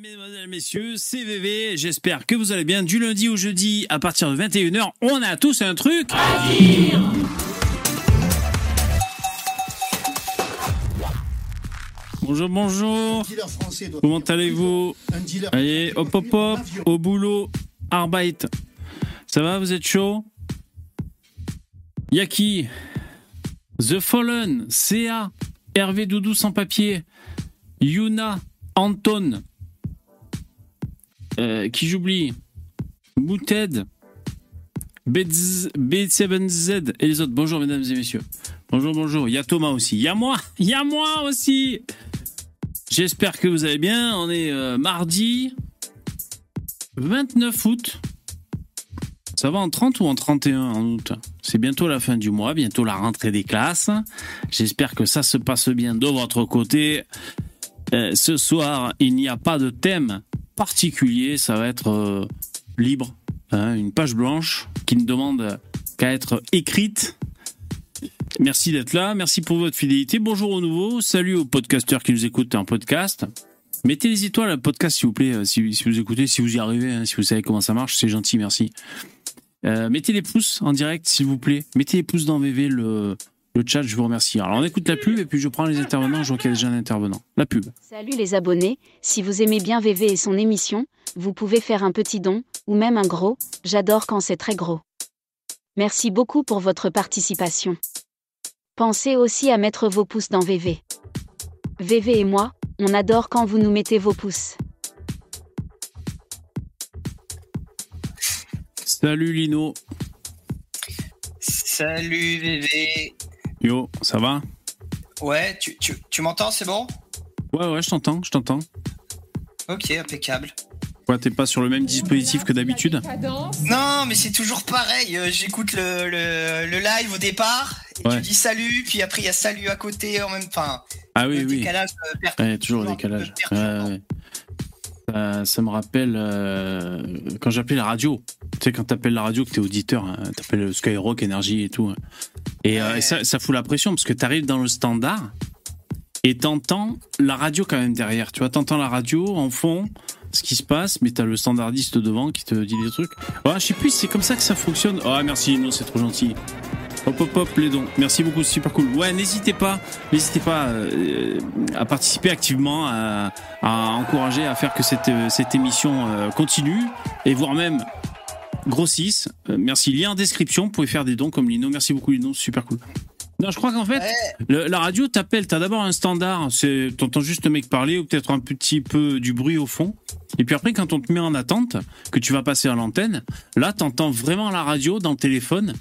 Mesdemoiselles, messieurs, c'est VV. J'espère que vous allez bien. Du lundi au jeudi, à partir de 21h, on a tous un truc. Bonjour, bonjour. Comment allez-vous? Allez, hop, hop, hop, au boulot, Arbeit. Ça va, vous êtes chaud? Yaki, The Fallen, CA, Hervé Doudou sans papier, Yuna, Anton, euh, qui j'oublie, Booted, B7Z et les autres. Bonjour mesdames et messieurs. Bonjour, bonjour. Il y a Thomas aussi. Il y a moi. Y a moi aussi. J'espère que vous allez bien. On est euh, mardi 29 août. Ça va en 30 ou en 31 en août? C'est bientôt la fin du mois, bientôt la rentrée des classes. J'espère que ça se passe bien de votre côté. Euh, ce soir, il n'y a pas de thème particulier, ça va être euh, libre. Hein, une page blanche qui ne demande qu'à être écrite. Merci d'être là, merci pour votre fidélité. Bonjour aux nouveaux, salut aux podcasteurs qui nous écoutent en podcast. Mettez les étoiles à podcast s'il vous plaît, euh, si, vous écoutez, si vous y arrivez, hein, si vous savez comment ça marche, c'est gentil, merci. mettez les pouces en direct s'il vous plaît. Mettez les pouces dans VV, le, le chat, je vous remercie. Alors on écoute la pub et puis je prends les intervenants, je vois qu'il y a déjà un intervenant. La pub. Salut les abonnés, si vous aimez bien VV et son émission, vous pouvez faire un petit don, ou même un gros, j'adore quand c'est très gros. Merci beaucoup pour votre participation. Pensez aussi à mettre vos pouces dans VV. VV et moi, on adore quand vous nous mettez vos pouces. Salut Lino. Salut VV. Yo, ça va Ouais, tu, tu, tu m'entends, c'est bon Ouais, ouais, je t'entends, je t'entends. Ok, impeccable. Ouais, t'es pas sur le même dispositif que d'habitude Non, mais c'est toujours pareil. Euh, j'écoute le, le, le, live au départ, et tu dis salut, puis après il y a salut à côté en même temps. Ah oui, oui. Décalage, euh, ouais, toujours le décalage. Ouais, ça, ça, me rappelle euh, quand j'appelais la radio. Tu sais, quand t'appelles la radio, que t'es auditeur, hein, t'appelles Skyrock, Énergie et tout. Hein. Et, euh, ça, ça, fout la pression parce que t'arrives dans le standard et t'entends la radio quand même derrière. Tu vois, t'entends la radio en fond, ce qui se passe, mais t'as le standardiste devant qui te dit des trucs. Ouais, je sais plus, c'est comme ça que ça fonctionne. Oh, merci, non, c'est trop gentil. Hop hop hop les dons. Merci beaucoup, c'est super cool. Ouais, n'hésitez pas, n'hésitez pas euh, à participer activement, à, à, encourager à faire que cette, cette émission euh, continue et voire même grossisse. Euh, merci. Lien en description. Vous pouvez faire des dons comme Lino. Merci beaucoup Lino, super cool. Non, je crois qu'en fait, le, la radio t'appelle. T'as d'abord un standard. T'entends juste le mec parler ou peut-être un petit peu du bruit au fond. Et puis après, quand on te met en attente, que tu vas passer à l'antenne, là, t'entends vraiment la radio dans le téléphone.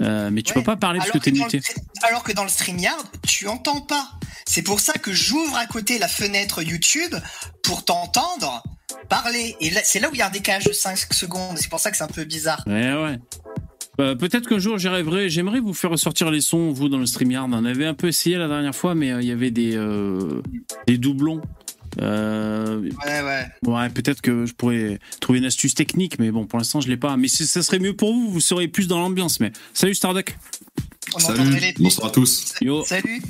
Euh, mais tu ouais. peux pas parler parce alors que t'es muté. Alors que dans le StreamYard, tu entends pas. C'est pour ça que j'ouvre à côté la fenêtre YouTube pour t'entendre parler. Et c'est là où il y a un décalage de 5 secondes. C'est pour ça que c'est un peu bizarre. Ouais, ouais. Euh, Peut-être qu'un jour j'arriverai, j'aimerais vous faire ressortir les sons, vous, dans le StreamYard. On avait un peu essayé la dernière fois, mais euh, il y avait des, euh, des doublons. Euh, ouais, ouais. Ouais, peut-être que je pourrais trouver une astuce technique, mais bon, pour l'instant, je l'ai pas. Mais ça serait mieux pour vous, vous serez plus dans l'ambiance. Mais salut Starduck. Salut, bonsoir à tous. Yo. Salut.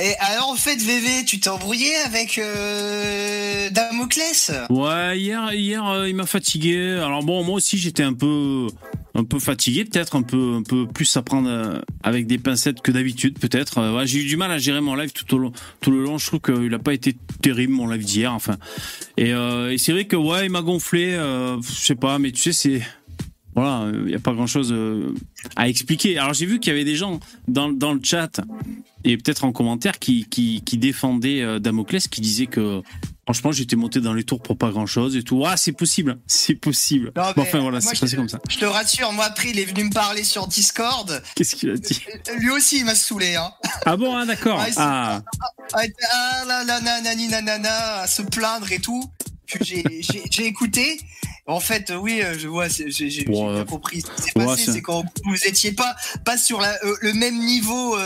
Et alors en fait VV, tu t'es embrouillé avec euh, Damoclès? Ouais, hier, hier, euh, il m'a fatigué. Alors bon, moi aussi j'étais un peu, un peu fatigué, peut-être un peu, un peu plus à prendre euh, avec des pincettes que d'habitude, peut-être. Euh, ouais, j'ai eu du mal à gérer mon live tout au long, tout le long. Je trouve qu'il n'a pas été terrible mon live d'hier, enfin. Et, euh, et c'est vrai que ouais, il m'a gonflé. je sais pas, mais tu sais c'est voilà, il n'y a pas grand chose à expliquer. Alors j'ai vu qu'il y avait des gens dans, dans le chat et peut-être en commentaire qui, qui, qui défendaient Damoclès, qui disaient que franchement j'étais monté dans les tours pour pas grand chose et tout. Ah, c'est possible, c'est possible. Non, bon, enfin voilà, c'est passé comme ça. Je te rassure, moi après il est venu me parler sur Discord. Qu'est-ce qu'il a dit? Lui aussi il m'a saoulé. Hein. Ah bon, hein, d'accord. ah, ah. ah là là nanani nanana, à se plaindre et tout. J'ai écouté En fait, oui, je vois, j'ai bien compris ce qui s'est passé. C'est quand vous étiez pas, pas sur la, le même niveau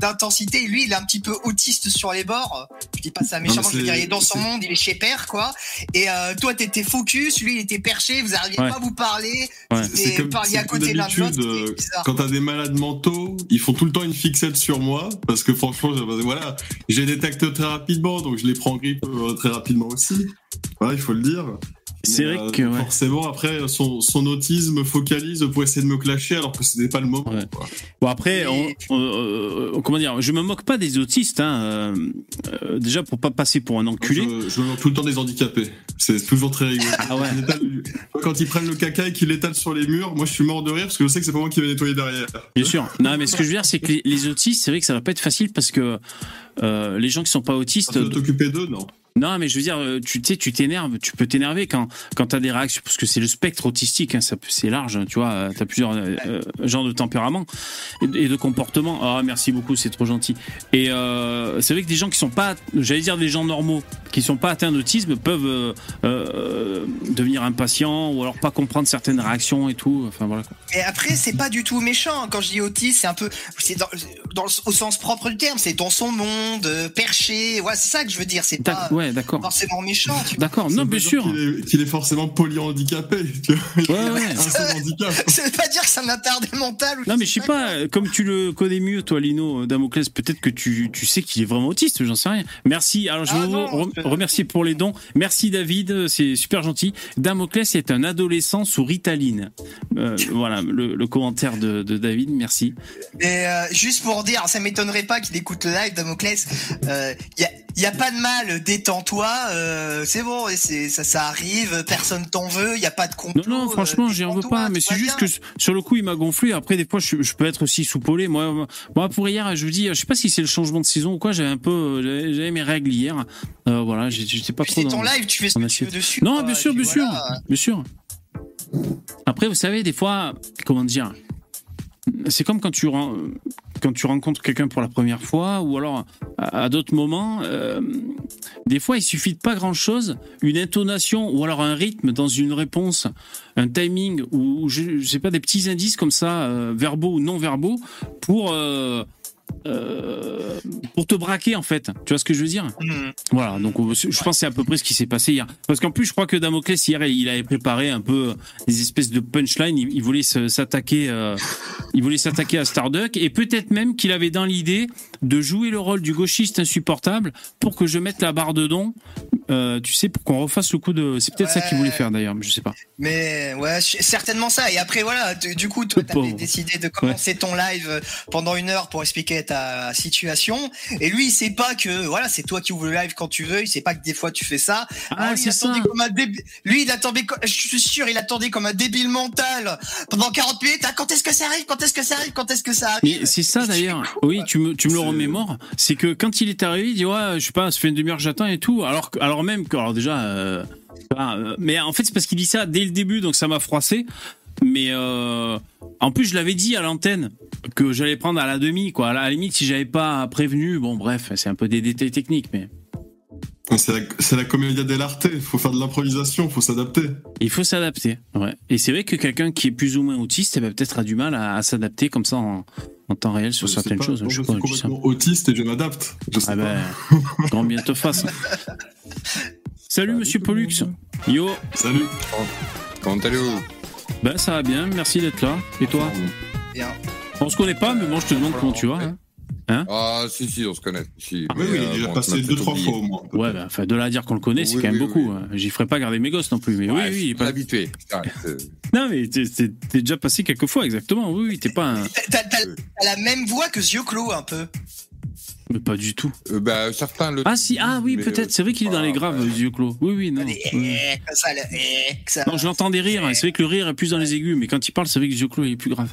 d'intensité. Lui, il est un petit peu autiste sur les bords. Je dis pas ça méchamment, je veux dire, il est dans son monde, il est chez père, quoi. Et toi, t'étais focus, lui, il était perché, vous n'arriviez pas à vous parler. C'est comme, à côté de Quand t'as des malades mentaux, ils font tout le temps une fixette sur moi parce que franchement, voilà, j'ai détecté très rapidement, donc je les prends en grippe euh, très rapidement aussi. Voilà, il faut le dire. C'est vrai euh, que forcément après son, son, autisme focalise pour essayer de me clasher alors que ce n'est pas le moment. Bon après, on, comment dire, je me moque pas des autistes. Hein, euh, déjà pour pas passer pour un enculé. Je, je me moque tout le temps des handicapés. C'est toujours très rigolo. Ah ouais. Quand ils prennent le caca et qu'ils l'étalent sur les murs, moi je suis mort de rire parce que je sais que c'est pas moi qui vais nettoyer derrière. Bien sûr. Non mais ce que je veux dire c'est que les, autistes, c'est vrai que ça va pas être facile parce que euh, les gens qui sont pas autistes. Tu t'occuper d'eux, non non, mais je veux dire, euh, tu sais, tu t'énerves, tu peux t'énerver quand quand t'as des réactions, parce que c'est le spectre autistique, hein, c'est large, tu vois, euh, t'as plusieurs euh, genres de tempéraments et, de comportements. Ah, oh, merci beaucoup, c'est trop gentil. Et euh, c'est vrai que des gens qui sont pas, j'allais dire des gens normaux, qui sont pas atteints d'autisme, peuvent euh, devenir impatients ou alors pas comprendre certaines réactions et tout. Enfin voilà. Et après, c'est pas du tout méchant. Quand je dis autiste, c'est un peu, c'est dans, dans, au sens propre du terme, c'est dans son monde, perché. Ouais, c'est ça que je veux dire. C'est pas d'accord. Forcément méchant. D'accord, non, bien sûr. Qu'il est, forcément polyhandicapé. Ouais, ouais. ça veut pas dire que c'est un attardé mental. non, mais je sais pas, comme tu le connais mieux, toi, Lino, Damoclès, peut-être que tu, tu sais qu'il est vraiment autiste, j'en sais rien. Merci. Alors, je ah vous remercier pour les dons. Merci, David, c'est super gentil. Damoclès est un adolescent sous Ritaline. Euh, voilà, le, commentaire de, David, merci. Et euh, juste pour dire, ça m'étonnerait pas qu'il écoute le live, Damoclès. Il euh, y a il y a pas de mal, détends-toi, euh, c'est bon, c'est ça, ça arrive, personne t'en veut, il y a pas de complot. Non, non, franchement, euh, j'en veux pas, mais c'est juste que sur le coup, il m'a gonflé. Après, des fois, je, peux être aussi soupolé. Moi, moi, pour hier, je vous dis, je sais pas si c'est le changement de saison ou quoi. J'avais un peu, j'avais mes règles hier. Euh, voilà, j'étais pas trop. C'est ton live, tu fais ce que tu veux dessus. Non, bien sûr, bien sûr, bien sûr. Après, vous savez, des fois, comment dire, c'est comme quand tu quand tu rencontres quelqu'un pour la première fois, ou alors à, d'autres moments, euh, des fois il suffit de pas grand chose, une intonation ou alors un rythme dans une réponse, un timing ou, je, sais pas des petits indices comme ça, euh, verbaux ou non verbaux, pour euh, euh, pour te braquer en fait. Tu vois ce que je veux dire mmh. Voilà. Donc je pense que c'est à peu près ce qui s'est passé hier. Parce qu'en plus, je crois que Damoclès hier, il avait préparé un peu des espèces de punchline. Il, voulait s'attaquer, euh, il voulait s'attaquer à Starduck et peut-être même qu'il avait dans l'idée de jouer le rôle du gauchiste insupportable pour que je mette la barre de don. Euh, tu sais, pour qu'on refasse le coup de. C'est peut-être ça qu'il voulait faire d'ailleurs, mais je sais pas. Mais ouais, certainement ça. Et après voilà, du coup, tu avais décidé de commencer ton live pendant une heure pour expliquer ta situation. Et lui, il sait pas que voilà, c'est toi qui ouvres le live quand tu veux. Il sait pas que des fois tu fais ça. Ah, c'est ça. Comme un Lui, il attendait, je suis sûr, il attendait comme un débile mental pendant 40 minutes. Ah, quand est-ce que ça arrive? Quand est-ce que ça arrive? Quand est-ce que ça arrive? Mais c'est ça d'ailleurs. Oui, tu me, tu me le remémores. C'est que quand il est arrivé, il dit ouais, je sais pas, ça fait une demi-heure j'attends et tout. Alors, alors même que, alors déjà. Euh, euh, mais en fait, c'est parce qu'il dit ça dès le début, donc ça m'a froissé. Mais euh, en plus, je l'avais dit à l'antenne que j'allais prendre à la demi, quoi. À la limite, si j'avais pas prévenu, bon, bref, c'est un peu des détails techniques, mais. C'est la, la comédia dell'arte, il faut faire de l'improvisation, il faut s'adapter. Il faut s'adapter, ouais. Et c'est vrai que quelqu'un qui est plus ou moins autiste, eh ben, peut-être a du mal à, s'adapter comme ça en, temps réel sur certaines choses. je, suis complètement autiste et je m'adapte. Ah ben, grand bien te fasse. Salut Monsieur Pollux. Yo. Salut. Comment allez-vous? Ben ça va bien, merci d'être là. Et toi? Bien. On se connaît pas, mais bon, je te demande comment tu vas. Hein, hein ah si si on se connaît. Si, ah, oui, oui, il est déjà passé deux trois fois au moins. Ouais, ben, enfin de là à dire qu'on le connaît, c'est quand même beaucoup. Hein. J'y ferai pas garder mes gosses non plus, mais oui, oui, pas habitué. non mais t'es déjà passé quelques fois exactement. Oui, oui, t'es pas. Un... T'as la même voix que Zioclo un peu. Mais pas du tout. Euh, bah, certains le. Ah, si, ah oui, peut-être. C'est vrai qu'il est dans les graves, yeux clos. Oui, oui, non. Non, je l'entends des rires. C'est vrai que le rire est plus dans les aigus, mais quand il parle, c'est vrai que yeux clos est plus grave.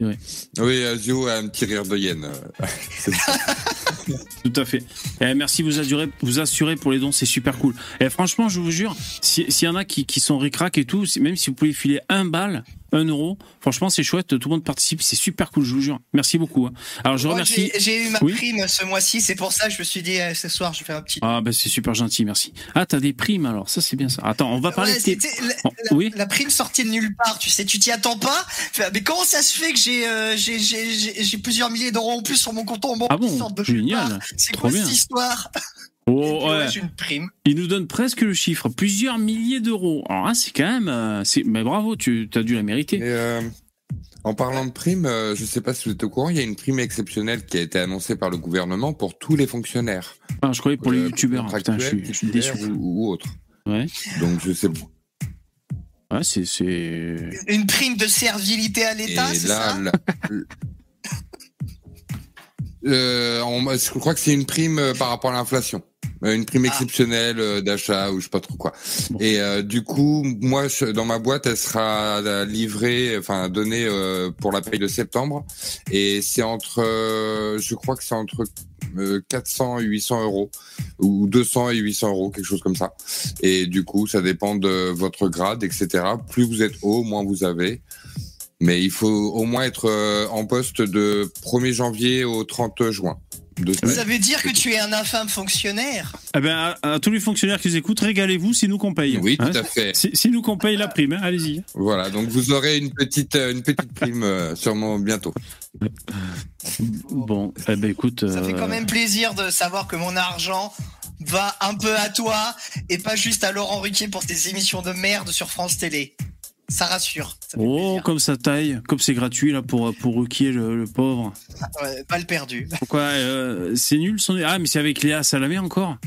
Oui, Azio a un petit rire de hyène. Tout à fait. Eh, merci, vous assurez, vous assurez pour les dons, c'est super cool. Et eh, franchement, je vous jure, s'il y en a qui, qui sont ric et tout, même si vous pouvez filer un balle, un euro, franchement, c'est chouette, tout le monde participe, c'est super cool, je vous jure. Merci beaucoup. Hein. Alors, je remercie. J'ai eu ma prime ce mois-ci, c'est pour ça que je me suis dit, eh, ce soir, je fais un petit. Ah, ben c'est super gentil, merci. Ah, t'as des primes alors, ça c'est bien ça. Attends, on va parler de tes. La, oh, oui la prime sortie de nulle part, tu sais, tu t'y attends pas. Mais comment ça se fait que j'ai euh, j'ai plusieurs milliers d'euros en plus sur mon compte en banque Ah bon, génial. C'est quoi cette histoire Oh, ouais. une prime. Il nous donne presque le chiffre, plusieurs milliers d'euros. Alors c'est quand même, euh, mais bravo, tu as dû la mériter. Euh, en parlant de prime, euh, je ne sais pas si vous êtes au courant, il y a une prime exceptionnelle qui a été annoncée par le gouvernement pour tous les fonctionnaires. Ah, je croyais pour les youtubeurs. Putain, je suis, je suis déçu. Ou, ou autres. Ouais. Donc je sais. Ouais, c'est une prime de servilité à l'État, c'est ça euh, je crois que c'est une prime par rapport à l'inflation. Euh, une prime ah. exceptionnelle euh, d'achat ou je sais pas trop quoi. Et euh, du coup, moi, dans ma boîte, elle sera livrée, enfin donnée pour la paye de septembre, et c'est entre, je crois que c'est entre 400 et 800 euros ou 200 et 800 euros, quelque chose comme ça. Et du coup, ça dépend de votre grade, etc. Plus vous êtes haut, moins vous avez. Mais il faut au moins être en poste de 1er janvier au 30 juin. Ça veut dire que tu es un infâme fonctionnaire Eh ben, à, tous les fonctionnaires qui nous écoutent, régalez-vous si nous qu'on paye. Oui, tout hein à fait. Si, nous qu'on paye la prime, hein, allez-y. Voilà, donc vous aurez une petite, euh, une petite prime euh, sûrement bientôt. Bon, eh ben écoute. Ça fait quand euh, même plaisir de savoir que mon argent va un peu à toi et pas juste à Laurent Ruquier pour tes émissions de merde sur France Télé ça rassure. oh, comme ça taille, comme c'est gratuit là pour pour Ruquier le, pauvre. pas le perdu. Pourquoi euh, c'est nul son Ah mais c'est avec Léa Salamé encore?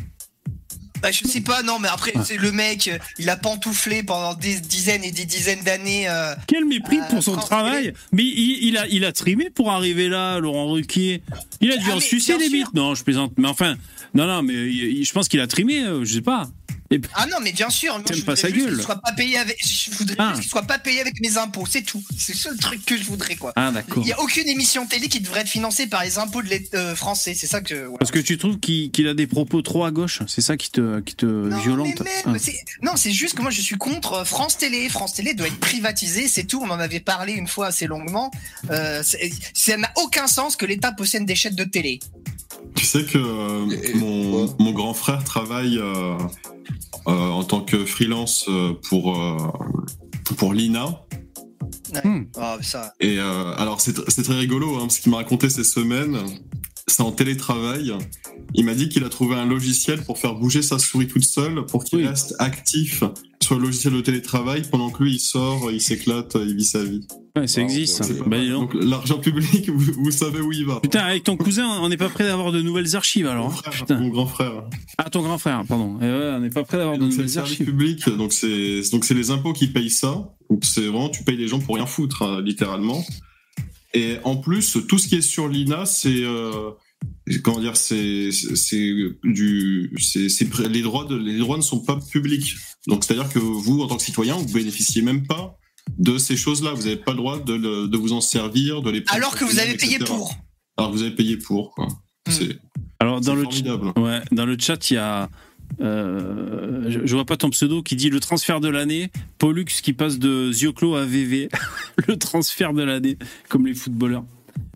Bah, je sais pas, non, mais après, c'est le mec, il a pantouflé pendant des dizaines et des dizaines d'années. Euh, Quel mépris pour son travail Mais il, a, il a trimé pour arriver là, Laurent Ruquier. Il a dû ah, en sucer des bites. Non, je plaisante. Mais enfin, non, non, mais je pense qu'il a trimé, euh, je sais pas. Ah non, mais bien sûr, moi, je pas sa gueule. Soit pas payé avec, je voudrais ah. qu'il soit pas payé avec mes impôts, c'est tout. C'est le seul truc que je voudrais, quoi. Ah, d'accord. Il y a aucune émission télé qui devrait être financée par les impôts de l'État euh, français, c'est ça que. Parce que tu trouves qu'il a des propos trop à gauche, c'est ça qui te, qui te non, violente. Ah. Non, c'est juste que moi je suis contre France Télé. France Télé doit être privatisée, c'est tout. On en avait parlé une fois assez longuement. Euh, ça n'a aucun sens que l'État possède des chaînes de télé. Tu sais que mon, mon, grand frère travaille euh, en tant que freelance euh, pour euh, pour l'INA. Hmm. Ah, Et alors c'est très rigolo, hein, parce qu'il m'a raconté ces semaines. C'est en télétravail. Il m'a dit qu'il a trouvé un logiciel pour faire bouger sa souris toute seule pour qu'il reste actif sur le logiciel de télétravail pendant que lui il sort, il s'éclate, il vit sa vie. Ouais, ça existe. Bah, donc l'argent public, vous, savez où il va. Putain, avec ton cousin, on n'est pas prêt d'avoir de nouvelles archives alors. Mon, frère, mon grand frère. Ah, ton grand frère, pardon. Et ouais, on n'est pas prêt d'avoir de nouvelles archives. public, donc c'est donc c'est les impôts qui payent ça. Donc c'est vraiment tu payes les gens pour rien foutre, hein, littéralement. Et en plus, tout ce qui est sur l'INA, c'est euh, comment dire, c'est c'est du c'est les droits de les droits ne sont pas publics. Donc c'est à dire que vous, en tant que citoyen, vous bénéficiez même pas de ces choses-là. Vous n'avez pas le droit de, de, vous en servir, de les. Alors que vous avez payé pour. Alors que vous avez payé pour. Quoi. C'est. Alors dans le ouais, dans le chat, il y a. Euh, je, vois pas ton pseudo qui dit le transfert de l'année. Pollux qui passe de Zioclo à VV. le transfert de l'année, comme les footballeurs.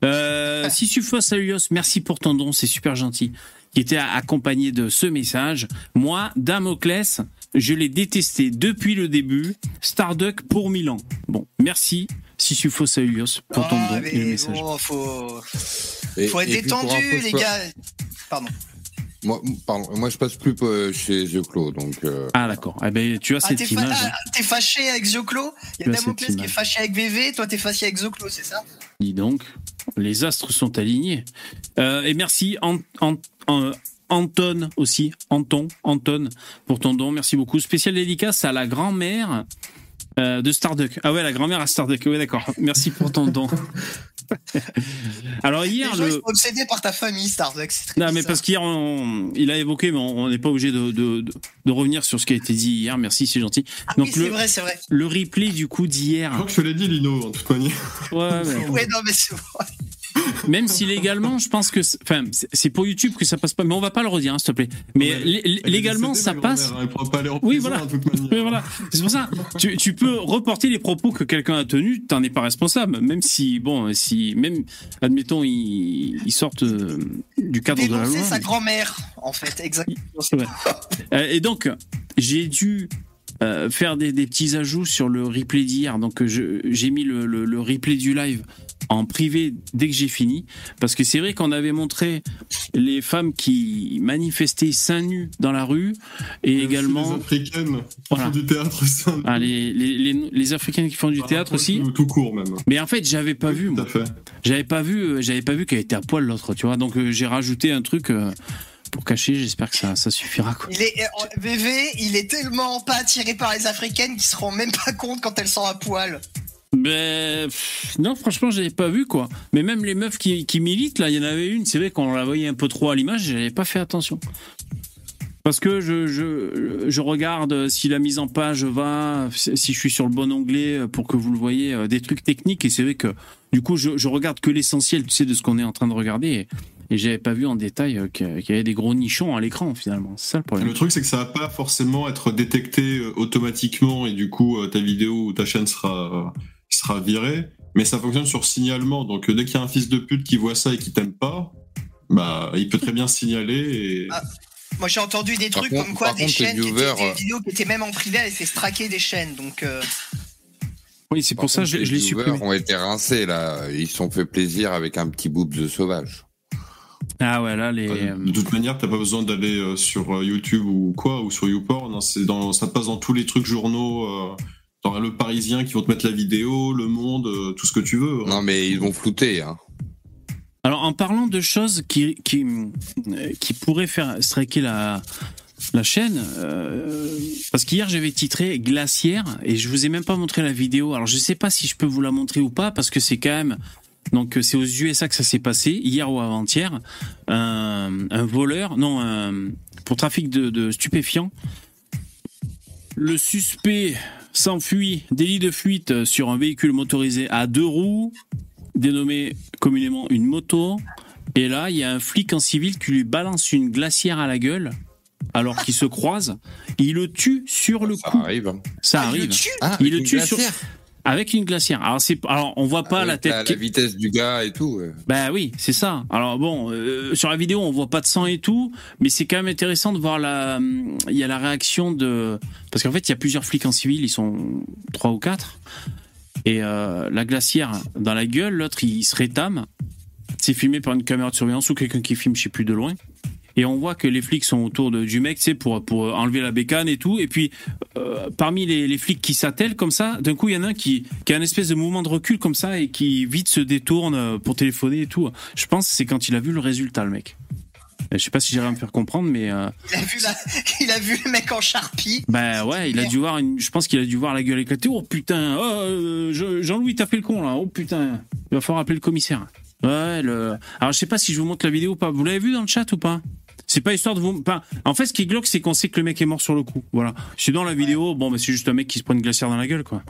Euh, Saluos, merci pour ton don, c'est super gentil. Qui était accompagné de ce message. Moi, Damoclès, je l'ai détesté depuis le début. Starduck pour Milan. Bon, merci. Sissufos Saluos pour ton don et le message. faut... faut être détendu, les gars. Pardon. Moi, pardon, moi, je passe plus euh, chez Zioclo, donc. Euh... Ah d'accord. Eh ben, tu as ah, cette image. Hein. T'es fâché avec Zioclo Il y a Damoclès qui est fâché avec VV, toi t'es fâché avec Zioclo, c'est ça? Dis donc, les astres sont alignés. Euh, et merci Anton aussi, Anton, Anton pour ton don, merci beaucoup. Spécial dédicace à la grand-mère euh, de Starduck. Ah ouais, la grand-mère à Starduck. Ouais, d'accord. Merci pour ton don. Alors hier, les gens, sont obsédés par ta famille, Starbucks. Non, mais parce qu'hier, il a évoqué, mais on n'est pas obligé de, de, de, revenir sur ce qui a été dit hier. Merci, c'est gentil. Ah, Donc oui, c'est vrai, c'est vrai. Le replay du coup d'hier. Je crois que je te l'ai dit, Lino, en toute manière. Ouais, mais... ouais non, mais c'est vrai. Même si légalement, je pense que, enfin, c'est pour YouTube que ça passe pas, mais on va pas le redire, hein, s'il te plaît. Mais légalement, ça passe. oui, voilà. voilà. C'est pour ça. Tu, tu, peux reporter les propos que quelqu'un a tenus, t'en es pas responsable, même si, bon, si, même, admettons, ils, ils sortent euh, du cadre de la loi. C'est sa grand-mère, en fait, exactement. Euh, et donc, j'ai dû euh, faire des, des, petits ajouts sur le replay d'hier. Donc j'ai mis le, le, le, replay du live en privé dès que j'ai fini, parce que c'est vrai qu'on avait montré les femmes qui manifestaient seins nus dans la rue et également les africaines qui font du théâtre ah, les, les, les, africaines qui font du théâtre aussi. Tout court même. Mais en fait j'avais pas vu. J'avais pas vu, euh, j'avais pas vu qu'elle était à poil l'autre, tu vois. Donc euh, j'ai rajouté un truc pour cacher. J'espère que ça, ça suffira. Quoi. Il est, VV, euh, il est tellement pas attiré par les africaines qu'il se rend même pas compte quand elles sont à poil. Ben non, franchement, j'avais pas vu quoi. Mais même les meufs qui, qui militent, là, il y en avait une. C'est vrai qu'on la voyait un peu trop à l'image. J'avais pas fait attention. Parce que je, je, je, regarde si la mise en page va, si je suis sur le bon onglet pour que vous le voyez, euh, des trucs techniques. Et c'est vrai que du coup, je, je regarde que l'essentiel, tu sais, de ce qu'on est en train de regarder. Et, et j'avais pas vu en détail euh, qu'il y avait des gros nichons à l'écran finalement. C'est ça le problème. Le truc c'est que ça va pas forcément être détecté euh, automatiquement et du coup euh, ta vidéo ou ta chaîne sera sera virée, mais ça fonctionne sur signalement. Donc dès qu'il y a un fils de pute qui voit ça et qui t'aime pas, bah il peut très bien signaler et ah, moi j'ai entendu des trucs comme quoi des chaînes qui étaient, des vidéos qui étaient même en privé avaient fait straquer des chaînes donc Oui, c'est pour ça que je, je l'ai supprimé. ont été rincés là, ils se sont fait plaisir avec un petit bout de sauvage. Ah ouais, là, les. De toute manière, t'as pas besoin d'aller euh, sur euh, YouTube ou quoi, ou sur YouPorn. Hein, c'est dans, ça passe dans tous les trucs journaux. Euh, dans le Parisien qui vont te mettre la vidéo, le Monde, tout ce que tu veux. Hein. Non, mais ils vont flouter. Hein. Alors, en parlant de choses qui, qui, qui pourraient faire striker la, la chaîne, parce qu'hier j'avais titré Glacière et je vous ai même pas montré la vidéo. Alors je sais pas si je peux vous la montrer ou pas parce que c'est quand même donc c'est aux USA que ça s'est passé, hier ou avant-hier. Un, un, voleur, non, pour trafic de, de stupéfiants. Le suspect s'enfuit, délit de fuite sur un véhicule motorisé à deux roues, dénommé communément une moto. Et là, il y a un flic en civil qui lui balance une glacière à la gueule alors qu'il se croise. Il le tue sur le ça coup. Arrive. Ça Ah, il le arrive. tue Ah, Il le tue sur avec une glacière. Alors c'est alors on voit pas la tête. La, qui- la vitesse du gars et tout. ouais. Bah oui, c'est ça. Alors bon, euh, sur la vidéo, on voit pas de sang et tout, mais c'est quand même intéressant de voir la. Il y a la réaction de parce qu'en fait, il y a plusieurs flics en civil, ils sont trois ou quatre, et euh, la glacière dans la gueule, l'autre il se rétame. C'est filmé par une caméra de surveillance ou quelqu'un qui filme, je sais plus de loin. Et on voit que les flics sont autour de, du mec, tu sais, pour, pour enlever la bécane et tout. Et puis, euh, parmi les, les flics qui s'attellent comme ça, d'un coup, il y en a un qui, qui a un espèce de mouvement de recul comme ça et qui vite se détourne euh, pour téléphoner et tout. Je pense que c'est quand il a vu le résultat, le mec. Je sais pas si j'arrive à me faire comprendre, mais euh, il a vu la... il a vu le mec en charpie. bah ouais, il a dû voir une. Je pense qu'il a dû voir la gueule éclater. Oh putain, oh, euh, Je- Jean-Louis, t'as fait le con là. Oh putain, il va falloir appeler le commissaire. Ouais, le. Alors je sais pas si je vous montre la vidéo ou pas. Vous l'avez vu dans le chat ou pas? C'est pas histoire de vous. Enfin, en fait, ce qui est glauque, c'est qu'on sait que le mec est mort sur le coup. Voilà. Sinon, la vidéo, bon, bah, c'est juste un mec qui se prend une glacière dans la gueule, quoi.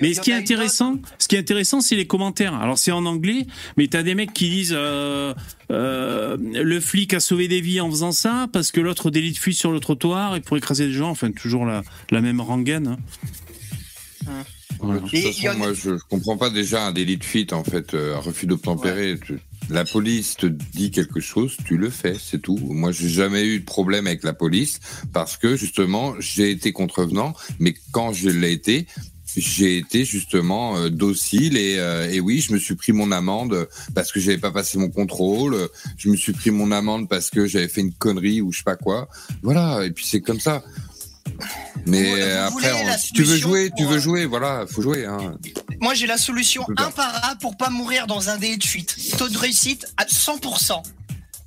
Mais ce qui est intéressant, ce qui est intéressant, c'est les commentaires. Alors c'est en anglais, mais t'as des mecs qui disent euh, euh, le flic a sauvé des vies en faisant ça parce que l'autre délit de fuite sur le trottoir et pour écraser des gens. Enfin, toujours la, la même rengaine. hein. Voilà. De toute façon, a- moi, je, je comprends pas déjà un délit de fuite, en fait, euh, un refus d'obtempérer. La police te dit quelque chose, tu le fais, c'est tout. Moi, j'ai jamais eu de problème avec la police parce que justement, j'ai été contrevenant, mais quand je l'ai été, j'ai été justement euh, docile et, euh, et oui, je me suis pris mon amende parce que j'avais pas passé mon contrôle. Je me suis pris mon amende parce que j'avais fait une connerie ou je sais pas quoi. Voilà, et puis c'est comme ça. Mais Vous- vous voulez après, on- la si tu veux jouer, tu veux euh, jouer, voilà, faut jouer. Hein. Moi, j'ai la solution imparable pour pas mourir dans un délit de fuite. Taux de réussite à 100%.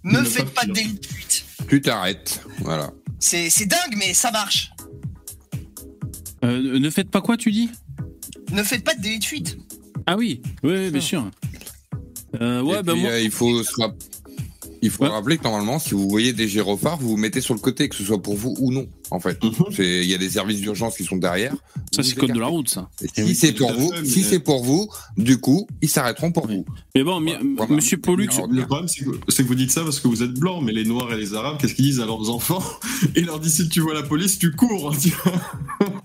Il Me ne faites pas pas de pire. délit de fuite. Tu t'arrêtes, voilà. C'est c'est dingue, mais ça marche. Euh, ne faites pas quoi, tu dis? Ne faites pas de délit de fuite. Ah oui, oui, bien sûr. Euh, ouais, moi... il faut se il faut rappeler que normalement, si vous voyez des gyrophares, vous vous mettez sur le côté, que ce soit pour vous ou non. En fait, mhm. il y a des services d'urgence qui sont derrière. Ça, c'est code de la route, ça. si c'est pour vous, si c'est pour vous, du coup, ils s'arrêteront pour vous. Mais bon, Monsieur Pollux, le problème, c'est que, vous dites ça parce que vous êtes blanc, mais les Noirs et les Arabes, qu'est-ce qu'ils disent à leurs enfants Ils leur disent si tu vois la police, tu cours.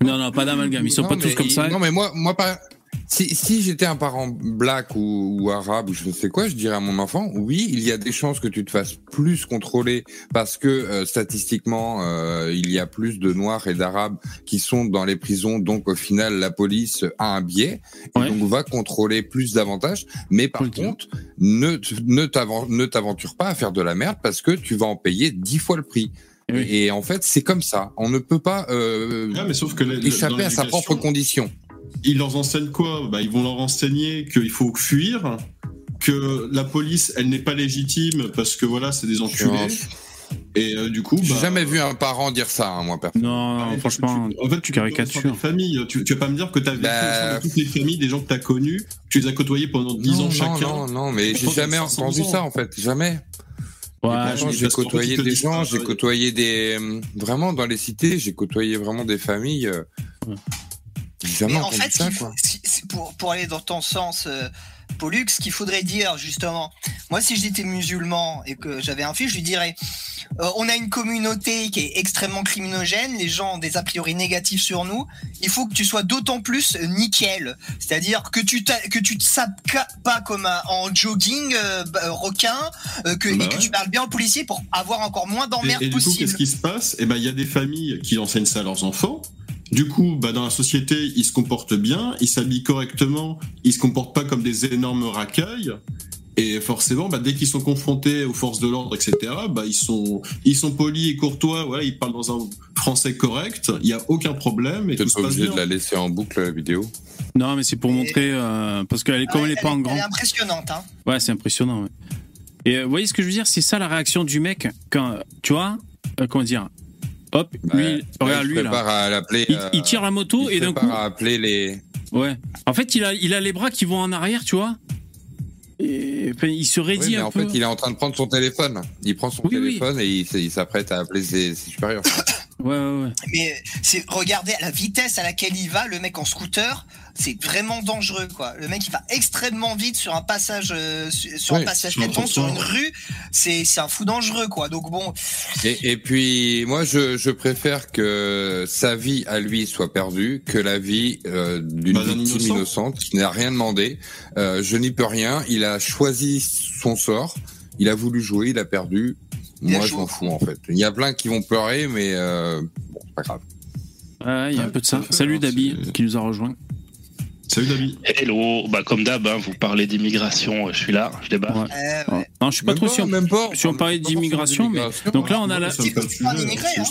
non, non, pas d'amalgame. Ils sont pas tous comme ça. Non, mais moi, moi, pas. Si, si j'étais un parent black ou, ou, arabe ou je ne sais quoi, je dirais à mon enfant, oui, il y a des chances que tu te fasses plus contrôler parce que euh, statistiquement, euh, il y a plus de noirs et d'arabes qui sont dans les prisons, donc au final, la police a un biais et donc va contrôler plus davantage. Mais par contre, ne ne t'aventure pas à faire de la merde parce que tu vas en payer dix fois le prix. Et en fait, c'est comme ça. On ne peut pas euh, mais sauf que échapper à sa propre condition ils leur enseignent quoi? Bah, Ils vont leur enseigner qu'il faut fuir, que la police, elle n'est pas légitime parce que voilà, c'est des enculés. Et euh, du coup, j'ai bah, jamais vu un parent dire ça, hein, moi personnellement. Non, franchement, en fait, tu caricatures. Famille, tu, tu vas pas me dire que tu as vécu bah... toutes les familles des gens que tu as connus, tu les as côtoyés pendant 10 ans chacun. Non, non, mais j'ai jamais entendu ça en fait, jamais. Ouais, j'ai côtoyé des gens, j'ai côtoyé des vraiment dans les cités, j'ai côtoyé vraiment des familles. Mais en fait, pour, pour, aller dans ton sens, euh, Pollux, ce qu'il faudrait dire justement, moi si j'étais musulman et que j'avais un fils, je lui dirais, euh, on a une communauté qui est extrêmement criminogène, les gens ont des a priori négatifs sur nous, il faut que tu sois d'autant plus nickel, c'est-à-dire que tu que tu te sapes pas comme en jogging euh, bah, requin, euh, que, bah et que tu parles bien au policier pour avoir encore moins d'emmerdes possible. Qu'est-ce qui se passe? Eh ben il y a des familles qui enseignent ça à leurs enfants du coup, bah, dans la société, ils se comportent bien, ils s'habillent correctement, ils se comportent pas comme des énormes racailles. Et forcément, bah, dès qu'ils sont confrontés aux forces de l'ordre, etc., bah, ils sont, ils sont polis et courtois. Voilà, ils parlent dans un français correct. Il n'y a aucun problème. Et pas obligé de la laisser en boucle la vidéo. Non, mais c'est pour montrer euh, parce qu'elle est comme elle est pas en grand. Elle est impressionnante. Hein. Ouais, c'est impressionnant. Et euh, vous voyez ce que je veux dire? C'est ça la réaction du mec quand tu vois euh, comment dire Hop, lui, regarde lui là. il, tire la moto et d'un coup. à appeler les. Ouais. En fait, il a, il a les bras qui vont en arrière, tu vois. Et, il se raidit un en fait, il est en train de prendre son téléphone. Il prend son téléphone et il, s'apprête à appeler ses, supérieurs. ouais, ouais, ouais. Mais c'est regardez à la vitesse à laquelle il va, le mec en scooter c'est vraiment dangereux quoi. Le mec il va extrêmement vite sur un passage euh, sur un passage piéton sur une rue, c'est c'est un fou dangereux quoi. Donc bon. Et, et puis moi je, je préfère que sa vie à lui soit perdue que la vie euh, d'une bah, victime innocente qui n'a rien demandé. Euh, je n'y peux rien. Il a choisi son sort. Il a voulu jouer, il a perdu. Moi, je m'en fous en fait. Il y a plein qui vont pleurer, mais euh, bon, pas grave. il y a un peu de ça. Salut Dabi qui nous a rejoint. Salut David. Hello, bah comme d'hab, hein, vous parlez d'immigration, je suis là, je débarque. Non, je suis pas trop sûr. Si on parlait d'immigration, mais donc là on a la. C'est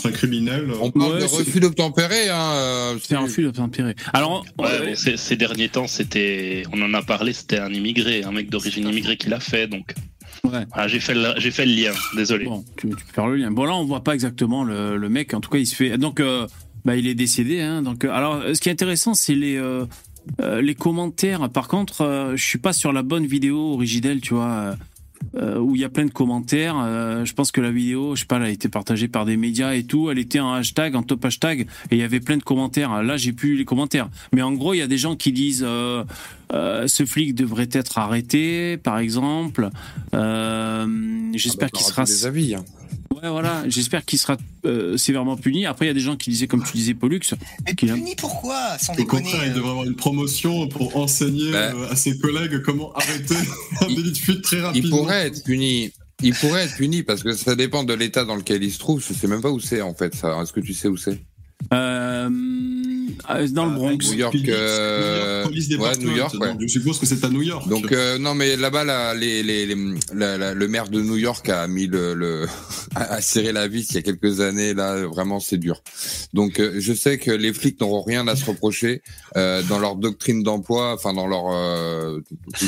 un criminel. On parle de refus d'obtempérer. Hein, euh, c'est un refus d'obtempérer. Alors, ces derniers temps, c'était, on en a parlé, c'était un immigré, un mec d'origine immigrée qui l'a fait, donc. Ouais. Ah, j'ai fait le, j'ai fait le lien. Désolé. Bon, tu, peux faire le lien. Bon là, on voit pas exactement le, le mec. En tout cas, il se fait. Donc, euh, bah, il est décédé. Hein, donc, euh, alors, ce qui est intéressant, c'est les euh, les commentaires, par contre, euh, je suis pas sur la bonne vidéo originelle, tu vois, euh, où il y a plein de commentaires. je pense que la vidéo, je sais pas, elle a été partagée par des médias et tout. Elle était en hashtag, en top hashtag, et il y avait plein de commentaires. Là, j'ai plus les commentaires, mais en gros, il y a des gens qui disent ce flic devrait être arrêté, par exemple. J'espère ah bah, qu'il sera. Des avis. Hein. Ouais, voilà. J'espère qu'il sera euh, sévèrement puni. Après, il y a des gens qui disaient, comme tu disais, Pollux. Mais puni pourquoi Sans Au contraire, il devrait avoir une promotion pour enseigner bah. euh, à ses collègues comment arrêter un délit de fuite très rapidement. Il pourrait être puni. Il pourrait être puni parce que ça dépend de l'état dans lequel il se trouve. Je sais même pas où c'est en fait. Est-ce que tu sais où c'est? Euh, dans le Bronx. New York, euh, ouais, New York, ouais. Je suppose que c'est à New York. Donc euh, non, mais là-bas, là, les, les, les le maire de New York a mis le, le a serré la vis il y a quelques années. Là, vraiment, c'est dur. Donc euh, je sais que les flics n'auront rien à se reprocher euh, dans leur doctrine d'emploi, enfin dans leur euh,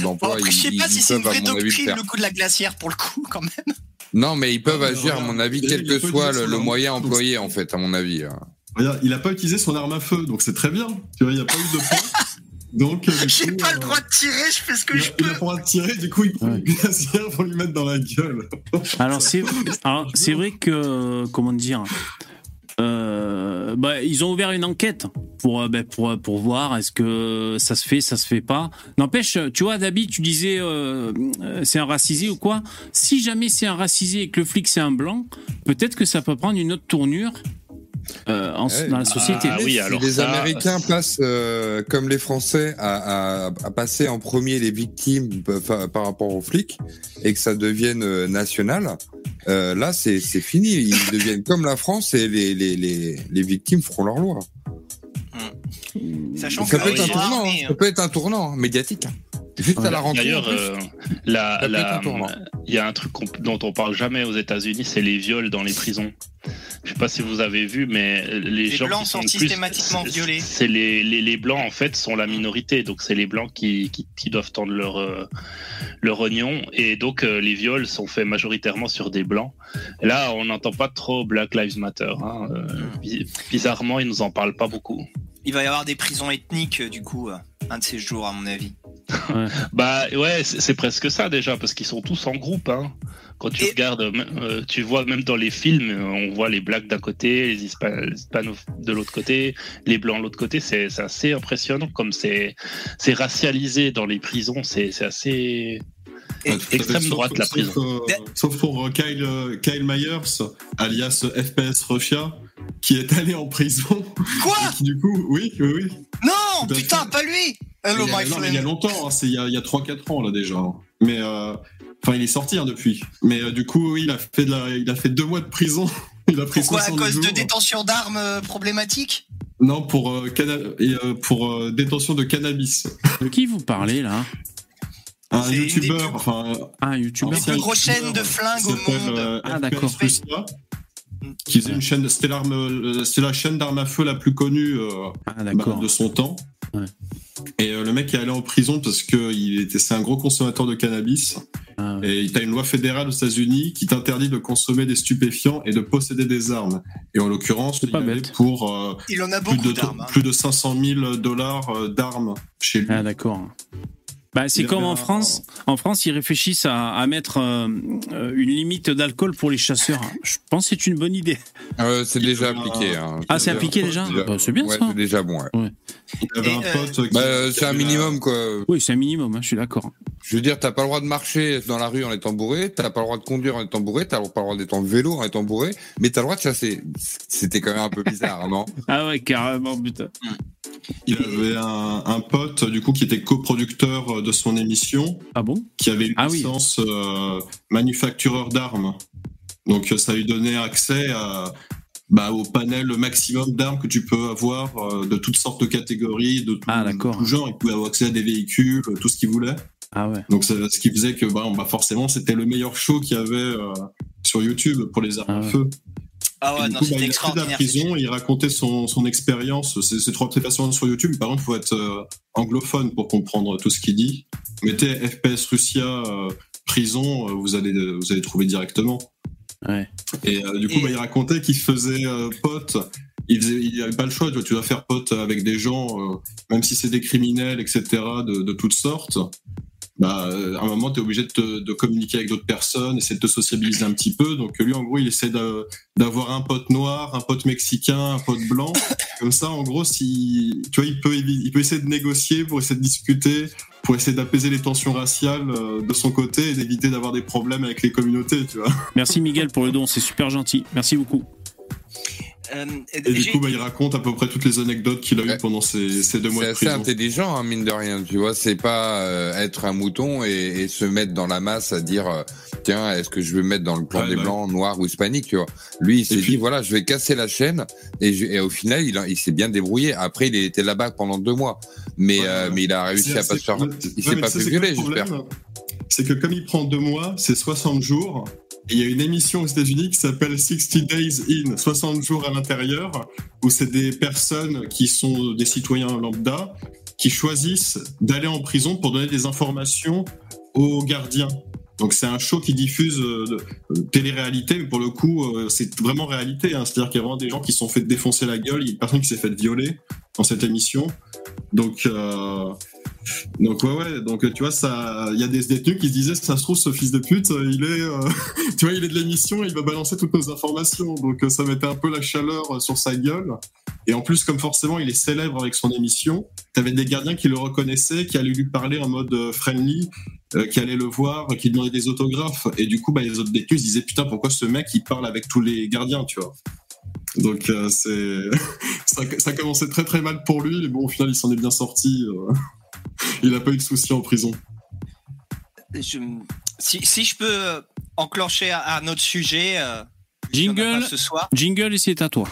d'emploi. je sais pas si c'est une vraie doctrine le coup de la glacière pour le coup, quand même. Non, mais ils peuvent agir, à mon avis, quel que soit le, le moyen employé, en fait, à mon avis. Il n'a pas utilisé son arme à feu, donc c'est très bien. Tu vois, il n'y a pas eu de point. Donc, j'ai pas le droit de tirer, je fais ce que je peux. Il a pas le droit de tirer, du coup, il prend une glacière pour lui mettre dans la gueule. Alors, c'est vrai que, comment dire, euh, bah, ils ont ouvert une enquête pour, euh, bah, pour, pour voir est-ce que ça se fait, ça se fait pas. N'empêche, tu vois, Dabi, tu disais euh, c'est un racisé ou quoi. Si jamais c'est un racisé et que le flic c'est un blanc, peut-être que ça peut prendre une autre tournure euh, dans la société. Ah, oui, alors les Américains passent, euh, comme les Français, à, à, passer en premier les victimes par rapport aux flics et que ça devienne euh, national, euh, là, c'est fini. Ils deviennent comme la France et les, les, les, les victimes feront leur loi. Sachant ça, peut être un tournant, hein. ça peut être un tournant médiatique. Juste à la rencontre. D'ailleurs, il y a un truc dont on parle jamais aux États-Unis, c'est les viols dans les prisons. Je sais pas si vous avez vu, mais les, gens blancs sont, systématiquement violés. C'est les, les, les, blancs en fait sont la minorité, donc c'est les blancs qui, qui, qui, doivent tendre leur euh, leur oignon, et donc euh, les viols sont faits majoritairement sur des blancs. là, on n'entend pas trop Black Lives Matter. Hein. Euh, hmm. bizarrement, ils nous en parlent pas beaucoup. Il va y avoir des prisons ethniques du coup, un de ces jours à mon avis. bah ouais, c'est presque ça déjà, parce qu'ils sont tous en groupe. Hein. Quand tu regardes, euh, tu vois même dans les films, on voit les blacks d'un côté, les hispanos de l'autre côté, les blancs de l'autre côté. C'est assez impressionnant comme c'est racialisé dans les prisons. C'est assez extrême droite la prison. sauf pour euh, Kyle, euh, Kyle Myers, alias FPS Russia, qui est allé en prison. Quoi Du coup, oui, oui, oui. Non, putain, pas lui. Hello, il, y a, il y a longtemps, hein, c'est il y a, a 3-4 ans là déjà. Mais Enfin, il est sorti hein, depuis. Mais euh, du coup, il a fait il a fait deux mois de prison. il a pris Pourquoi à cause de détention d'armes euh, problématiques Non, pour euh, pour détention de cannabis. De qui vous parlez là? Un youtubeur, enfin un youtubeur. Une grosse chaîne de flingues au monde. ah d'accord. Qui faisait une chaîne, c'était la chaîne d'armes à feu la plus connue ah, bah, de son temps. Ouais. Et le mec est allé en prison parce que il était, c'est un gros consommateur de cannabis. Ah et il y a une loi fédérale aux États-Unis qui t'interdit de consommer des stupéfiants et de posséder des armes. Et en l'occurrence, il, avait pour euh, il en a plus, de, hein. plus de 500 000 dollars euh, d'armes chez lui. Ah d'accord. Bah, c'est comme en France. En France, ils réfléchissent à, mettre euh, une limite d'alcool pour les chasseurs. Je pense que c'est une bonne idée. c'est déjà appliqué. Hein. Ah, c'est appliqué déjà, bah, C'est bien ça. C'est déjà bon. Ouais. Il avait un pote. Bah, c'est un minimum quoi. Oui, c'est un minimum. Hein, je suis d'accord. Je veux dire, t'as pas le droit de marcher dans la rue en étant bourré, t'as pas le droit de conduire en étant bourré, t'as pas le droit d'être en vélo en étant bourré, mais t'as le droit de chasser. C'était quand même un peu bizarre, non Ah ouais, carrément, putain. Il avait un, un, pote, du coup, qui était coproducteur de son émission. Ah bon? Qui avait une ah licence euh, manufactureur d'armes. Donc, ça lui donnait accès à, bah, au panel maximum d'armes que tu peux avoir euh, de toutes sortes de catégories, de tout, ah, tout genre. Il pouvait avoir accès à des véhicules, tout ce qu'il voulait. Ah ouais. Donc ce qui faisait que bah, bah forcément c'était le meilleur show qu'il y avait euh, sur YouTube pour les armes à ah feu. Ah ouais, non, coup, bah, il a de la prison, il racontait son, son expérience. C'est trois façons sur YouTube. Par contre, il faut être euh, anglophone pour comprendre tout ce qu'il dit. Mettez FPS Russia euh, prison, vous allez vous allez trouver directement. Ouais. Et du coup, Bah, il racontait qu'il faisait pote. Il, faisait, il avait pas le choix. Tu, dois faire pote avec des gens, même si c'est des criminels, etc. De, de toutes sortes bah, à un moment, tu es obligé de, de, communiquer avec d'autres personnes, essayer de te sociabiliser un petit peu. Donc lui, en gros, il essaie d'avoir un pote noir, un pote mexicain, un pote blanc. Comme ça, en gros, si, tu vois, il peut, il peut essayer de négocier pour essayer de discuter, pour essayer d'apaiser les tensions raciales euh, de son côté et d'éviter d'avoir des problèmes avec les communautés, tu vois. Merci Miguel pour le don, c'est super gentil. Merci beaucoup. Euh, et du coup, bah, il raconte à peu près toutes les anecdotes qu'il a eues pendant ces, ces, deux mois de prison. C'est assez intelligent, hein, mine de rien. Tu vois, c'est pas euh, être un mouton et, et, se mettre dans la masse à dire euh, tiens, est-ce que je vais me mettre dans le plan des blancs, noirs ou hispaniques, tu vois. Lui, il s'est dit voilà, je vais casser la chaîne et, et au final, il, il s'est bien débrouillé. Après, il était là-bas pendant deux mois, mais mais il a réussi à pas se faire. Il s'est pas fait violer, j'espère. C'est que comme il prend deux mois, c'est 60 jours il y a une émission aux États-Unis qui s'appelle 60 Days In, 60 jours à l'intérieur, où c'est des personnes qui sont des citoyens lambda qui choisissent d'aller en prison pour donner des informations aux gardiens. Donc c'est un show qui diffuse euh, de, télé-réalité, mais pour le coup, euh, c'est vraiment réalité. Hein. C'est-à-dire qu'il y a vraiment des gens qui se sont fait défoncer la gueule, il y a une personne qui s'est fait violer dans cette émission. Donc, euh, donc ouais, ouais. Donc tu vois, ça, il y a des détenus qui se disaient, ça se trouve, ce fils de pute, il est, euh, tu vois, il est de l'émission, il va balancer toutes nos informations. Donc ça mettait un peu la chaleur sur sa gueule. Et en plus, comme forcément, il est célèbre avec son émission, t'avais des gardiens qui le reconnaissaient, qui allaient lui parler en mode friendly, qui allaient le voir, qui demandaient des autographes. Et du coup, bah, les autres détenus se disaient, putain, pourquoi ce mec, il parle avec tous les gardiens, tu vois? Donc euh, c'est ça, ça commençait très très mal pour lui, mais bon au final il s'en est bien sorti. Euh. il n'a pas eu de soucis en prison. si, je peux enclencher un autre sujet. Euh, jingle, ce soir. jingle, et c'est à toi.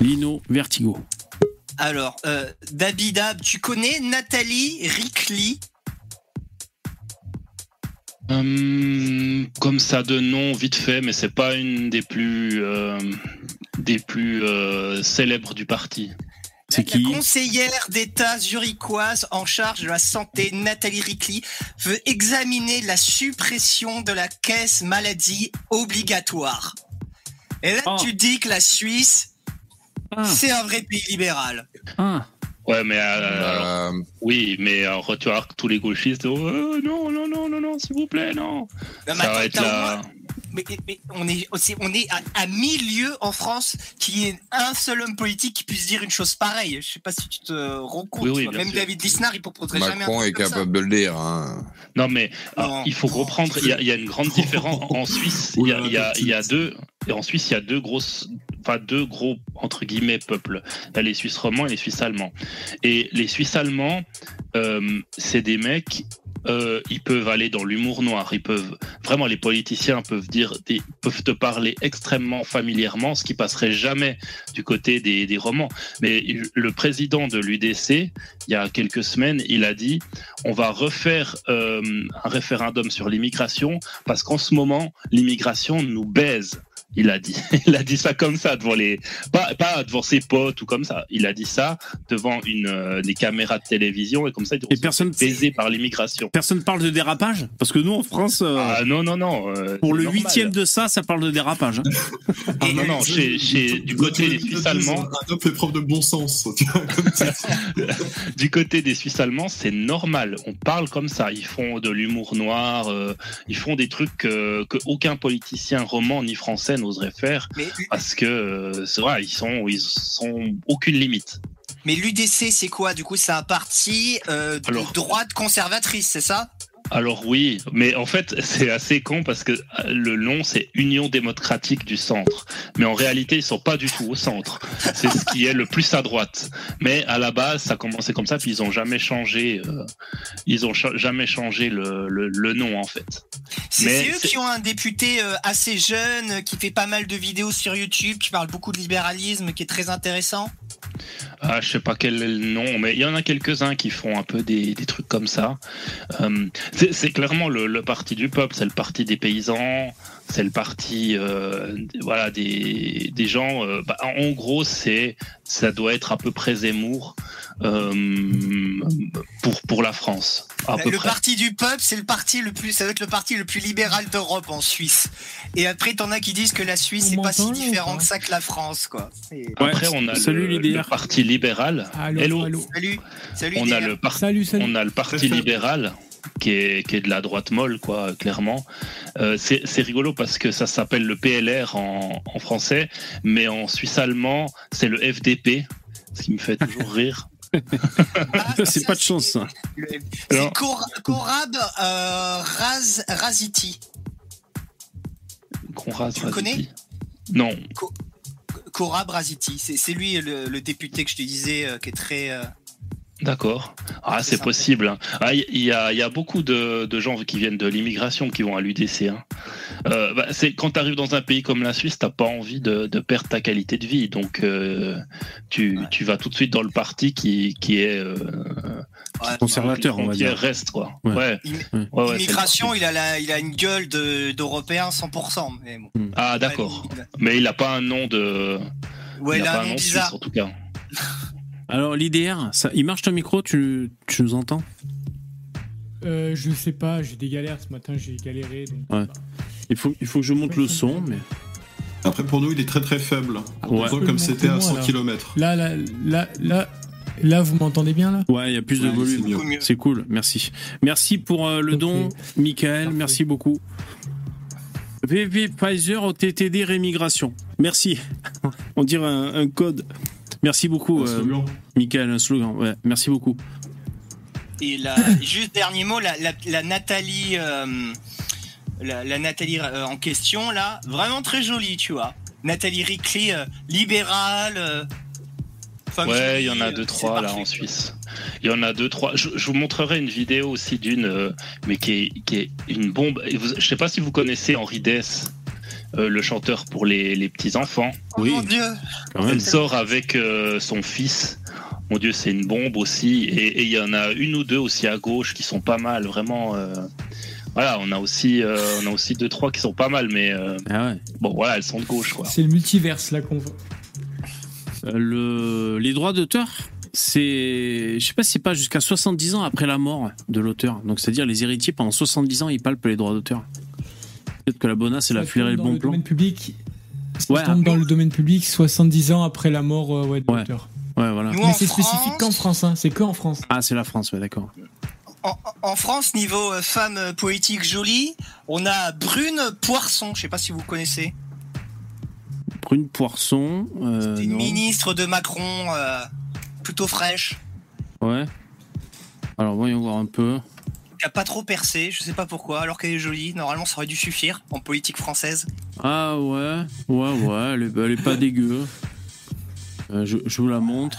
Lino Vertigo. Alors, euh, Dabidab, tu connais Nathalie Rickley Hum, comme ça de nom vite fait, mais c'est pas une des plus euh, des plus euh, célèbres du parti. C'est qui La conseillère d'État zurichoise en charge de la santé, Nathalie Rickley, veut examiner la suppression de la caisse maladie obligatoire. Et là, oh. tu dis que la Suisse, ah. c'est un vrai pays libéral. Ah. Ouais, mais euh, oui, mais alors, tu vois tous les gauchistes, oh, non, non, non, non, non, s'il vous plaît, non. ça va être là. Mais, on est, on est à, à milieu en France qui est un seul homme politique qui puisse dire une chose pareille. Je sais pas si tu te rends compte. Même David Lisnard, il proposerait jamais. Macron est capable de le dire. Hein. Non, mais il faut comprendre. Il y, a, une grande différence en Suisse. Il y a, y y deux. Et en Suisse, il y a deux grosses enfin deux gros entre guillemets peuples. Il y a les Suisses romands et les Suisses allemands. Et les Suisses allemands, euh, c'est des mecs. Euh, ils peuvent aller dans l'humour noir. Ils peuvent vraiment les politiciens peuvent dire, peuvent te parler extrêmement familièrement, ce qui passerait jamais du côté des, des romans. Mais le président de l'UDC, il y a quelques semaines, il a dit on va refaire euh, un référendum sur l'immigration parce qu'en ce moment l'immigration nous baise. Il a dit, il a dit ça comme ça devant les, pas, pas devant ses potes ou comme ça. Il a dit ça devant une euh, des caméras de télévision et comme ça. Et personne baisé par l'immigration. Personne parle de dérapage? Parce que nous en France. Euh, ah non non non. Euh, pour le huitième de ça, ça parle de dérapage. Hein. ah non non, chez, chez du côté des Suisses allemands. Un homme fait preuve de bon sens. du côté des Suisses allemands, c'est normal. On parle comme ça. Ils font de l'humour noir. ils font des trucs que aucun politicien roman ni français n'oserait faire parce que euh, c'est vrai, ils sont, ils sont aucune limite. Mais l'UDC, c'est quoi? Du coup, c'est un parti euh, de droite conservatrice, c'est ça? Alors oui, mais en fait c'est assez con parce que euh, le nom c'est Union démocratique du centre, mais en réalité ils sont pas du tout au centre. C'est ce qui est le plus à droite. Mais à la base ça a commencé comme ça puis ils ont jamais changé, euh, ils ont jamais changé le, le, nom en fait. C'est eux qui ont un député euh, assez jeune qui fait pas mal de vidéos sur YouTube, qui parle beaucoup de libéralisme, qui est très intéressant. Ah, je sais pas quel le nom, mais il y en a quelques-uns qui font un peu des, des trucs comme ça. Euh, c'est clairement le, parti du peuple, c'est le parti des paysans, c'est le parti euh, voilà des, des gens. Euh, bah, en gros, c'est ça doit être à peu près Zemmour euh, pour pour la France. le parti du peuple, c'est le parti le plus, ça doit être le parti le plus libéral d'Europe en Suisse. Et après, t'en as qui disent que la Suisse n'est pas si différent que ça que la France, quoi. Après, on a le, parti libéral. Hello. Salut. Salut. On a le on a le parti libéral qui est, qui est de la droite molle, quoi, clairement. Euh, c'est rigolo parce que ça s'appelle le PLR en, en, français, mais en suisse allemand, c'est le FDP, ce qui me fait toujours rire. Ah, c'est pas de chance, ça. C'est Korab euh, Raz, Raziti. Konrad tu le connais Non. Korab Raziti, c'est lui le, député que je te disais euh, qui est très euh, D'accord. Ah, c'est possible. Hein. Ah, il y, a, y, a, beaucoup de, de, gens qui viennent de l'immigration qui vont à l'UDC. Hein. Euh, bah, c'est quand tu arrives dans un pays comme la Suisse, t'as pas envie de, de, perdre ta qualité de vie, donc euh, tu, tu, vas tout de suite dans le parti qui, qui est euh, conservateur, on va dire. Reste quoi. Ouais. L'immigration, il a la, il a une gueule d'européen 100%. Mais bon. Ah d'accord. Mais il a pas un nom de. Ouais, il, a, un nom bizarre. en tout cas. Alors l'IDR, ça, il marche ton micro, tu, tu nous entends? Euh, Je sais pas, j'ai des galères ce matin, j'ai galéré. il, faut, il faut que je monte le son, mais. Après, pour nous, il est très très faible. Ouais. comme c'était à 100 km. Là, là, là, là, là, vous m'entendez bien là? Ouais, il y a plus de volume. C'est cool, merci. Merci pour euh, le don, Michael, merci beaucoup. VV Pfizer au TTD rémigration. Merci. On dirait un, code. Merci beaucoup, euh, Michael, un slogan. Ouais, merci beaucoup. Et la, juste dernier mot, la, Nathalie, euh, la, Nathalie euh, en question là, vraiment très jolie, tu vois. Nathalie Rickley, libérale. ouais, il y en a deux trois là en Suisse. Il y en a deux, trois. Je, vous montrerai une vidéo aussi d'une, euh, mais qui est, qui est, une bombe. je ne sais pas si vous connaissez Henri Dess, euh, le chanteur pour les, les petits-enfants. Oh oui. mon Dieu Elle sort avec euh, son fils. Mon Dieu, c'est une bombe aussi. Et il y en a une ou deux aussi à gauche qui sont pas mal, vraiment. voilà, on a aussi, on a aussi deux trois qui sont pas mal, mais ah bon, voilà, elles sont de gauche, quoi. C'est le multiverse là qu'on voit. Le... Les droits d'auteur c'est, je sais pas si c'est pas jusqu'à 70 ans après la mort de l'auteur. Donc c'est-à-dire les héritiers pendant 70 ans ils palpent les droits d'auteur. Peut-être que la bonasse elle a flairé le bon le plan. Domaine public, ouais, dans le domaine public 70 ans après la mort euh, de l'auteur. Ouais, voilà. Mais c'est spécifique qu'en France, hein. c'est que en France. Ah, c'est la France, ouais, d'accord. En, France, niveau euh, femme euh, poétique jolie, on a Brune Poisson. Je sais pas si vous connaissez. Brune Poisson. C'était une ministre de Macron plutôt fraîche. Ouais. Alors voyons voir un peu. Qui a pas trop percé, je sais pas pourquoi, alors qu'elle est jolie. Normalement, ça aurait dû suffire en politique française. Ah ouais, ouais, ouais, elle est, pas dégueu. Euh, je, vous la montre.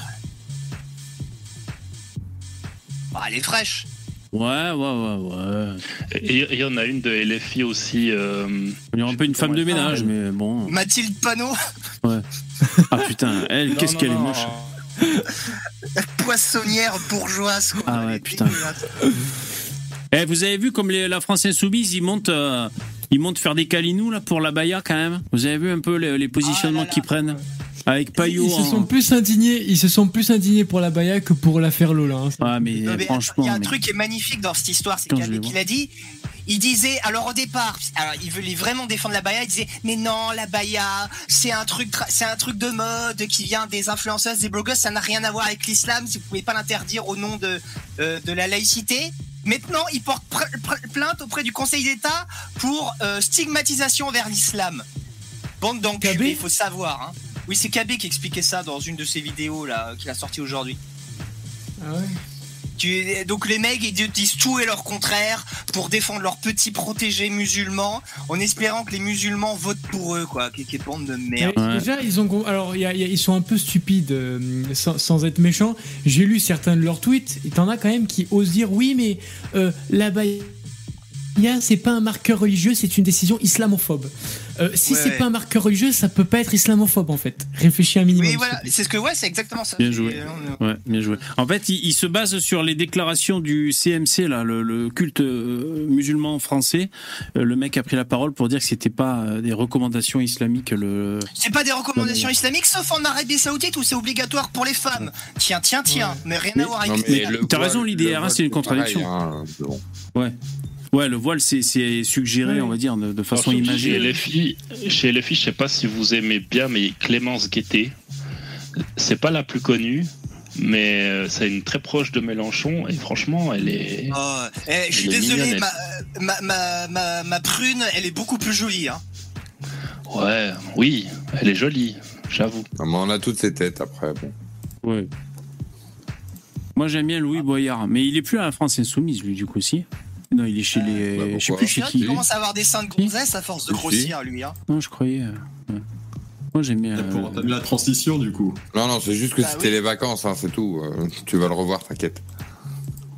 Bah, elle est fraîche. Ouais, ouais, ouais, ouais. Et il y en a une de LFI aussi. Euh... Il y a un peu une femme de ménage, mais bon. Mathilde Panot Ouais. Ah putain, elle, qu'est-ce qu'elle est moche. Poissonnière bourgeoise. Ah ouais, putain. Eh, vous avez vu comme la France Insoumise, ils montent, euh, ils montent faire des calinous là, pour la Baïa quand même Vous avez vu un peu les, positionnements ah qu'ils prennent avec Payot. Ils, se sont plus indignés, ils se sont plus indignés pour la Baïa que pour l'affaire Lola. Hein. Ah, mais, franchement. Il y a un truc qui est magnifique dans cette histoire, c'est qu'il a dit il disait, alors au départ, alors il voulait vraiment défendre la baya, il disait, mais non, la baya, c'est un truc, c'est un truc de mode qui vient des influenceuses, des blogueuses, ça n'a rien à voir avec l'islam, vous pouvez pas l'interdire au nom de, euh, de la laïcité. Maintenant, il porte plainte auprès du Conseil d'État pour euh, stigmatisation vers l'islam. Bande d'enculés, il faut savoir. Hein. Oui, c'est KB qui expliquait ça dans une de ses vidéos là qu'il a sorti aujourd'hui. Ah ouais donc les mecs ils disent tout et leur contraire pour défendre leurs petits protégés musulmans en espérant que les musulmans votent pour eux quoi. Quelle bande de merde. Déjà ils ont alors ils sont un peu stupides euh, sans, être méchants. J'ai lu certains de leurs tweets. Il y en a quand même qui osent dire oui mais euh, là-bas c'est pas un marqueur religieux, c'est une décision islamophobe. Euh, si c'est pas un marqueur religieux, ça peut pas être islamophobe en fait. Réfléchis un minimum. Oui, voilà, c'est ce que ouais, c'est exactement ça. Bien joué. Ouais, bien joué. En fait, il, se base sur les déclarations du CMC là, le, culte euh, musulman français. Euh, le mec a pris la parole pour dire que c'était pas des recommandations islamiques. Le. C'est pas des recommandations islamiques, sauf en Arabie Saoudite où c'est obligatoire pour les femmes. Tiens, tiens, tiens, mais rien à voir avec. T'as raison, l'idéal, hein, c'est une contradiction. Hein, ouais. Ouais, le voile, c'est suggéré, on va dire, de, façon imagée. Chez les filles, chez les filles, je sais pas si vous aimez bien, mais Clémence Guettet, c'est pas la plus connue, mais euh, c'est une très proche de Mélenchon et franchement, elle est. Oh, eh, je suis désolé, ma, ma, ma, ma, prune, elle est beaucoup plus jolie. Hein. Ouais, oui, elle est jolie, j'avoue. on a toutes ces têtes après. Bon. Ouais. Moi, j'aime bien Louis Boyard, mais il est plus à la France Insoumise, lui, du coup, aussi. Non, il est chez les. Bah, je sais plus chez qui. Il commence à avoir des seins de gonzesse à force de grossir, lui. Hein. Non, je croyais. Euh, Moi, j'aime bien. T'as mis la transition, du coup. Non, non, c'est juste que bah c'était les vacances, hein, c'est tout. Euh, tu vas le revoir, t'inquiète.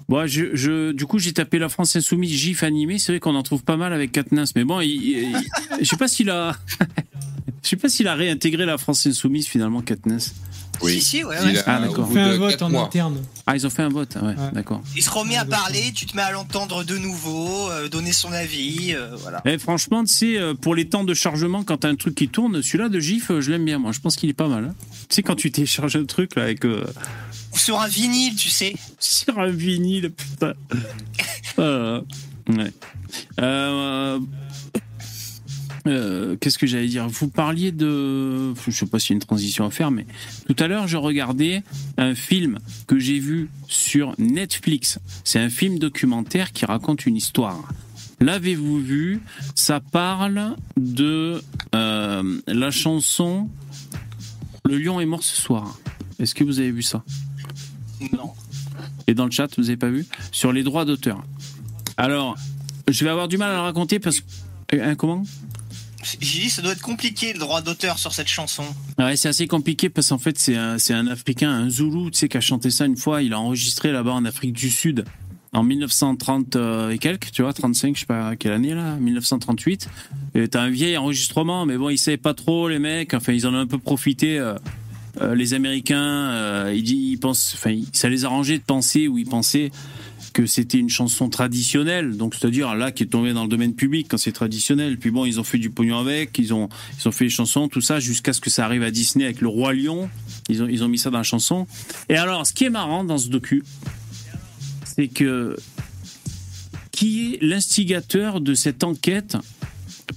Bon, je, je, du coup, j'ai tapé la France Insoumise GIF animé. C'est vrai qu'on en trouve pas mal avec Katniss, mais bon, il, je sais pas s'il a, je sais pas s'il a réintégré la France Insoumise finalement, Katniss. Oui. Si, si, ouais, ouais. Ah, d'accord. Ils ont fait un vote en interne. Ah, ils ont fait un vote, ouais, d'accord. Il se remet à parler, tu te mets à l'entendre de nouveau, euh, donner son avis, euh, voilà. Eh, franchement, tu sais, euh, pour les temps de chargement, quand t'as un truc qui tourne, celui-là de GIF, je l'aime bien, moi. Je pense qu'il est pas mal. Hein. Tu sais, quand tu télécharges un truc, là, avec. Sur un vinyle, tu sais. Sur un vinyle, putain. ouais. euh, qu'est-ce que j'allais dire? Vous parliez de, je sais pas s'il y a une transition à faire, mais tout à l'heure je regardais un film que j'ai vu sur Netflix. C'est un film documentaire qui raconte une histoire. L'avez-vous vu? Ça parle de euh, la chanson Le lion est mort ce soir. Est-ce que vous avez vu ça? Non. Et dans le chat, vous avez pas vu? Sur les droits d'auteur. Alors, je vais avoir du mal à le raconter parce que. Hein, comment? J'ai dit, ça doit être compliqué le droit d'auteur sur cette chanson. Ouais, c'est assez compliqué parce qu'en fait, c'est un, un, Africain, un Zoulou, tu sais, qui a chanté ça une fois. Il a enregistré là-bas en Afrique du Sud en 1930 euh, et quelques, tu vois, 35, je sais pas quelle année là, 1938. Et t'as un vieil enregistrement, mais bon, ils savaient pas trop les mecs. Enfin, ils en ont un peu profité. Euh, euh, les Américains, ils, ils pensent, enfin, ça les arrangeait de penser ou ils pensaient que c'était une chanson traditionnelle, donc c'est-à-dire là qui est tombée dans le domaine public quand c'est traditionnel. Puis bon, ils ont fait du pognon avec, ils ont ils ont fait les chansons, tout ça jusqu'à ce que ça arrive à Disney avec le roi lion. Ils ont ils ont mis ça dans la chanson. Et alors, ce qui est marrant dans ce docu, c'est que qui est l'instigateur de cette enquête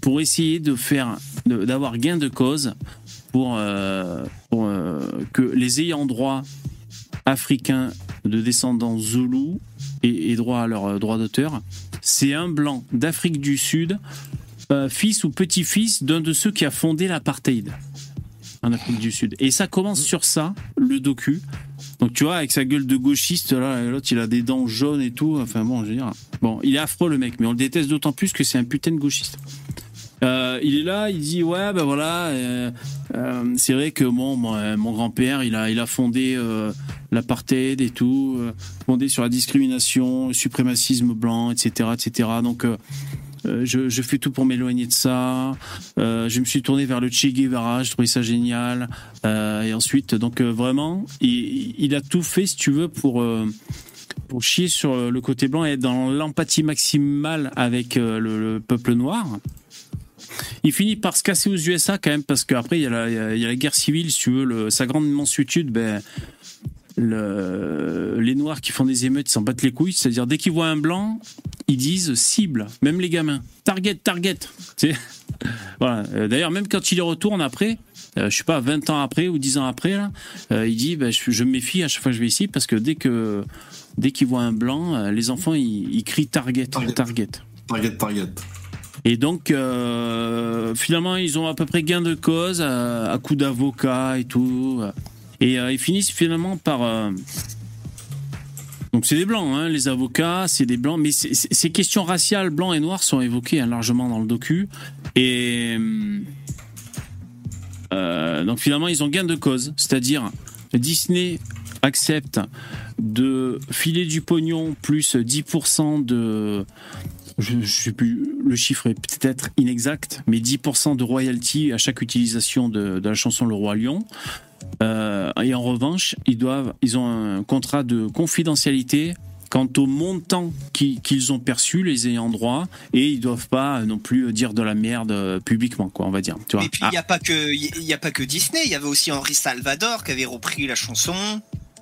pour essayer de faire d'avoir gain de cause pour, euh, euh, que les ayants droit africains de descendants zoulous et, droit à leur euh, droit d'auteur, c'est un blanc d'Afrique du Sud, euh, fils ou petit-fils d'un de ceux qui a fondé l'apartheid en Afrique du Sud. Et ça commence sur ça, le docu. Donc tu vois, avec sa gueule de gauchiste, là, l'autre il a des dents jaunes et tout. Enfin bon, je veux dire, bon, il est affreux le mec, mais on le déteste d'autant plus que c'est un putain de gauchiste. Euh, il est là, il dit ouais ben voilà, euh, euh, c'est vrai que mon, mon grand-père il a il a fondé l'apartheid et tout, fondé sur la discrimination, le suprémacisme blanc, etc. etc. Donc je, fais tout pour m'éloigner de ça. je me suis tourné vers le Che Guevara, je trouvais ça génial. et ensuite, donc vraiment, il, a tout fait, si tu veux, pour pour chier sur le côté blanc et être dans l'empathie maximale avec le peuple noir. Il finit par se casser aux USA quand même parce qu'après il y, a la, guerre civile, si tu veux, le, sa grande mansuétude, ben, les noirs qui font des émeutes, ils s'en battent les couilles. C'est-à-dire dès qu'ils voient un blanc, ils disent cible, même les gamins. Target, target. voilà. Euh, d'ailleurs, même quand il y retourne après, euh, je sais pas, 20 ans après ou 10 ans après, là, euh, il dit ben, je, me méfie à chaque fois que je vais ici parce que dès que dès qu'ils voient un blanc, les enfants ils, ils crient target, target. Target, target. target. Et donc, euh, finalement, ils ont à peu près gain de cause à, à coup d'avocat et tout. Et euh, ils finissent finalement par. Euh, donc, c'est des blancs, hein, les avocats, c'est des blancs. Mais ces questions raciales, blancs et noirs, sont évoquées hein, largement dans le docu. Et. donc, finalement, ils ont gain de cause. C'est-à-dire, Disney accepte de filer du pognon plus 10% de je, je sais plus, le chiffre est peut-être inexact, mais 10% de royalty à chaque utilisation de, de, la chanson Le Roi Lion. Euh, et en revanche, ils doivent, ils ont un contrat de confidentialité quant au montant qu'ils ont perçu, les ayants droit, et ils doivent pas non plus dire de la merde euh, publiquement, quoi, on va dire. Tu vois. Et puis il n'y a pas que, a pas que Disney, il y avait aussi Henri Salvador qui avait repris la chanson.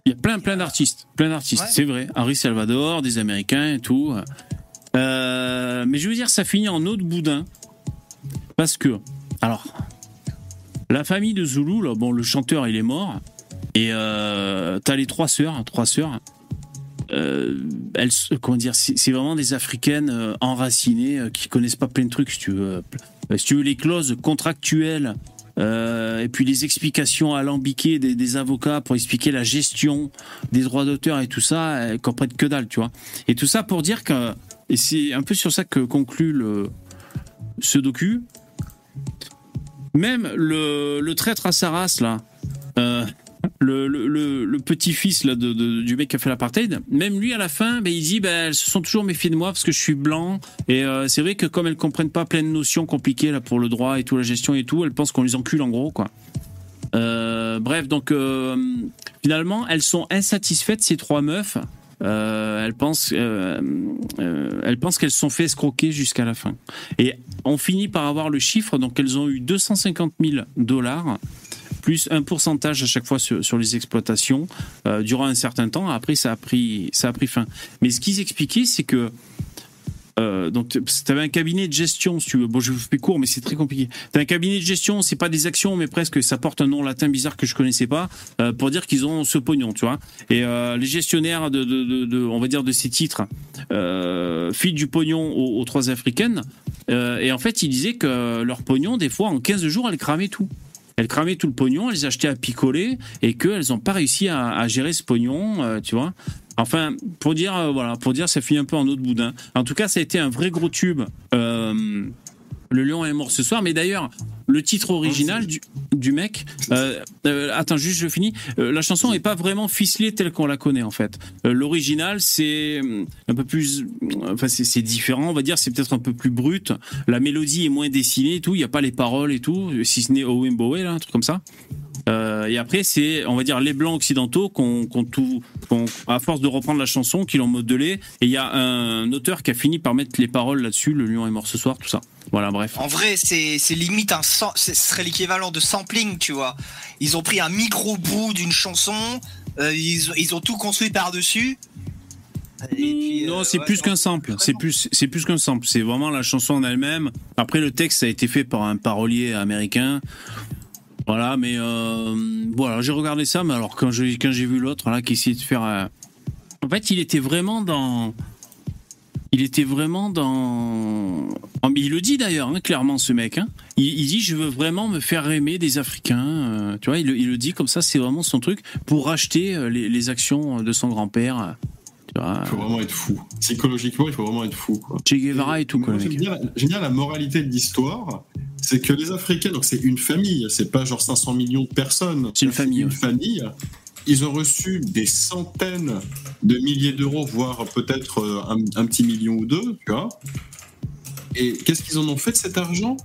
Il y a plein, plein d'artistes, plein d'artistes, c'est vrai. Henri Salvador, des Américains et tout. Euh, mais je veux dire, ça finit en eau de boudin. Parce que, alors, la famille de Zulu, là, bon, le chanteur, il est mort. Et euh, t'as les trois sœurs, trois sœurs. Euh, elles, comment dire, c'est vraiment des africaines euh, enracinées qui connaissent pas plein de trucs, si tu veux. Si tu veux, les clauses contractuelles et puis les explications alambiquées des, des, avocats pour expliquer la gestion des droits d'auteur et tout ça, elles comprennent que dalle, tu vois. Et tout ça pour dire que et c'est un peu sur ça que conclut ce docu. Même le, traître à sa race, là, euh, le, petit-fils de, du mec qui a fait l'apartheid, même lui à la fin, ben, il dit ben, elles se sont toujours méfiées de moi parce que je suis blanc. Et euh, c'est vrai que comme elles comprennent pas plein de notions compliquées là, pour le droit et tout, la gestion et tout, elles pensent qu'on les encule en gros. quoi. Euh, bref, donc finalement, elles sont insatisfaites, ces trois meufs, euh, elles pensent, euh, euh, qu'elles sont fait escroquer jusqu'à la fin. Et on finit par avoir le chiffre, donc elles ont eu 250 000 dollars plus un pourcentage à chaque fois sur, les exploitations durant un certain temps. Après, ça a pris, ça a pris fin. Mais ce qu'ils expliquaient, c'est que euh, donc tu avais un cabinet de gestion, si tu veux. Bon, je vous fais court, mais c'est très compliqué. Tu un cabinet de gestion, c'est pas des actions, mais presque, ça porte un nom latin bizarre que je connaissais pas, euh, pour dire qu'ils ont ce pognon, tu vois. Et euh, les gestionnaires de, on va dire, de ces titres filent du pognon aux, trois africaines. Et en fait, ils disaient que leur pognon, des fois, en 15 jours, elles cramaient tout. Elles cramaient tout le pognon, elles achetaient à picoler et qu'elles n'ont pas réussi à, gérer ce pognon, tu vois. Enfin, pour dire, euh, voilà, pour dire, ça finit un peu en autre boudin. En tout cas, ça a été un vrai gros tube. Euh, le lion est mort ce soir. Mais d'ailleurs, le titre original du, mec. Euh, attends, juste, je finis. la chanson n'est pas vraiment ficelée telle qu'on la connaît en fait. L'original, c'est un peu plus, enfin c'est différent, on va dire. C'est peut-être un peu plus brut. La mélodie est moins dessinée et tout. Il n'y a pas les paroles et tout, si ce n'est Owen Bowie là, un truc comme ça. Euh, et après, c'est, on va dire, les blancs occidentaux qu'on, qu'on tout, qu'on, à force de reprendre la chanson, qui l'ont modelé. Et il y a un auteur qui a fini par mettre les paroles là-dessus. Le lion est mort ce soir, tout ça. Voilà, bref. En vrai, c'est, c'est limite un, ce serait l'équivalent de sampling, tu vois. Ils ont pris un micro bout d'une chanson, euh, ils, ils ont tout construit par-dessus. Puis, non, euh, c'est plus qu'un sample. C'est plus, c'est plus qu'un sample. C'est vraiment la chanson en elle-même. Après, le texte a été fait par un parolier américain. Voilà, mais euh, voilà, j'ai regardé ça, mais alors quand j'ai quand j'ai vu l'autre là qui essayait de faire, euh, en fait, il était vraiment dans, il était vraiment dans, il le dit d'ailleurs hein, clairement ce mec, hein. il, dit je veux vraiment me faire aimer des Africains, euh, tu vois, il, le dit comme ça, c'est vraiment son truc pour racheter les, actions de son grand-père. Il faut vraiment être fou. Psychologiquement, il faut vraiment être fou. Quoi. Che Guevara et tout. Quoi, J'aime bien, la moralité de l'histoire c'est que les Africains, donc c'est une famille, c'est pas genre 500 millions de personnes. C'est une famille. Une famille. Ils ont reçu des centaines de milliers d'euros, voire peut-être euh, un, petit million ou deux, tu vois. Et qu'est-ce qu'ils en ont fait de cet argent?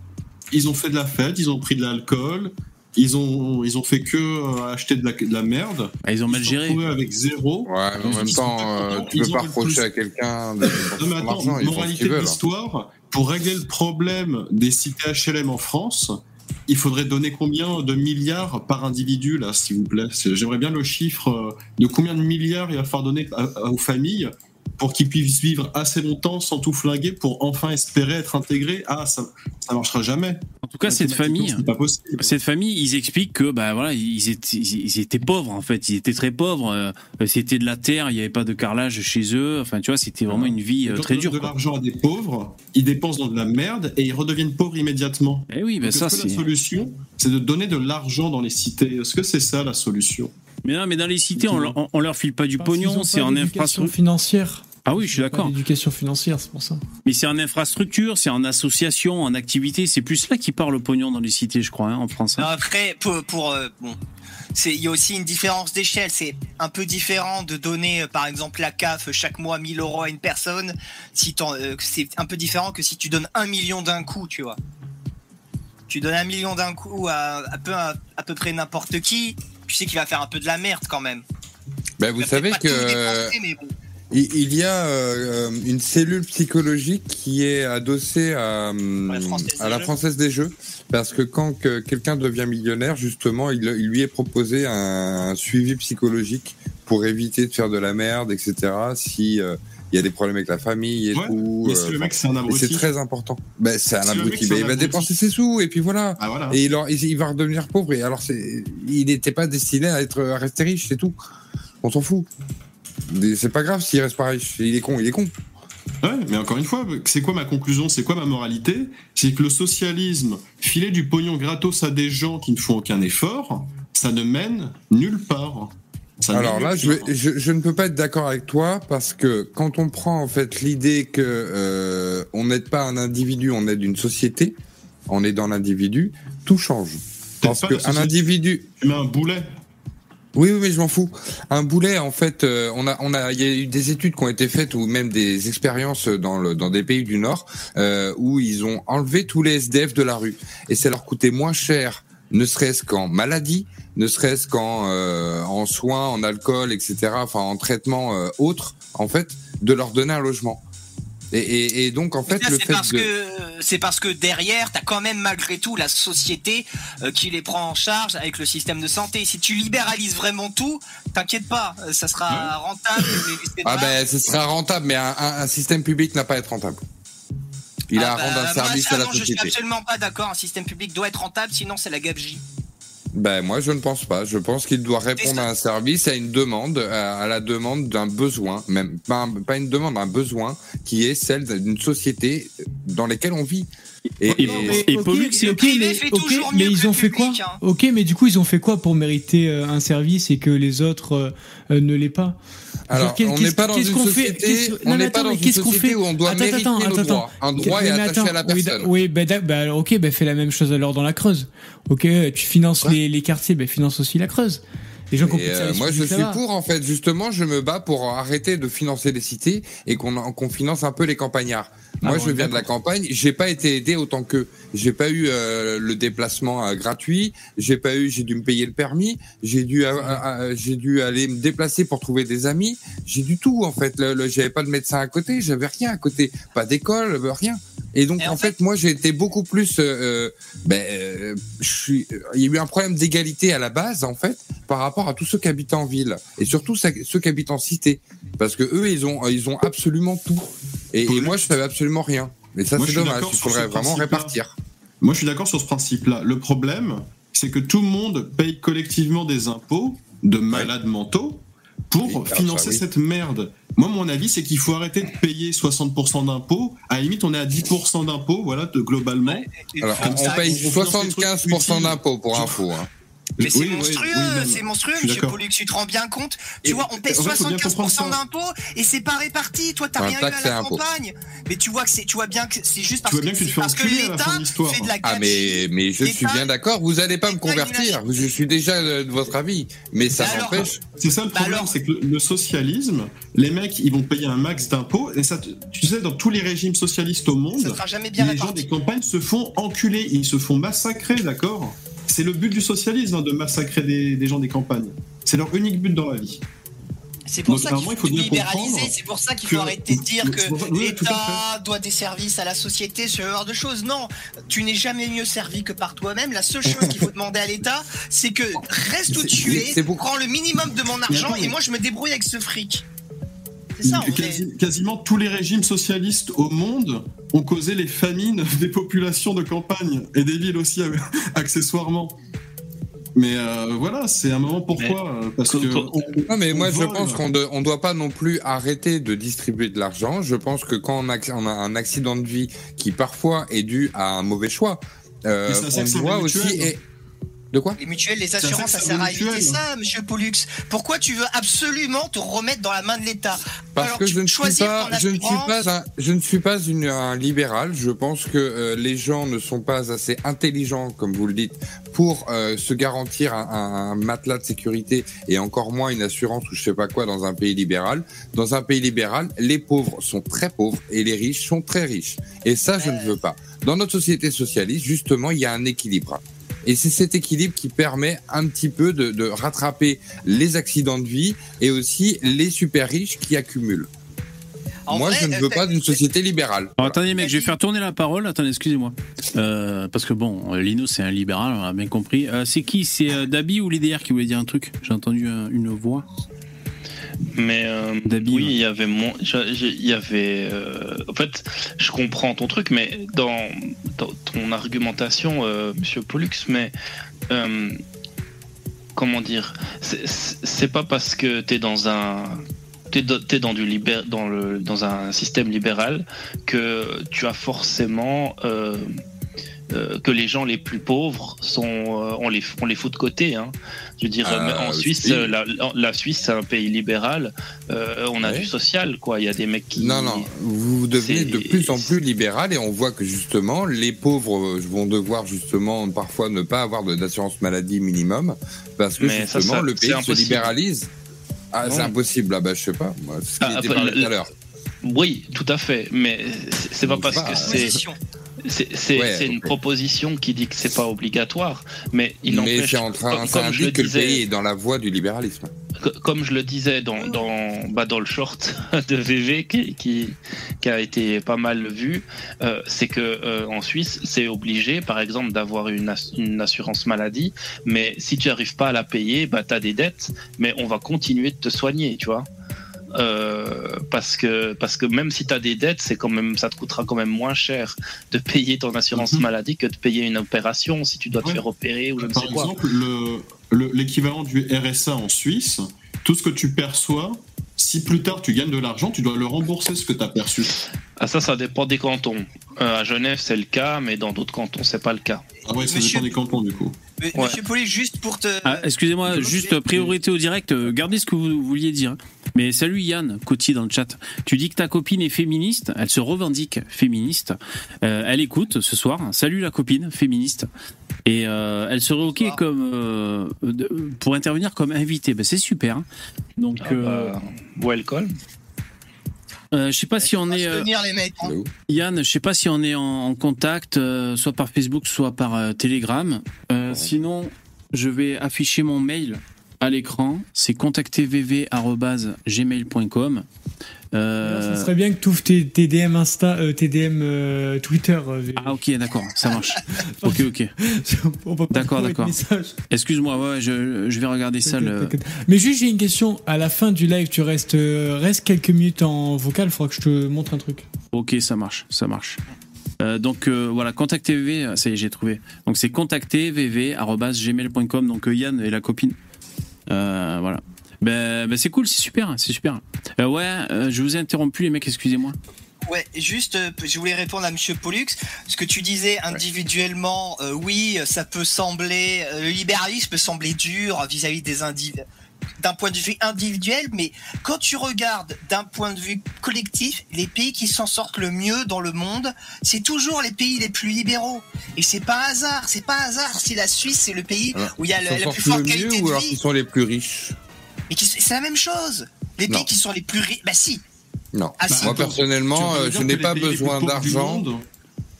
Ils ont fait de la fête, ils ont pris de l'alcool, ils ont, ils ont fait que euh, acheter de la, de la merde. Ah, ils ont mal géré. avec zéro. Ouais, mais en même temps, euh, tu peux pas reprocher à quelqu'un de. Non, mais attends, moralité de hein. l'histoire, pour régler le problème des cités HLM en France, il faudrait donner combien de milliards par individu, là, s'il vous plaît? J'aimerais bien le chiffre euh, de combien de milliards il va falloir donner aux familles pour qu'ils puissent vivre assez longtemps sans tout flinguer pour enfin espérer être intégrés. Ah, ça, ça marchera jamais. En tout cas, cette famille, cette famille, ils expliquent que bah voilà, ils étaient, ils étaient pauvres en fait, ils étaient très pauvres. Euh, c'était de la terre, il n'y avait pas de carrelage chez eux. Enfin, tu vois, c'était vraiment une vie euh, très dure. De l'argent à des pauvres, ils dépensent dans de la merde et ils redeviennent pauvres immédiatement. Eh oui, ben ça, c'est la solution, c'est de donner de l'argent dans les cités? Est-ce que c'est ça la solution? Mais non, mais dans les cités, on, on, leur file pas du pognon, c'est en infrastructure financière. Ah oui, je suis d'accord. L'éducation financière, c'est pour ça. Mais c'est en infrastructure, c'est en association, en activité. C'est plus là qui parle le pognon dans les cités, je crois, hein, en France. Après, pour, pour euh, bon, c'est il y a aussi une différence d'échelle. C'est un peu différent de donner, euh, par exemple, la CAF chaque mois 1000 euros à une personne. Si euh, c'est un peu différent que si tu donnes un million d'un coup, tu vois. Tu donnes un million d'un coup à, à, peu, à, peu près n'importe qui, tu sais qu'il va faire un peu de la merde quand même. Ben, vous savez que. Il y a euh, une cellule psychologique qui est adossée à, la Française des Jeux, parce que quand quelqu'un devient millionnaire, justement, il, lui est proposé un, suivi psychologique pour éviter de faire de la merde, etc. Si euh, il y a des problèmes avec la famille et tout. Mais le mec, c'est un abruti. C'est très important. Ben, c'est un abruti. Ben, il va dépenser ses sous et puis voilà. Ah, et il, il, va redevenir pauvre. Et alors, il n'était pas destiné à être à rester riche, c'est tout. On s'en fout. C'est pas grave s'il reste pas riche. Il est con, il est con. Ouais, mais encore une fois, c'est quoi ma conclusion C'est quoi ma moralité? C'est que le socialisme, filer du pognon gratos à des gens qui ne font aucun effort, ça ne mène nulle part. Alors là, je, je, ne peux pas être d'accord avec toi parce que quand on prend en fait l'idée que euh, on n'aide pas un individu, on aide une société, on est dans l'individu, tout change. Parce qu'un individu, tu mets un boulet oui, oui, mais je m'en fous. Un boulet, en fait, euh, on a, on a, il y a eu des études qui ont été faites ou même des expériences dans le, dans des pays du Nord euh, où ils ont enlevé tous les SDF de la rue et ça leur coûtait moins cher, ne serait-ce qu'en maladie, ne serait-ce qu'en euh, en soins, en alcool, etc. Enfin, en traitement euh, autre, en fait, de leur donner un logement. Et, donc en fait, le fait parce que c'est parce que derrière, t'as quand même malgré tout la société euh, qui les prend en charge avec le système de santé. Si tu libéralises vraiment tout, t'inquiète pas, euh, ça sera rentable. ah ben, ce sera rentable, mais un, système public n'a pas à être rentable. Il a à ah rendre bah, un service à la société. Je suis absolument pas d'accord. Un système public doit être rentable, sinon c'est la gabegie. Ben moi je ne pense pas. Je pense qu'il doit répondre à un service, à une demande, à la demande d'un besoin, même pas, pas une demande, un besoin qui est celle d'une société dans laquelle on vit. Et, et, et Pollux, c'est ok, mais, mais ils ont fait quoi hein. Ok, mais du coup ils ont fait quoi pour mériter euh, un service et que les autres euh, euh, ne l'aient pas? Alors, on n'est pas dans une société, on n'est pas dans une société où on doit attends, mériter attends, le droit. Un droit est attaché à la personne. Oui, ben, bah, ok, ben fais la même chose alors dans la Creuse. Ok, tu finances les, quartiers, ben finance aussi la Creuse. Les gens euh, moi, je suis pour, en fait. Justement, je me bats pour arrêter de financer les cités et qu'on qu'on finance un peu les campagnards. Moi, je viens de la campagne. J'ai pas été aidé autant que j'ai pas eu euh, le déplacement euh, gratuit. J'ai pas eu. J'ai dû me payer le permis. J'ai dû. j'ai dû aller me déplacer pour trouver des amis. J'ai du tout en fait. Le, j'avais pas de médecin à côté. J'avais rien à côté. Pas d'école. Rien. Et donc en, fait, moi j'ai été beaucoup plus. Euh, ben, euh, je suis. Il y a eu un problème d'égalité à la base en fait par rapport à tous ceux qui habitent en ville et surtout ceux qui habitent en cité parce que eux ils ont ils ont absolument tout et, moi je savais absolument rien. Mais ça c'est dommage. Il faudrait vraiment répartir. Moi je suis d'accord sur ce principe-là. Le problème c'est que tout le monde paye collectivement des impôts de malades mentaux pour financer cette merde. Moi, mon avis, c'est qu'il faut arrêter de payer 60% d'impôts. À la limite, on est à 10% d'impôts, voilà, globalement. Alors, on, paye 75% d'impôts pour info. Hein. Mais c'est monstrueux, c'est monstrueux, monsieur Pollux, tu te rends bien compte Tu vois, on paie 75% d'impôts et c'est pas réparti. Toi, t'as rien eu à la campagne. Mais tu vois que c'est, tu vois bien que c'est juste parce que, l'État fait de la Ah, mais, mais je suis bien d'accord. Vous allez pas me convertir. Je suis déjà de votre avis. Mais ça m'empêche. C'est ça le bah problème, c'est que le socialisme, les mecs, ils vont payer un max d'impôts. Et ça, tu sais, dans tous les régimes socialistes au monde, les gens des campagnes se font enculer, ils se font massacrer, d'accord? C'est le but du socialisme hein, de massacrer des, gens des campagnes. C'est leur unique but dans la vie. C'est pour, ça qu'il faut libéraliser, c'est pour ça qu'il faut arrêter de dire que l'État doit des services à la société, ce genre de choses. Non, tu n'es jamais mieux servi que par toi-même. La seule chose qu'il faut demander à l'État, c'est que reste où tu es, prends le minimum de mon argent et moi je me débrouille avec ce fric. Quasiment tous les régimes socialistes au monde ont causé les famines des populations de campagne et des villes aussi accessoirement. Mais euh, voilà, c'est un moment pourquoi euh, Parce que non, mais moi je pense qu'on ne doit pas non plus arrêter de distribuer de l'argent. Je pense que quand on a, un accident de vie qui parfois est dû à un mauvais choix, euh, on doit aussi de quoi? Les mutuelles, les assurances, ça, sert à éviter ça, monsieur Pollux. Pourquoi tu veux absolument te remettre dans la main de l'État? Parce que je ne, suis pas, je, ne suis pas un, je ne suis pas une, un libéral. Je pense que euh, les gens ne sont pas assez intelligents, comme vous le dites, pour euh, se garantir un, un, matelas de sécurité et encore moins une assurance ou je sais pas quoi dans un pays libéral. Dans un pays libéral, les pauvres sont très pauvres et les riches sont très riches. Et ça, je ne veux pas. Dans notre société socialiste, justement, il y a un équilibre. Et c'est cet équilibre qui permet un petit peu de, rattraper les accidents de vie et aussi les super riches qui accumulent. Moi, je ne veux pas d'une société libérale. Attendez, mec, je vais faire tourner la parole. Attendez, excusez-moi. Euh, parce que bon, Lino, c'est un libéral, on a bien compris. Euh, c'est qui? C'est euh, Dabi ou l'IDR qui voulait dire un truc? J'ai entendu une voix. Mais euh, oui, il y avait mon, il y avait. Euh, en fait, je comprends ton truc, mais dans, ton argumentation, euh, Monsieur Pollux, mais comment dire, c'est pas parce que t'es dans un t'es dans du libér, dans le dans un système libéral que tu as forcément euh, que les gens les plus pauvres sont, euh, on les, on les fout de côté. Hein. Je veux dire, en euh, Suisse, la, Suisse c'est un pays libéral. on a du social, quoi. Il y a des mecs qui. Non, non. Vous devenez de plus en plus libéral et on voit que justement, les pauvres vont devoir justement parfois ne pas avoir d'assurance maladie minimum parce que justement le pays se libéralise. Ah, c'est impossible. Ah, bah, je sais pas. Moi, ce qui ah, était parlé tout à l'heure. Oui, tout à fait. Mais c'est pas parce que c'est c'est une proposition qui dit que c'est pas obligatoire, mais il Mais c'est en train, comme, ça que le pays est dans la voie du libéralisme. Comme je le disais dans dans, bah dans le short de VV qui, qui, a été pas mal vu, euh, c'est que euh, en Suisse c'est obligé, par exemple, d'avoir une, une, assurance maladie, mais si tu n'arrives pas à la payer, bah as des dettes, mais on va continuer de te soigner, tu vois. Euh, parce que parce que même si tu as des dettes, c'est quand même ça te coûtera quand même moins cher de payer ton assurance mhm. maladie que de payer une opération si tu dois te faire opérer ou je ne sais quoi. Par exemple, l'équivalent du RSA en Suisse, tout ce que tu perçois, si plus tard tu gagnes de l'argent, tu dois le rembourser ce que tu as perçu. Ah ça, ça dépend des cantons. Euh, à Genève, c'est le cas, mais dans d'autres cantons, c'est pas le cas. Ah ouais, ça dépend des cantons du coup. Monsieur Poli, juste pour te. Ah, excusez-moi, juste priorité au direct, euh, gardez ce que vous vouliez dire. Mais salut Yann, Coty dans le chat. Tu dis que ta copine est féministe, elle se revendique féministe. Euh, elle écoute ce soir. Salut la copine féministe. Et euh, elle serait ok comme pour intervenir comme invitée. Ben, c'est super. Donc ah bah, welcome. Euh, je sais pas si on est. Euh, les mecs, hein. Yann, je sais pas si on est en, contact, euh, soit par Facebook, soit par Telegram. Sinon, je vais afficher mon mail à l'écran. C'est contactvv@gmail.com. Euh... Ça serait bien que tu ouvres tes, DM Insta, euh, DM euh, Twitter. Euh, ah ok, d'accord, ça marche. ok, ok. D'accord, d'accord. Excuse-moi, ouais, je, je, vais regarder ça. Le... Mais juste, j'ai une question. À la fin du live, tu restes, reste quelques minutes en vocal. Il faudra que je te montre un truc. Ok, ça marche, ça marche. donc voilà, contactvv, ça y est, j'ai trouvé. Donc c'est contactvv@gmail.com. Donc Yann et la copine. Voilà. Ben, ben c'est cool, c'est super, c'est super. Euh, ouais, euh, je vous ai interrompu les mecs, excusez-moi. Ouais, juste, euh, je voulais répondre à Monsieur Pollux. Ce que tu disais individuellement, oui, ça peut sembler, le libéralisme peut sembler dur vis-à-vis des individus d'un point de vue individuel, mais quand tu regardes d'un point de vue collectif, les pays qui s'en sortent le mieux dans le monde, c'est toujours les pays les plus libéraux. Et c'est pas hasard, c'est pas hasard si la Suisse c'est le pays où il y a la plus forte qualité de vie. Ou sont les plus riches mais c'est la même chose. Les pays qui sont les plus riches, bah si. Non. Ah, Moi personnellement, euh, je n'ai pas besoin d'argent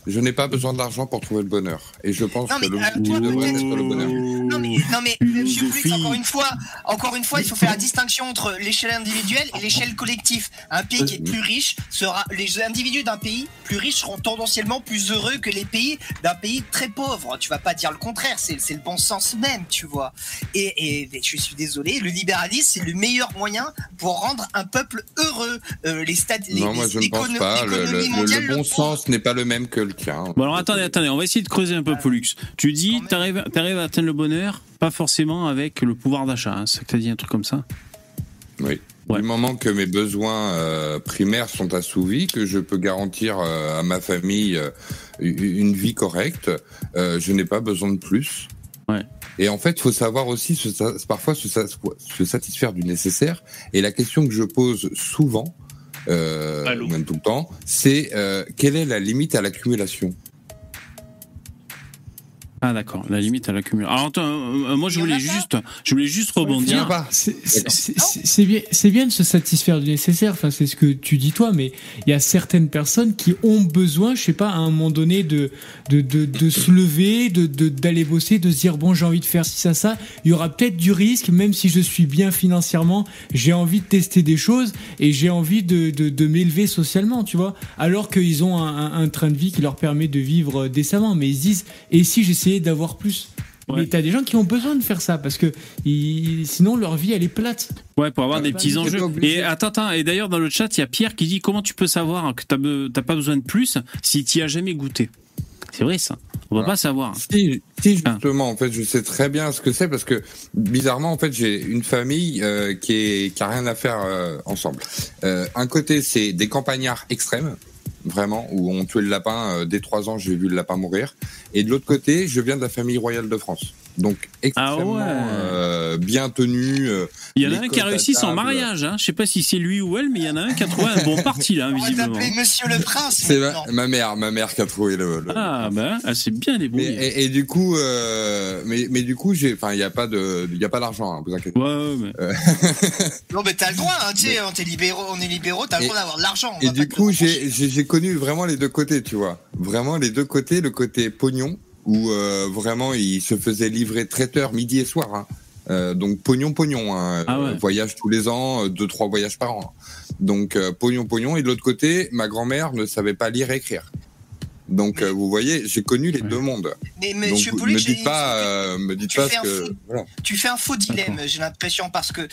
je n'ai pas besoin d'argent pour trouver le bonheur. Et je pense que le euh, devrait être le bonheur. Non mais, non mais Monsieur encore une fois, encore une fois, il faut faire la distinction entre l'échelle individuelle et l'échelle collective. Un pays qui est plus riche sera, les individus d'un pays plus riche seront tendanciellement plus heureux que les pays d'un pays très pauvre. Tu vas pas dire le contraire, c'est le bon sens même, tu vois. Et, et, je suis désolé, le libéralisme c'est le meilleur moyen pour rendre un peuple heureux. Euh, les stades, non, moi je ne pense pas. Le, le bon sens n'est pas le même que le Bon alors attendez, attendez, on va essayer de creuser un peu Pollux. Tu dis, tu arrives, à atteindre le bonheur, pas forcément avec le pouvoir d'achat, hein, c'est que tu dit un truc comme ça Oui. Du moment que mes besoins euh, primaires sont assouvis, que je peux garantir euh, à ma famille euh, une vie correcte, je n'ai pas besoin de plus. Ouais. Et en fait, il faut savoir aussi se, parfois se, se, satisfaire du nécessaire. Et la question que je pose souvent, euh, même tout le temps, c'est euh, quelle est la limite à l'accumulation? Ah d'accord, la limite à l'accumulation. Alors attends, euh, moi je voulais juste, je voulais juste rebondir. C'est bien, c'est bien de se satisfaire du nécessaire. Enfin, c'est ce que tu dis toi, mais il y a certaines personnes qui ont besoin, je sais pas, à un moment donné, de de, de, de se lever, de d'aller bosser, de se dire bon, j'ai envie de faire ci ça ça. Il y aura peut-être du risque, même si je suis bien financièrement, j'ai envie de tester des choses et j'ai envie de de, de m'élever socialement, tu vois. Alors qu'ils ont un, un, un train de vie qui leur permet de vivre décemment, mais ils se disent et si j'essaie d'avoir plus. Mais t'as des gens qui ont besoin de faire ça parce que sinon leur vie elle est plate. Ouais, pour avoir des petits enjeux. Et attends, attends, et d'ailleurs dans le chat il y a Pierre qui dit comment tu peux savoir que t'as pas besoin de plus si tu as jamais goûté? C'est vrai ça. On va pas savoir. Si, justement, en fait, je sais très bien ce que c'est parce que bizarrement, en fait, j'ai une famille euh, qui est qui a rien à faire euh, ensemble. Euh, un côté, c'est des campagnards extrêmes vraiment, où on tuait le lapin. Euh, dès trois ans, j'ai vu le lapin mourir. Et de l'autre côté, je viens de la famille royale de France. Donc extrêmement ah euh, bien tenu. Euh, il y en a un qui a réussi son mariage. Hein. Je sais pas si c'est lui ou elle, mais il y en a un qui a trouvé un bon parti là, visiblement. Monsieur le Prince. C'est ma, mère, ma mère qui a trouvé le. Ah ben, bah, c'est bien débrouillé. Et, et, du coup, euh, mais mais du coup, j'ai, enfin, il y a pas de, il y a pas d'argent, hein, vous inquiétez. Ouais, ouais mais. Euh. non, mais t'as le droit, hein, tu sais, on est libéraux, on est libéraux, t'as le droit d'avoir de l'argent. Et du coup, j'ai j'ai connu vraiment les deux côtés, tu vois, vraiment les deux côtés, le côté pognon où euh, vraiment il se faisait livrer traiteur midi et soir. Hein. Euh, donc pognon pognon, hein. ah voyage tous les ans, euh, deux trois voyages par an. Donc pognon pognon. Et de l'autre côté, ma grand-mère ne savait pas lire et écrire. Donc vous voyez, j'ai connu les deux mondes. Mais Monsieur Donc, me dites pas, me dites pas que tu fais un faux dilemme, j'ai l'impression parce que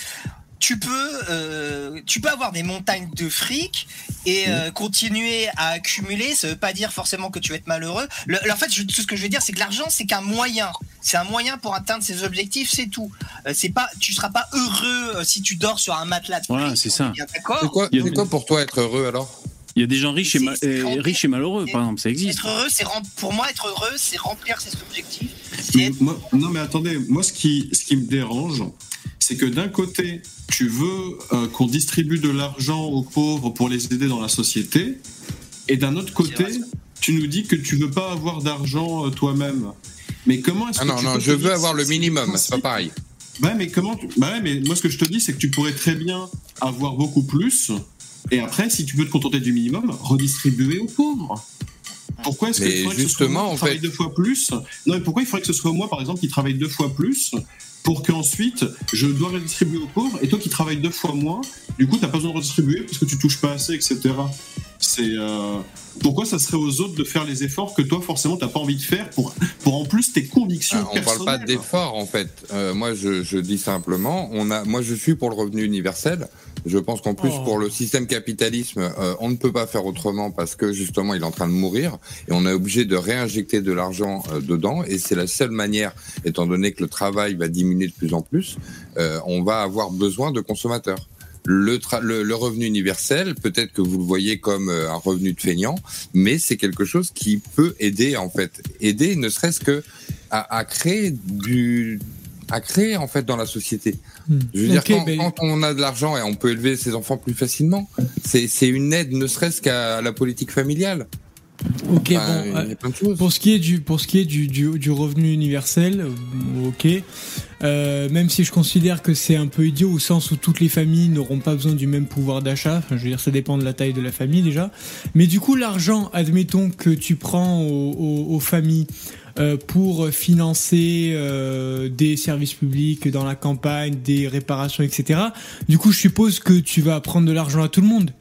tu peux, euh, tu peux avoir des montagnes de fric et euh, continuer à accumuler. Ça veut pas dire forcément que tu vas être malheureux. en fait, tout ce que je veux dire, c'est que l'argent, c'est qu'un moyen. C'est un moyen pour atteindre ses objectifs, c'est tout. Euh, c'est pas, tu seras pas heureux si tu dors sur un matelas. De voilà, c'est ça. C'est quoi, quoi pour toi être heureux alors? Il y a des gens riches et, riches et malheureux, par exemple, ça existe. Être heureux, c'est pour moi être heureux, c'est remplir ses objectifs. non mais attendez, moi ce qui, ce qui me dérange, c'est que d'un côté, tu veux euh, qu'on distribue de l'argent aux pauvres pour les aider dans la société, et d'un autre côté, tu nous dis que tu veux pas avoir d'argent euh, toi-même. Mais comment est-ce ah que non, non, je veux avoir le minimum, c'est pas pareil. Ouais, mais comment bah mais moi ce que je te dis, c'est que tu pourrais très bien avoir beaucoup plus, et après, si tu veux te contenter du minimum, redistribuer aux pauvres. Pourquoi est-ce que, justement, que ce soit deux fois plus? Non, mais pourquoi il faudrait que ce soit moi, par exemple, qui travaille deux fois plus pour qu'ensuite je dois redistribuer aux pauvres et toi qui travailles deux fois moins, du coup, tu pas besoin de redistribuer parce que tu touches pas assez, etc. C'est euh, pourquoi ça serait aux autres de faire les efforts que toi forcément t'as pas envie de faire pour pour en plus tes convictions. Ah, on parle pas d'efforts en fait. Euh, moi je, je, dis simplement, on a, moi je suis pour le revenu universel. Je pense qu'en plus, pour le système capitalisme, euh, on ne peut pas faire autrement parce que justement, il est en train de mourir et on est obligé de réinjecter de l'argent euh, dedans. Et c'est la seule manière, étant donné que le travail va diminuer de plus en plus, euh, on va avoir besoin de consommateurs. Le, le, revenu universel, peut-être que vous le voyez comme un revenu de feignant, mais c'est quelque chose qui peut aider en fait, aider ne serait-ce que à, à créer du, à créer en fait dans la société. Hmm. Je veux dire, quand, on a de l'argent et on peut élever ses enfants plus facilement, c'est une aide ne serait-ce qu'à la politique familiale. Ok, bon, euh, pour ce qui est du pour ce qui est du, du, revenu universel, euh, ok. Euh, même si je considère que c'est un peu idiot au sens où toutes les familles n'auront pas besoin du même pouvoir d'achat. Enfin, je veux dire, ça dépend de la taille de la famille déjà. Mais du coup, l'argent, admettons que tu prends aux familles euh, pour financer euh, des services publics dans la campagne, des réparations, etc. Du coup, je suppose que tu vas prendre de l'argent à tout le monde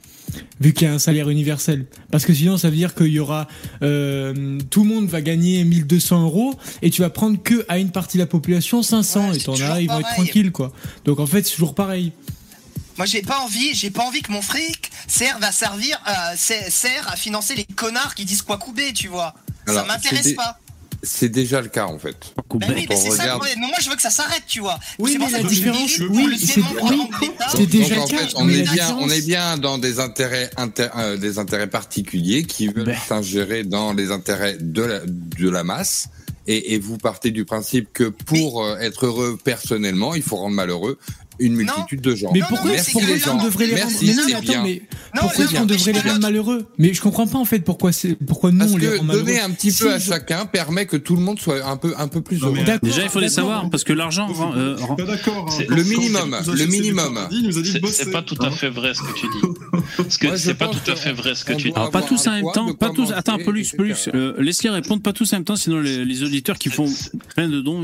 vu qu'il y a un salaire universel. Parce que sinon, ça veut dire qu'il y aura euh, tout le monde va gagner 1200 euros et tu vas prendre que à une partie de la population 500 et t'en as, ils vont être tranquilles quoi. Donc en fait, c'est toujours pareil. Moi, j'ai pas envie, j'ai pas envie que mon fric serve à servir, sert à financer les connards qui disent quoi couper, tu vois. ça m'intéresse pas. C'est déjà le cas en fait. Ben oui, mais, ça, mais moi je veux que ça s'arrête, tu vois. Oui, mais la différence, oui, c'est déjà le cas. on est bien, on est bien dans des intérêts, euh, des intérêts particuliers qui veulent ben. s'ingérer dans les intérêts de la, de la masse. Et, et, vous partez du principe que pour euh, être heureux personnellement, il faut rendre malheureux une multitude de gens. Mais pourquoi, pourquoi on devrait les rendre mais non, mais attends, mais pourquoi est-ce qu'on devrait les rendre malheureux Mais je comprends pas en fait pourquoi c'est pourquoi nous on les rend malheureux. Donner un petit peu à chacun permet que tout le monde soit un peu un peu plus heureux. Déjà il faut les savoir parce que l'argent euh, d'accord. Hein. Le minimum, le minimum. C'est pas tout à fait vrai ce que tu dis. Parce que c'est pas tout à fait vrai ce que tu dis. Alors pas tous en même temps, pas tous. Attends, Paulus, euh, laisse-les répondre pas tous en même temps sinon les auditeurs qui font plein de dons.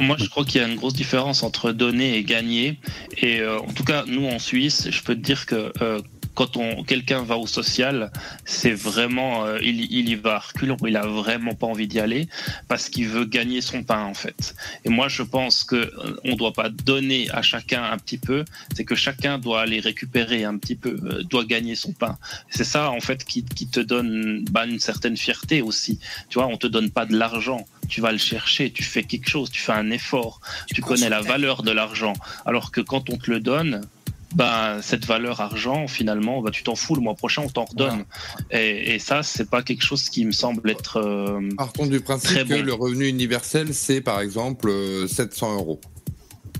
Moi je crois qu'il y a une grosse différence entre donner et gagner et euh, en tout cas, nous en Suisse, je peux te dire que euh, quand on quelqu'un va au social, c'est vraiment euh, il, il, y va à reculons, il a vraiment pas envie d'y aller parce qu'il veut gagner son pain en fait. Et moi je pense que on doit pas donner à chacun un petit peu, c'est que chacun doit aller récupérer un petit peu, doit gagner son pain. C'est ça en fait qui, qui te donne bah, une certaine fierté aussi. Tu vois, on te donne pas de l'argent tu vas le chercher, tu fais quelque chose, tu fais un effort, tu, connais la valeur de l'argent. Alors que quand on te le donne, ben, cette valeur argent, finalement, ben, tu t'en fous, le mois prochain, on t'en redonne. Et, et, ça, c'est pas quelque chose qui me semble être. Euh, Partons du principe que le revenu universel, c'est par exemple 700 euh, euros.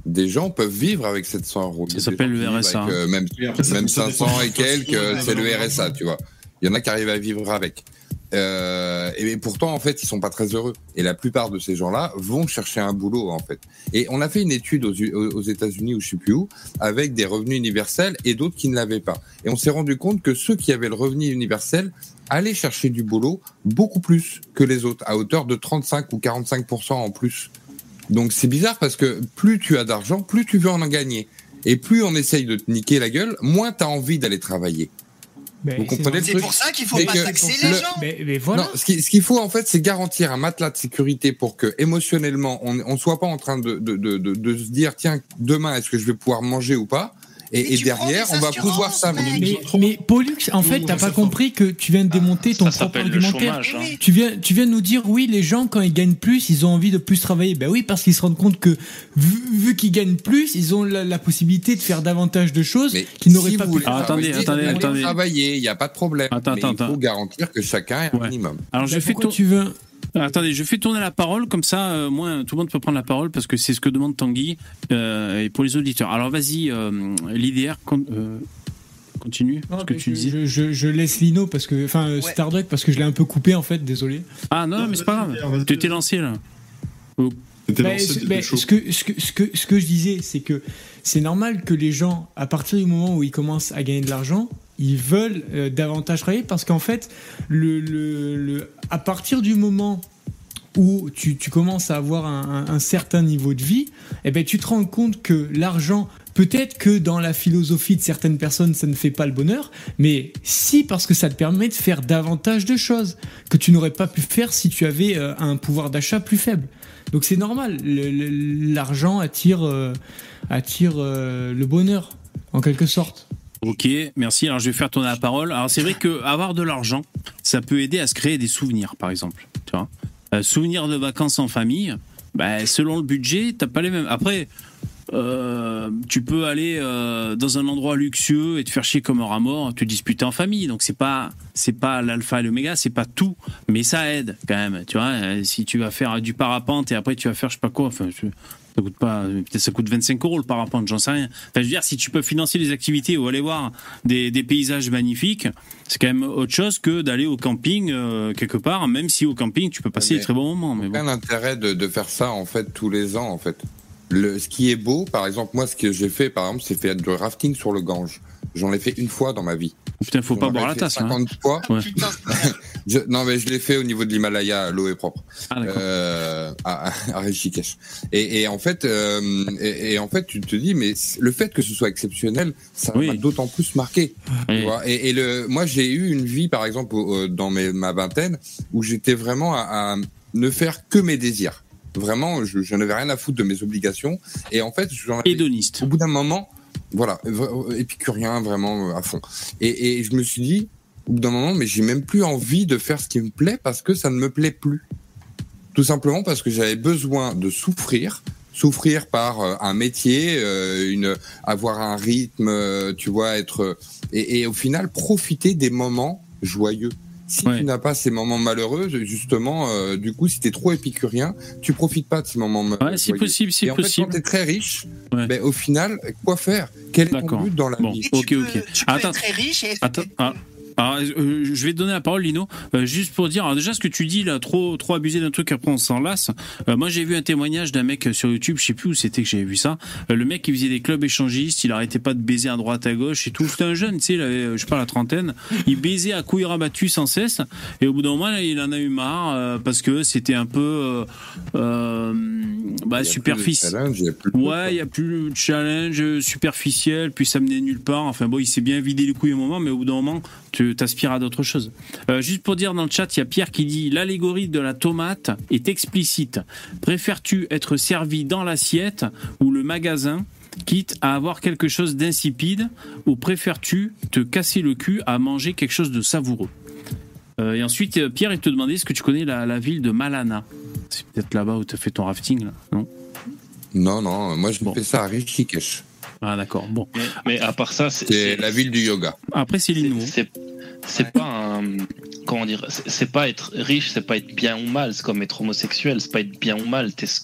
Des gens peuvent vivre avec 700 euros. Ça s'appelle le RSA. Euh, même, même 500 et quelques, c'est le RSA, tu vois. Il y en a qui arrivent à vivre avec. Euh, et pourtant, en fait, ils sont pas très heureux. Et la plupart de ces gens-là vont chercher un boulot, en fait. Et on a fait une étude aux, États-Unis ou je sais plus où, avec des revenus universels et d'autres qui ne l'avaient pas. Et on s'est rendu compte que ceux qui avaient le revenu universel allaient chercher du boulot beaucoup plus que les autres, à hauteur de 35 ou 45 en plus. Donc c'est bizarre parce que plus tu as d'argent, plus tu veux en gagner. Et plus on essaye de te niquer la gueule, moins tu as envie d'aller travailler. Vous comprenez C'est pour ça qu'il faut pas taxer les gens. Mais, voilà. ce qu'il faut en fait, c'est garantir un matelas de sécurité pour que émotionnellement, on ne soit pas en train de, de, de, de, se dire tiens demain est-ce que je vais pouvoir manger ou pas? Et, derrière, on va pouvoir ça. Mais, mais Pollux, en fait, t'as pas compris que tu viens de démonter ton propre argumentaire. Hein. Tu viens, tu viens de nous dire, oui, les gens, quand ils gagnent plus, ils ont envie de plus travailler. Ben oui, parce qu'ils se rendent compte que, vu, qu'ils gagnent plus, ils ont la, possibilité de faire davantage de choses qu'ils n'auraient pas pu faire. attendez, attendez, attendez. Travailler, il n'y a pas de problème. Attends, mais il faut garantir que chacun ait un minimum. Alors, je fais tu veux Attendez, je fais tourner la parole, comme ça, euh, moins, tout le monde peut prendre la parole, parce que c'est ce que demande Tanguy, euh, et pour les auditeurs. Alors vas-y, euh, l'IDR, euh, continue, ce que tu je, Je, je, laisse Lino, parce que, enfin, ouais. parce que je l'ai un peu coupé, en fait, désolé. Ah non, mais c'est pas grave, tu étais lancé, là. Oh. Bah, ce, que, ce, que, ce, que, ce que je disais, c'est que c'est normal que les gens, à partir du moment où ils commencent à gagner de l'argent, ils veulent euh, davantage travailler parce qu'en fait, le, le, à partir du moment où tu, tu commences à avoir un, un, certain niveau de vie, eh ben, tu te rends compte que l'argent, peut-être que dans la philosophie de certaines personnes, ça ne fait pas le bonheur, mais si parce que ça te permet de faire davantage de choses que tu n'aurais pas pu faire si tu avais euh, un pouvoir d'achat plus faible. Donc c'est normal, l'argent attire, euh, attire le bonheur, en quelque sorte. Ok, merci. Alors je vais faire tourner la parole. Alors c'est vrai que avoir de l'argent, ça peut aider à se créer des souvenirs, par exemple. Euh, souvenirs de vacances en famille. Bah, selon le budget, t'as pas les mêmes. Après, euh, tu peux aller euh, dans un endroit luxueux et te faire chier comme un rat mort, te disputer en famille. Donc c'est pas c'est pas l'alpha et l'oméga, c'est pas tout, mais ça aide quand même. Tu vois, si tu vas faire du parapente et après tu vas faire je sais pas quoi. Enfin, ça coûte pas, peut-être ça coûte 25 euros le parapente, j'en sais rien. Enfin, je veux dire, si tu peux financer les activités ou aller voir des, paysages magnifiques, c'est quand même autre chose que d'aller au camping euh, quelque part, même si au camping tu peux passer des très bons moments. Mais aucun intérêt de, faire ça en fait tous les ans en fait. Le, ce qui est beau, par exemple, moi, ce que j'ai fait, par exemple, c'est faire du rafting sur le Gange. J'en ai fait une fois dans ma vie. Putain, faut pas boire la tasse. 50 hein. fois. non, mais je l'ai fait au niveau de l'Himalaya, l'eau est propre. Ah, euh, à, à Rishikesh. Et, et, en fait, euh, et, en fait, tu te dis, mais le fait que ce soit exceptionnel, ça m'a d'autant plus marqué. et, le, moi, j'ai eu une vie, par exemple, dans mes, ma vingtaine, où j'étais vraiment à, ne faire que mes désirs. Vraiment, je, je n'avais rien à foutre de mes obligations. Et en fait, j'en Hédoniste. Au bout d'un moment, voilà, épicurien vraiment euh, à fond. Et, et je me suis dit, au bout d'un moment, mais j'ai même plus envie de faire ce qui me plaît parce que ça ne me plaît plus. Tout simplement parce que j'avais besoin de souffrir, souffrir par euh, un métier, euh, une, avoir un rythme, tu vois, être et, et au final profiter des moments joyeux. Si tu n'as pas ces moments malheureux, justement, euh, du coup, si t'es trop épicurien, tu profites pas de ces moments malheureux. Ouais, c'est possible, c'est possible. En fait, quand t'es très riche, ben, au final, quoi faire? Quel est ton but dans la vie? Ok, ok. Tu peux être très riche et Attends, ah. Alors, euh, je vais te donner la parole, Lino, euh, juste pour dire, alors déjà ce que tu dis là, trop, trop abusé d'un truc, après on s'en lasse. Euh, moi, j'ai vu un témoignage d'un mec sur YouTube, je sais plus où c'était que j'avais vu ça. le mec, il faisait des clubs échangistes, il arrêtait pas de baiser à droite, à gauche et tout. C'était un jeune, tu sais, il avait, je sais pas, la trentaine. Il baisait à couilles rabattues sans cesse. Et au bout d'un moment, il en a eu marre parce que c'était un peu bah, superficiel. Ouais, il y a plus de challenge superficiel, puis ça menait nulle part. Enfin bon, il s'est bien vidé les couilles au moment, mais au bout d'un moment, tu t'aspires à d'autres choses. Euh, juste pour dire dans le chat, il y a Pierre qui dit l'allégorie de la tomate est explicite. Préfères-tu être servi dans l'assiette ou le magasin quitte à avoir quelque chose d'insipide ou préfères-tu te casser le cul à manger quelque chose de savoureux euh, Et ensuite, Pierre, il te demandait est-ce que tu connais la, ville de Malana? C'est peut-être là-bas où tu as fait ton rafting, là, non? Non, non, moi je fais ça à Rishikesh. Ah d'accord, bon. Mais, à part ça, c'est la ville du yoga. Après, c'est l'inno c'est pas un comment dire c'est pas être riche c'est pas être bien ou mal c'est comme être homosexuel c'est pas être bien ou mal t'es ce,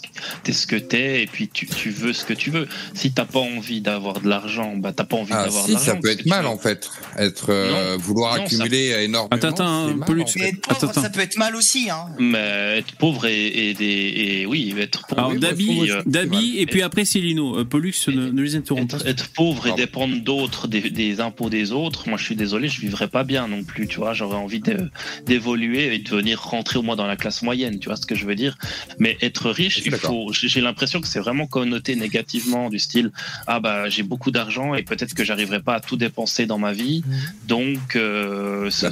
es ce que t'es et puis tu, tu, veux ce que tu veux. Si t'as pas envie d'avoir de l'argent bah t'as pas envie ah, d'avoir si, de l'argent ça peut être mal en fait. Être euh, vouloir accumuler énormément attends, attends, pauvre, ça peut être mal aussi hein. mais être pauvre et, et, et oui être pauvre alors Dabi, Dabi et puis après Célino euh, Pollux ne, ne, les interrompt pas. être, pauvre et dépendre d'autres des, des impôts des autres moi je suis désolé je vivrais pas bien non plus, tu vois. J'aurais envie de, d'évoluer et de venir rentrer au moins dans la classe moyenne. Tu vois ce que je veux dire Mais être riche, il faut. J'ai l'impression que c'est vraiment connoté négativement du style ah bah j'ai beaucoup d'argent et peut-être que j'arriverai pas à tout dépenser dans ma vie, mmh. donc euh, ce,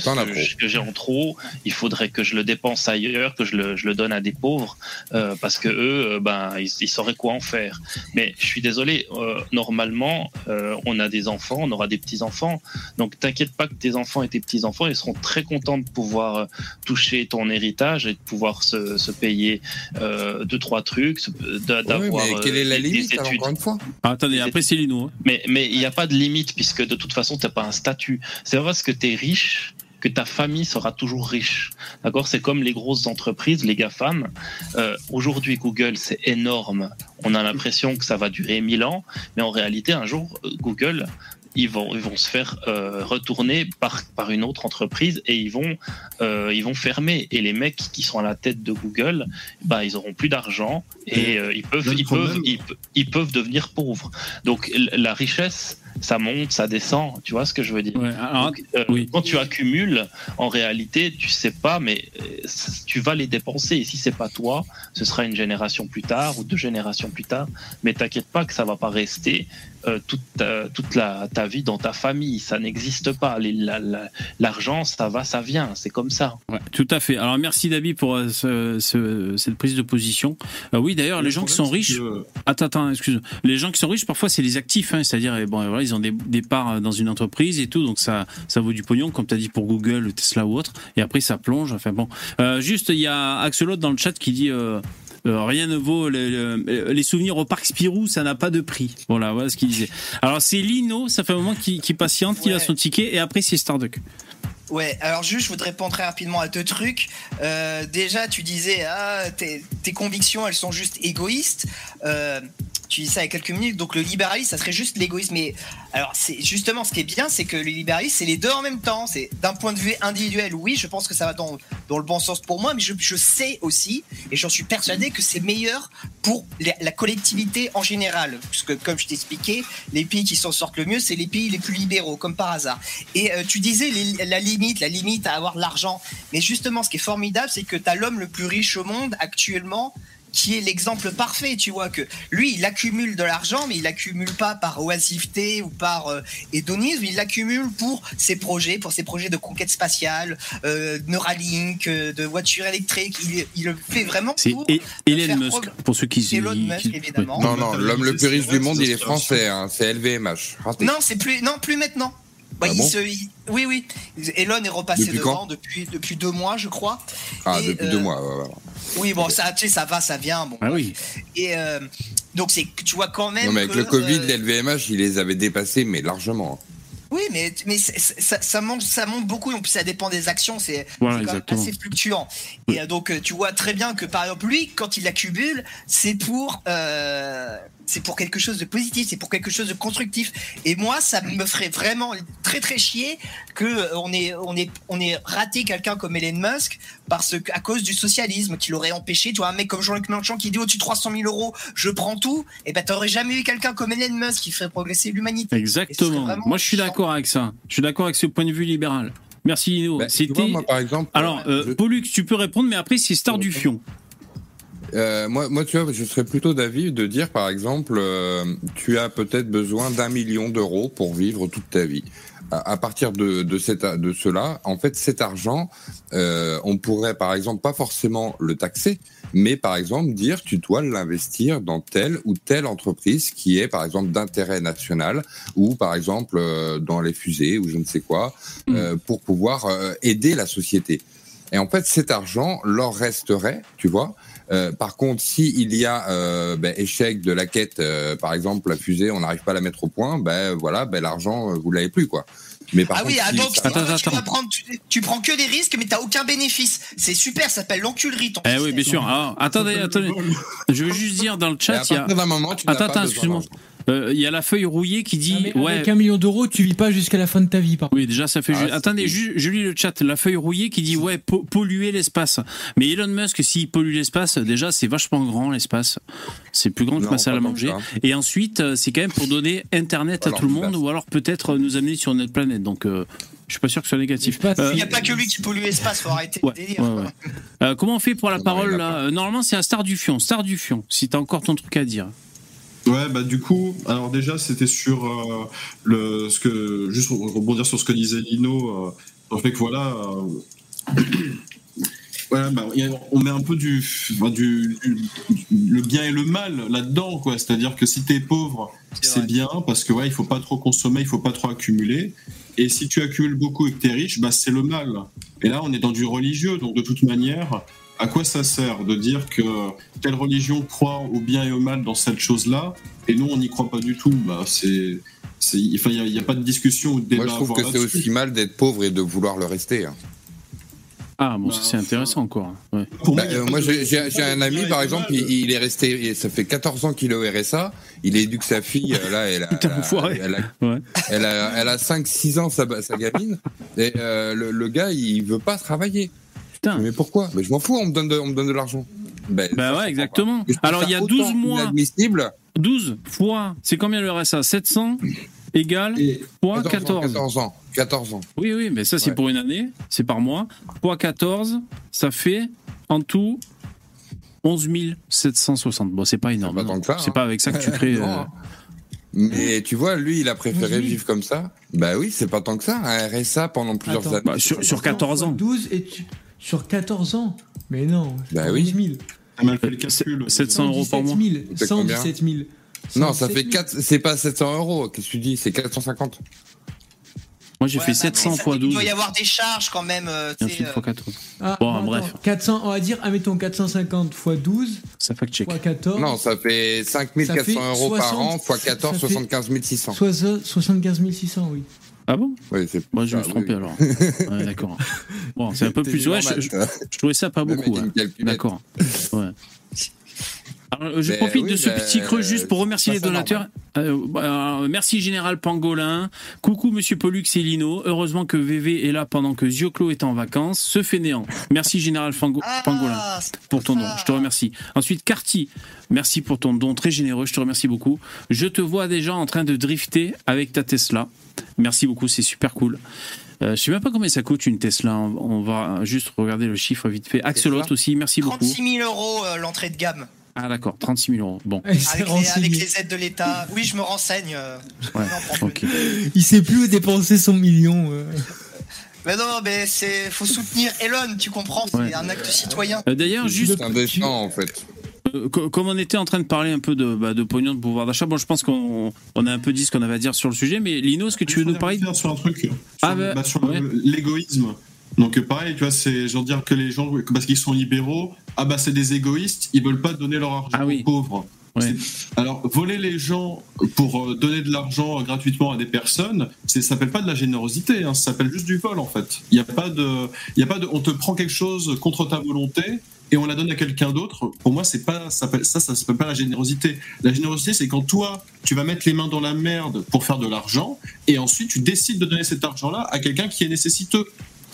que, j'ai en trop, il faudrait que je le dépense ailleurs, que je le, je le donne à des pauvres euh, parce que eux, euh, ben ils, ils, sauraient quoi en faire. Mais je suis désolé, euh, normalement on a des enfants, on aura des petits enfants, donc t'inquiète pas que tes enfants et tes petits enfants ils seront très contents de pouvoir toucher ton héritage et de pouvoir se, se payer deux trois trucs, d'avoir. mais quelle est la limite encore une fois? Ah, Attendez, après c'est Lino. Hein. Mais mais il n'y a pas de limite puisque de toute façon t'as pas un statut. C'est pas parce que tu es riche que ta famille sera toujours riche. D'accord? C'est comme les grosses entreprises, les GAFAM. Euh, Aujourd'hui, Google, c'est énorme. On a l'impression que ça va durer mille ans, mais en réalité, un jour, Google ils vont, ils vont se faire euh, retourner par, par une autre entreprise et ils vont, euh, ils vont fermer. Et les mecs qui sont à la tête de Google, bah, ils auront plus d'argent et euh, ils, peuvent, ils, peuvent, ils, peuvent devenir pauvres. Donc la richesse, ça monte, ça descend. Tu vois ce que je veux dire? Oui. Quand tu accumules, en réalité, tu sais pas, mais tu vas les dépenser. Et si c'est pas toi, ce sera une génération plus tard ou deux générations plus tard. Mais t'inquiète pas que ça va pas rester. Euh, toute, toute la, ta vie dans ta famille. Ça n'existe pas. L'argent, ça va, ça vient. C'est comme ça. Ouais, tout à fait. Alors merci David pour euh, ce, cette prise de position. Euh, oui, d'ailleurs, les gens qui sont riches. Attends, attends, excuse. Les gens qui sont riches, parfois, c'est les actifs. Hein, C'est-à-dire, eh, bon, voilà, ils ont des, des, parts dans une entreprise et tout, donc ça, ça vaut du pognon, comme tu as dit pour Google, Tesla ou autre. Et après, ça plonge. Enfin bon. juste, il y a Axelot dans le chat qui dit. Euh, rien ne vaut les, souvenirs au parc Spirou, ça n'a pas de prix. Voilà, voilà ce qu'il disait. Alors c'est Lino, ça fait un moment qu'il patiente, qu'il a son ticket, et après c'est Starduck. Ouais, alors juste, je voudrais répondre très rapidement à deux trucs. Euh, déjà, tu disais, ah, tes, convictions, elles sont juste égoïstes. Euh, tu dis ça il y a quelques minutes, donc le libéralisme, ça serait juste l'égoïsme. Mais alors, c'est justement ce qui est bien, c'est que le libéralisme, c'est les deux en même temps. C'est d'un point de vue individuel, oui, je pense que ça va dans, dans le bon sens pour moi, mais je, sais aussi, et j'en suis persuadé que c'est meilleur pour la collectivité en général. Parce que, comme je t'expliquais, les pays qui s'en sortent le mieux, c'est les pays les plus libéraux, comme par hasard. Et euh, tu disais la limite, la limite à avoir l'argent. Mais justement, ce qui est formidable, c'est que tu as l'homme le plus riche au monde actuellement qui est l'exemple parfait, tu vois, que lui, il accumule de l'argent, mais il accumule pas par oisiveté ou par euh, hédonisme, il l'accumule pour ses projets, pour ses projets de conquête spatiale, euh, Neuralink, euh, de voitures électriques, il, il, le fait vraiment pour... C'est Elon Musk, pour ceux qui... Elon Musk, évidemment. Non, non, l'homme le plus riche du monde, il est français, hein, c'est LVMH. Non, c'est plus, non, plus maintenant. Bah, ah oui, oui. Elon est repassé devant depuis, depuis deux mois, je crois. Ah, depuis deux mois. Ouais, ouais. Oui, bon, ça, tu sais, ça va, ça vient. Bon. Ah oui. Et euh, donc, c'est, tu vois quand même. Non, mais avec le Covid, euh, LVMH, il les avait dépassés, mais largement. Oui, mais, mais ça, ça, monte, ça monte beaucoup. En plus, ça dépend des actions. C'est assez fluctuant. Et euh, donc, tu vois très bien que, par exemple, lui, quand il accumule, c'est pour c'est pour quelque chose de positif, c'est pour quelque chose de constructif. Et moi, ça me ferait vraiment très très chier que euh, on ait on ait on ait raté quelqu'un comme Elon Musk parce que à cause du socialisme qui l'aurait empêché. Tu vois, un mec comme Jean-Luc Mélenchon qui dit au-dessus de 300 000 euros, je prends tout. Et eh ben t'aurais jamais eu quelqu'un comme Elon Musk qui ferait progresser l'humanité. Exactement. Moi, je suis d'accord avec ça. Je suis d'accord avec ce point de vue libéral. Merci Lino. Bah, C'était. par exemple. Alors, euh, Pollux, tu peux répondre, mais après c'est Star du Fion. Euh, moi, moi, tu vois, je serais plutôt d'avis de dire, par exemple, euh, tu as peut-être besoin d'un million d'euros pour vivre toute ta vie. À, partir de, de, cette, de cela, en fait, cet argent, euh, on pourrait, par exemple, pas forcément le taxer, mais par exemple dire, tu dois l'investir dans telle ou telle entreprise qui est, par exemple, d'intérêt national, ou par exemple dans les fusées ou je ne sais quoi, mmh. euh, pour pouvoir aider la société. Et en fait, cet argent leur resterait, tu vois, euh, par contre, s'il il y a euh, ben, échec de la quête, euh, par exemple la fusée, on n'arrive pas à la mettre au point, ben voilà, ben l'argent vous l'avez plus quoi. Mais par ah oui, ah, donc tu, prends que des risques, mais t'as aucun bénéfice. C'est super, ça s'appelle l'enculerie. Eh oui, bien sûr. Alors, attendez, attendez. Je veux juste dire dans le chat, il y a. Attends, attends, excuse-moi. Euh, il y a la feuille rouillée qui dit ouais. Avec un million d'euros, tu vis pas jusqu'à la fin de ta vie. Par oui, déjà ça fait. Ah, Attendez, je, lis le chat. La feuille rouillée qui dit ouais polluer l'espace. Mais Elon Musk, s'il pollue l'espace, déjà c'est vachement grand l'espace. C'est plus grand que ma salle à manger. Et ensuite, euh, c'est quand même pour donner Internet à tout le monde, ou alors peut-être nous amener sur notre planète. Donc. Euh, Je suis pas sûr que ce soit négatif. Il n'y a pas que lui qui pollue l'espace, faut arrêter le délire. comment on fait pour la parole là? Normalement, c'est un star du fion. Star du fion, si t'as encore ton truc à dire. Ouais, bah du coup, alors déjà, c'était sur euh, le, ce que, juste rebondir sur ce que disait Lino, euh, le fait que voilà, euh, voilà bah, on met un peu du, du, le bien et le mal là-dedans, quoi. C'est-à-dire que si t'es pauvre, c'est bien parce que ouais, il faut pas trop consommer, il faut pas trop accumuler. Et si tu accumules beaucoup et que t'es riche, bah c'est le mal. Et là, on est dans du religieux, donc de toute manière, à quoi ça sert de dire que telle religion croit au bien et au mal dans cette chose-là, et nous on n'y croit pas du tout bah, c'est, Il n'y a, pas de discussion ou de débat. Moi je trouve que c'est aussi mal d'être pauvre et de vouloir le rester. Hein. Ah bon, c'est intéressant encore. Bah, euh, moi, j'ai un ami, par exemple, il, est resté, ça fait 14 ans qu'il est au RSA, il éduque sa fille, euh, là, elle a, elle, a, elle, a, 5-6 ans, sa, sa gamine, et euh, le, le, gars, il veut pas travailler. Mais pourquoi Mais je m'en fous, on me donne de, on me donne de l'argent. Ben, bah ouais, exactement. Alors il y a 12 mois. Inadmissible. 12 fois, c'est combien le RSA 700 égale fois 14. 14 ans. 14 ans. Oui, oui, mais ça c'est pour une année, c'est par mois. Fois 14, ça fait en tout 11 760. Bon, c'est pas énorme. C'est pas, pas avec ça que tu crées. Euh, mais tu vois, lui, il a préféré vivre comme ça. Bah oui, c'est pas tant que ça. Un RSA pendant plusieurs années. Bah, sur, sur 14 ans. 12 et tu... Sur 14 ans Mais non, bah oui. 000. mal fait le calcul. 700 euros par mois 117 000. Non, ça fait 4, c'est pas 700 euros, qu'est-ce que tu dis? C'est 450. Moi j'ai fait 700 x 12. Il doit y avoir des charges quand même. Euh, et ensuite x 14. Ah, bon, bref. 400, on va dire, admettons 450 x 12. Ça fait check. x 14. Non, ça fait 5400 euros par an x 14, 75 600. 75 600, oui. Ah bon? Oui, c'est Moi, je me suis trompé alors. ouais, d'accord. Bon, c'est un peu plus. Ouais, je, je, trouvais ça pas beaucoup. D'accord. Ouais. Alors, je ben profite de ce ben, petit creux juste pour remercier les donateurs. Euh, bah, merci Général Pangolin. Coucou Monsieur Pollux et Lino. Heureusement que VV est là pendant que Zioclo est en vacances. Ce fainéant. Merci Général ah, Pangolin pour ton don. Je te remercie. Ensuite, Carty. Merci pour ton don très généreux. Je te remercie beaucoup. Je te vois déjà en train de drifter avec ta Tesla. Merci beaucoup. C'est super cool. Euh, je sais même pas combien ça coûte une Tesla. On va juste regarder le chiffre vite fait. Axelot aussi, merci beaucoup. 36 000 euros euh, l'entrée de gamme. Ah d'accord, 36 000 euros. Bon. Avec les, aides de l'État. Oui, je me renseigne. Euh, ouais, Il sait plus où dépenser son million. Euh. Mais non, mais c'est faut soutenir Elon, tu comprends, c'est un acte citoyen. Euh, d'ailleurs, juste un en fait. comme on était en train de parler un peu de, bah, de pognon, de pouvoir d'achat, bon, je pense qu'on on a un peu dit ce qu'on avait à dire sur le sujet, mais Lino, est-ce que tu veux nous parler sur un truc ah, bah, bah, sur l'égoïsme donc pareil, tu vois, c'est genre dire que les gens, parce qu'ils sont libéraux, ah bah c'est des égoïstes, ils veulent pas donner leur argent ah aux pauvres. Alors, voler les gens pour euh, donner de l'argent gratuitement à des personnes, ça s'appelle pas de la générosité, hein, ça s'appelle juste du vol en fait. Il y a pas de, il y a pas de, on te prend quelque chose contre ta volonté et on la donne à quelqu'un d'autre. Pour moi, c'est pas ça, ça, ça s'appelle pas la générosité. La générosité, c'est quand toi, tu vas mettre les mains dans la merde pour faire de l'argent et ensuite tu décides de donner cet argent-là à quelqu'un qui est nécessiteux.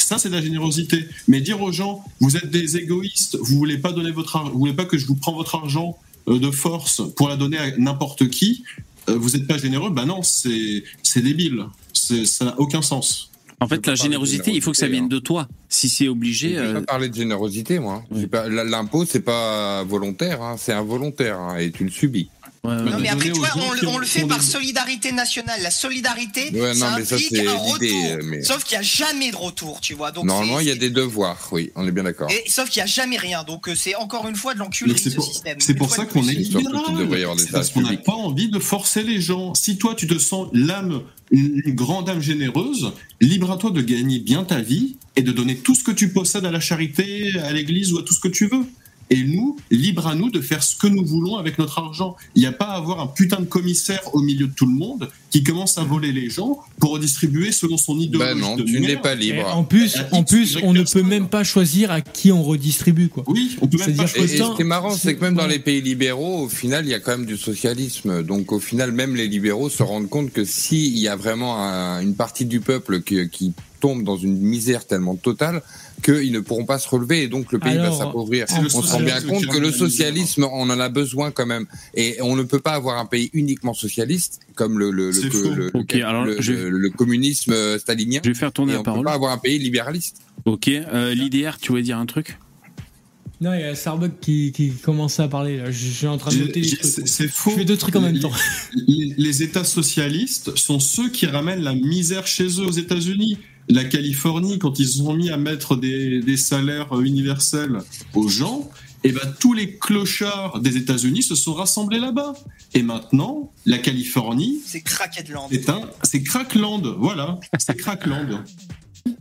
Ça, c'est de la générosité. Mais dire aux gens, vous êtes des égoïstes, vous voulez pas donner votre, vous voulez pas que je vous prends votre argent euh, de force pour la donner à n'importe qui, euh, vous n'êtes pas généreux? Ben non, c'est c'est débile. Ça n'a aucun sens. En fait, la générosité, il faut que ça vienne hein. de toi. Si c'est obligé. Je euh, parler de générosité, moi. L'impôt, c'est pas volontaire, hein. c'est involontaire, hein, et tu le subis non, mais après, tu vois, on, le fait par solidarité nationale. La solidarité, ça implique un retour. Sauf qu'il n'y a jamais de retour, tu vois. Donc Normalement, il y a des devoirs, oui, on est bien d'accord. Sauf qu'il n'y a jamais rien. Donc euh, c'est encore une fois de l'enculerie, ce système. C'est pour ça qu'on est libéral. Parce qu'on n'a pas envie de forcer les gens. Si toi, tu te sens l'âme, une grande âme généreuse, libre à toi de gagner bien ta vie et de donner tout ce que tu possèdes à la charité, à l'église ou à tout ce que tu veux et nous, libre à nous de faire ce que nous voulons avec notre argent. Il n'y a pas à avoir un putain de commissaire au milieu de tout le monde qui commence à voler les gens pour redistribuer selon son idéologie. Bah non, tu n'es pas libre. en plus, en plus, on ne peut même pas choisir à qui on redistribue, quoi. Oui, on peut même pas choisir. Et, ce qui est marrant, c'est que même dans les pays libéraux, au final, il y a quand même du socialisme. Donc, au final, même les libéraux se rendent compte que s'il y a vraiment une partie du peuple qui, qui tombe dans une misère tellement totale, qu'ils ne pourront pas se relever et donc le pays va s'appauvrir. On se rend bien compte que le socialisme, on en a besoin quand même. Et on ne peut pas avoir un pays uniquement socialiste comme le, le, le, le, communisme stalinien. Je vais faire tourner la on parole. On peut pas avoir un pays libéraliste. Ok, euh, l'IDR, tu voulais dire un truc? Non, il y a Starbucks qui, qui commençait à parler. Là. Je, suis en train de noter C'est faux. Je fais deux trucs en même temps. Les, les, États socialistes sont ceux qui ramènent la misère chez eux aux États-Unis. La Californie, quand ils ont mis à mettre des, des salaires universels aux gens, et eh ben, tous les clochards des États-Unis se sont rassemblés là-bas. Et maintenant, la Californie. C'est Crackland. C'est Crackland, voilà. C'est Crackland.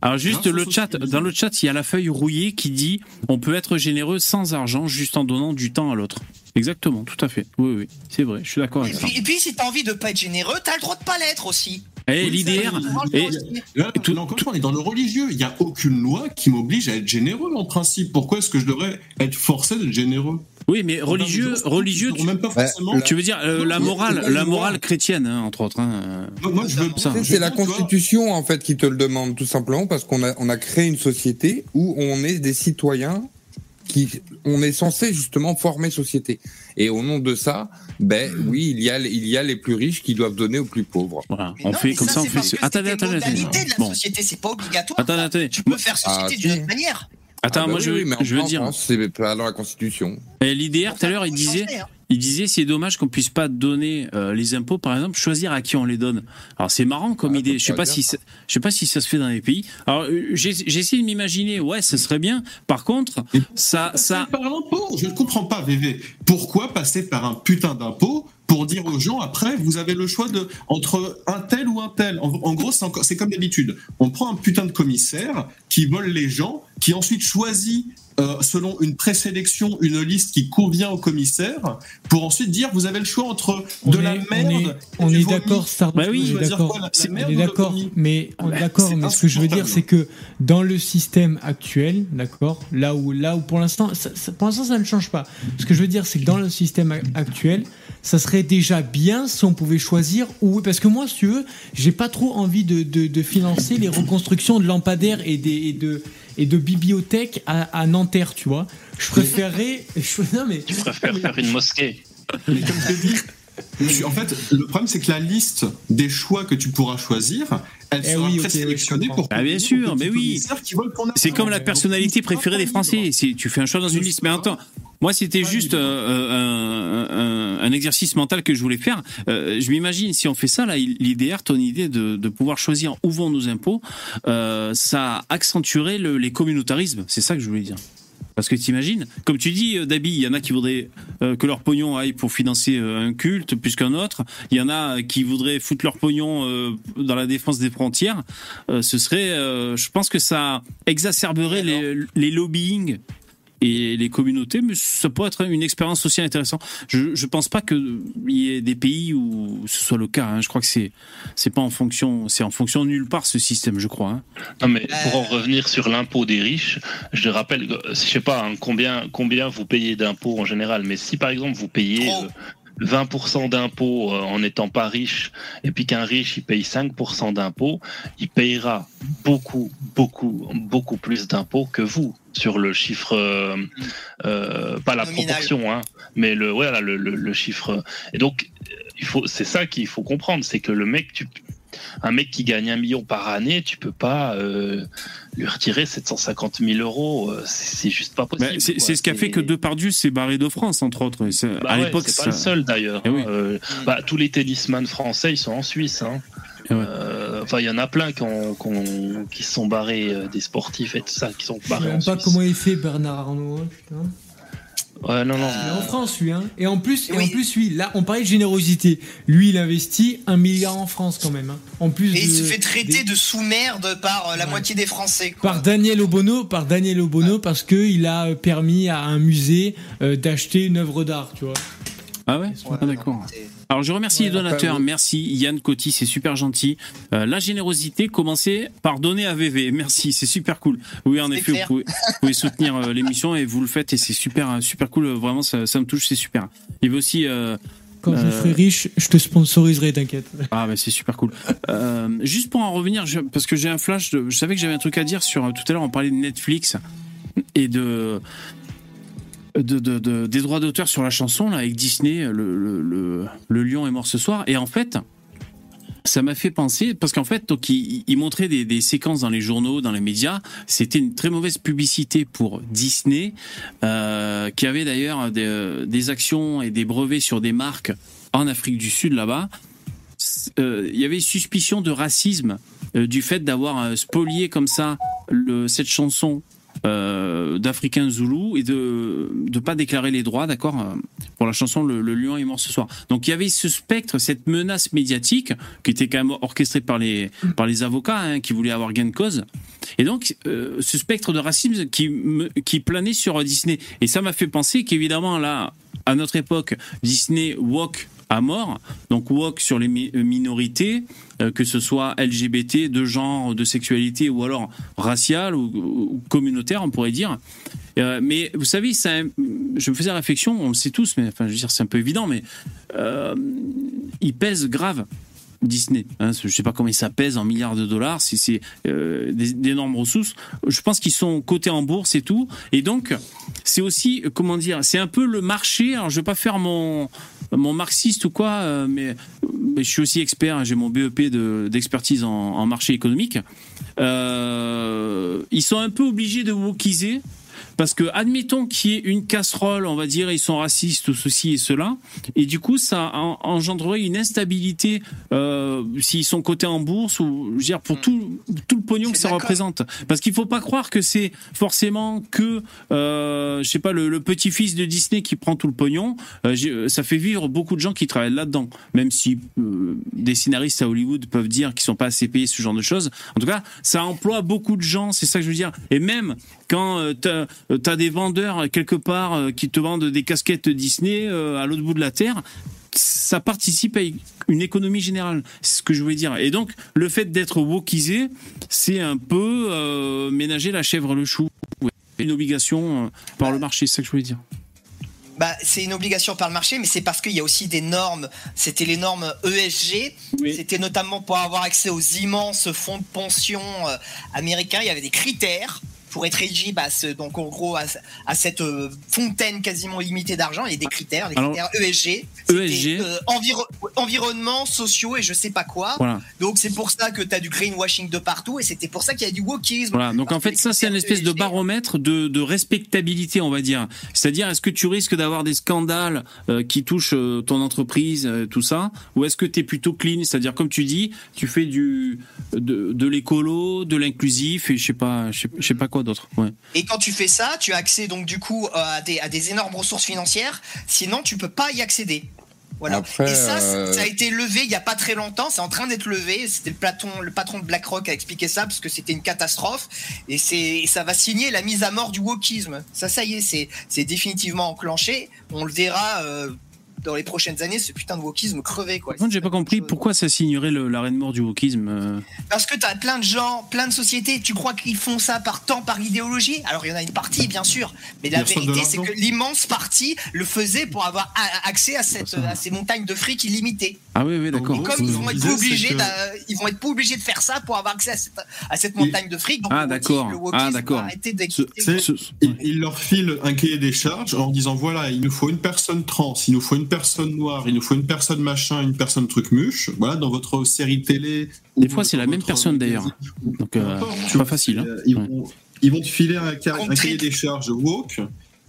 Alors juste le chat, dans le chat, il y a la feuille rouillée qui dit on peut être généreux sans argent, juste en donnant du temps à l'autre. Exactement, tout à fait. Oui, oui, c'est vrai, je suis d'accord avec ça. Et puis, si t'as envie de pas être généreux, t'as le droit de pas l'être aussi. Et eh, l'IDR. Et, là, encore on est dans le religieux. Il n'y a aucune loi qui m'oblige à être généreux en principe. Pourquoi est-ce que je devrais être forcé d'être généreux? Oui, mais religieux, religieux, tu, même pas forcément... tu veux dire euh, la morale, la morale chrétienne, hein, entre autres. Hein. Moi, je veux ça. C'est la Constitution en fait qui te le demande, tout simplement, parce qu'on a, on a créé une société où on est des citoyens qui, on est censé justement former société. Et au nom de ça, ben hmm. oui, il y a, il y a les plus riches qui doivent donner aux plus pauvres. Voilà, on fait comme ça, on fait. Attendez, attendez, attendez. de la société, c'est pas obligatoire. Attendez, attendez. Tu peux faire société ah, d'une autre manière. Attends, ah, moi bah je, je veux dire. C'est pas dans la Constitution. Et l'IDR, tout à l'heure, il disait, hein. Il disait c'est dommage qu'on puisse pas donner euh, les impôts, par exemple, choisir à qui on les donne. Alors c'est marrant comme ah, idée. Je sais pas si, je sais pas si ça se fait dans les pays. Alors euh, j'ai essayé de m'imaginer, ouais, ce serait bien. Par contre, ça, ça. Par l'impôt, je ne comprends pas, VV. Pourquoi passer par un putain d'impôt pour dire aux gens après vous avez le choix de entre un tel ou un tel. En, gros, c'est comme d'habitude. On prend un putain de commissaire qui vole les gens, qui ensuite choisit euh, selon une présélection, une liste qui convient au commissaire, pour ensuite dire vous avez le choix entre de la merde. On est, d'accord, Bah oui, on est d'accord. On est d'accord, mais on est d'accord. Mais ce que je veux dire, c'est que dans le système actuel, d'accord, là où là où pour l'instant, pour l'instant ça ne change pas. Ce que je veux dire, c'est que dans le système actuel ça serait déjà bien si on pouvait choisir où. Parce que moi, si tu veux, j'ai pas trop envie de, de, financer les reconstructions de lampadaires et, des, et de, et de bibliothèques à, à, Nanterre, tu vois. Je préférerais. non, mais, tu préfères faire une mosquée. Mais comme je dis, en fait, le problème, c'est que la liste des choix que tu pourras choisir, elle eh sera présélectionnée pour. Ah, bien sûr, mais oui. C'est comme la personnalité préférée des Français. Si tu fais un choix dans une liste, mais attends, moi, c'était juste euh, euh, un, exercice mental que je voulais faire. Euh, je m'imagine, si on fait ça, là, l'IDR, ton idée de, pouvoir choisir où vont nos impôts, ça accentuerait les communautarismes. C'est ça que je voulais dire. Parce que t'imagines, comme tu dis, Dabi, il y en a qui voudraient que leur pognon aille pour financer un culte plus qu'un autre. Il y en a qui voudraient foutre leur pognon dans la défense des frontières. ce serait, je pense que ça exacerberait les, les lobbying et les communautés, mais ça pourrait être une expérience aussi intéressante. Je ne pense pas qu'il y ait des pays où ce soit le cas. Hein. Je crois que c'est c'est pas en fonction, c'est en fonction nulle part ce système, je crois. Hein. Non, mais pour en revenir sur l'impôt des riches, je rappelle, je sais pas hein, combien combien vous payez d'impôts en général, mais si par exemple vous payez 20% d'impôts euh, en n'étant pas riche, et puis qu'un riche il paye 5% d'impôts, il payera beaucoup, beaucoup, beaucoup plus d'impôts que vous sur le chiffre, euh, euh pas la proportion, hein, mais le voilà le, le, le, chiffre. Et donc il faut, c'est ça qu'il faut comprendre, c'est que le mec, tu, un mec qui gagne un million par année, tu peux pas euh, lui retirer 750 000 euros. Euh, c'est juste pas possible. C'est ce qui a fait que Depardieu s'est barré de France, entre autres. Bah à l'époque, c'est pas le seul d'ailleurs. Eh euh, bah, tous les tennisman français, ils sont en Suisse. Hein. Eh enfin, il y en a plein qui, qui se sont barrés des sportifs et tout ça, qui sont barrés. Je sais pas comment il fait Bernard Arnault. Hein, Ouais, non, non. en France, lui, hein. Et en plus, et en plus, lui, là, on parlait de générosité. Lui, il investit un milliard en France quand même. Hein. En plus. Et il se fait traiter de sous-merde par euh, la moitié des Français. Par Daniel Obono, par Daniel Obono, parce que il a euh, permis à un musée euh, d'acheter une œuvre d'art, tu vois. Ah ouais, ah, d'accord. Alors je remercie les donateurs, merci Yann Coty, c'est super gentil. Euh, la générosité, commencez par donner à VV, merci, c'est super cool. Oui, en effet, vous pouvez, soutenir euh, l'émission et vous le faites et c'est super super cool, vraiment ça, me touche, c'est super. Il avait aussi euh, quand je serai riche, je te sponsoriserai, t'inquiète. Ah, bah c'est super cool. juste pour en revenir, parce que j'ai un flash, je savais que j'avais un truc à dire sur. Tout à l'heure, on parlait de Netflix et de. De, des droits d'auteur sur la chanson là, avec Disney, le, le, lion est mort ce soir. Et en fait, ça m'a fait penser parce qu'en fait, donc il, montrait des, séquences dans les journaux, dans les médias. C'était une très mauvaise publicité pour Disney, euh, qui avait d'ailleurs des, actions et des brevets sur des marques en Afrique du Sud là-bas. Euh, il y avait suspicion de racisme euh, du fait d'avoir spolié comme ça cette chanson euh, d'Africain Zoulou et de ne pas déclarer les droits, d'accord, euh, pour la chanson le, Lion est mort ce soir. Donc il y avait ce spectre, cette menace médiatique qui était quand même orchestrée par les, par les avocats hein, qui voulaient avoir gain de cause. Et donc euh, ce spectre de racisme qui, qui planait sur Disney. Et ça m'a fait penser qu'évidemment là, à notre époque, Disney walk à mort. Donc woke sur les minorités, euh, que ce soit LGBT, de genre, de sexualité ou alors raciale ou, communautaire, on pourrait dire. Euh, mais vous savez, ça, je me faisais réflexion, on le sait tous, mais enfin, je veux dire, c'est un peu évident, mais euh, il pèse grave. Disney. Hein, je ne sais pas combien ça pèse en milliards de dollars, si c'est d'énormes ressources. Je pense qu'ils sont cotés en bourse et tout. Et donc, c'est aussi, comment dire, c'est un peu le marché. Alors, je ne vais pas faire mon, mon marxiste ou quoi, euh, mais, je suis aussi expert, j'ai mon BEP d'expertise en, marché économique. Euh, ils sont un peu obligés de wokiser parce que, admettons qu'il y ait une casserole, on va dire, ils sont racistes ou ceci et cela, et du coup, ça engendrerait une instabilité euh, s'ils sont cotés en bourse ou, je veux dire, pour tout, tout le pognon que ça représente. Parce qu'il faut pas croire que c'est forcément que, euh, je sais pas, le, petit-fils de Disney qui prend tout le pognon. Euh, ça fait vivre beaucoup de gens qui travaillent là-dedans, même si euh, des scénaristes à Hollywood peuvent dire qu'ils sont pas assez payés, ce genre de choses. En tout cas, ça emploie beaucoup de gens, c'est ça que je veux dire. Et même quand euh, euh, tu as, des vendeurs quelque part euh, qui te vendent des casquettes Disney à l'autre bout de la terre, ça participe à une économie générale. C'est ce que je voulais dire. Et donc, le fait d'être wokisé, c'est un peu ménager la chèvre le chou. Une obligation par le marché, c'est ce que je voulais dire. Bah, c'est une obligation par le marché, mais c'est parce qu'il y a aussi des normes. C'était les normes ESG. C'était notamment pour avoir accès aux immenses fonds de pension américains. Il y avait des critères pour être éligible à ce, donc en gros à, cette euh, fontaine quasiment illimitée d'argent, il y a des critères, des critères ESG, ESG. Euh, environnement, sociaux et je sais pas quoi. Donc c'est pour ça que tu as du greenwashing de partout et c'était pour ça qu'il y a du wokisme. Voilà. Donc en fait ça c'est une espèce de baromètre de, de respectabilité on va dire. C'est-à-dire est-ce que tu risques d'avoir des scandales euh, qui touchent ton entreprise, tout ça, ou est-ce que tu es plutôt clean, c'est-à-dire comme tu dis, tu fais du de, de l'écolo, de l'inclusif et je sais pas, je sais pas quoi d'autres. Et quand tu fais ça, tu as accès donc du coup à des, à des énormes ressources financières. Sinon, tu peux pas y accéder. Voilà. et ça, euh, ça a été levé il y a pas très longtemps. C'est en train d'être levé. C'était le, Platon, le patron de BlackRock qui a expliqué ça parce que c'était une catastrophe. Et c'est, ça va signer la mise à mort du wokisme. Ça, ça y est, c'est, c'est définitivement enclenché. On le verra. Euh, dans les prochaines années ce putain de wokisme crevé quoi. j'ai pas compris pourquoi ça signerait l'arrêt de mort du wokisme. Euh. Parce que t'as plein de gens, plein de sociétés, tu crois qu'ils font ça par temps, par idéologie? Alors il y en a une partie bien sûr, mais la vérité c'est que l'immense partie le faisait pour avoir accès à, cette, à ces montagnes de fric illimitées. Ah oui, oui, d'accord. Comme ils vont, être obligés ils vont être pas obligés de faire ça pour avoir accès à cette, montagne de fric. ah d'accord. Ah d'accord. Il leur file un cahier des charges en disant voilà, il nous faut une personne trans, il nous faut une personne noire, il nous faut une personne machin, une personne truc muche. Voilà, dans votre série télé. Des fois, c'est la même personne d'ailleurs. Donc, euh, c'est pas facile. Hein. Ils, vont, ils, vont, te filer un, cahier des charges woke.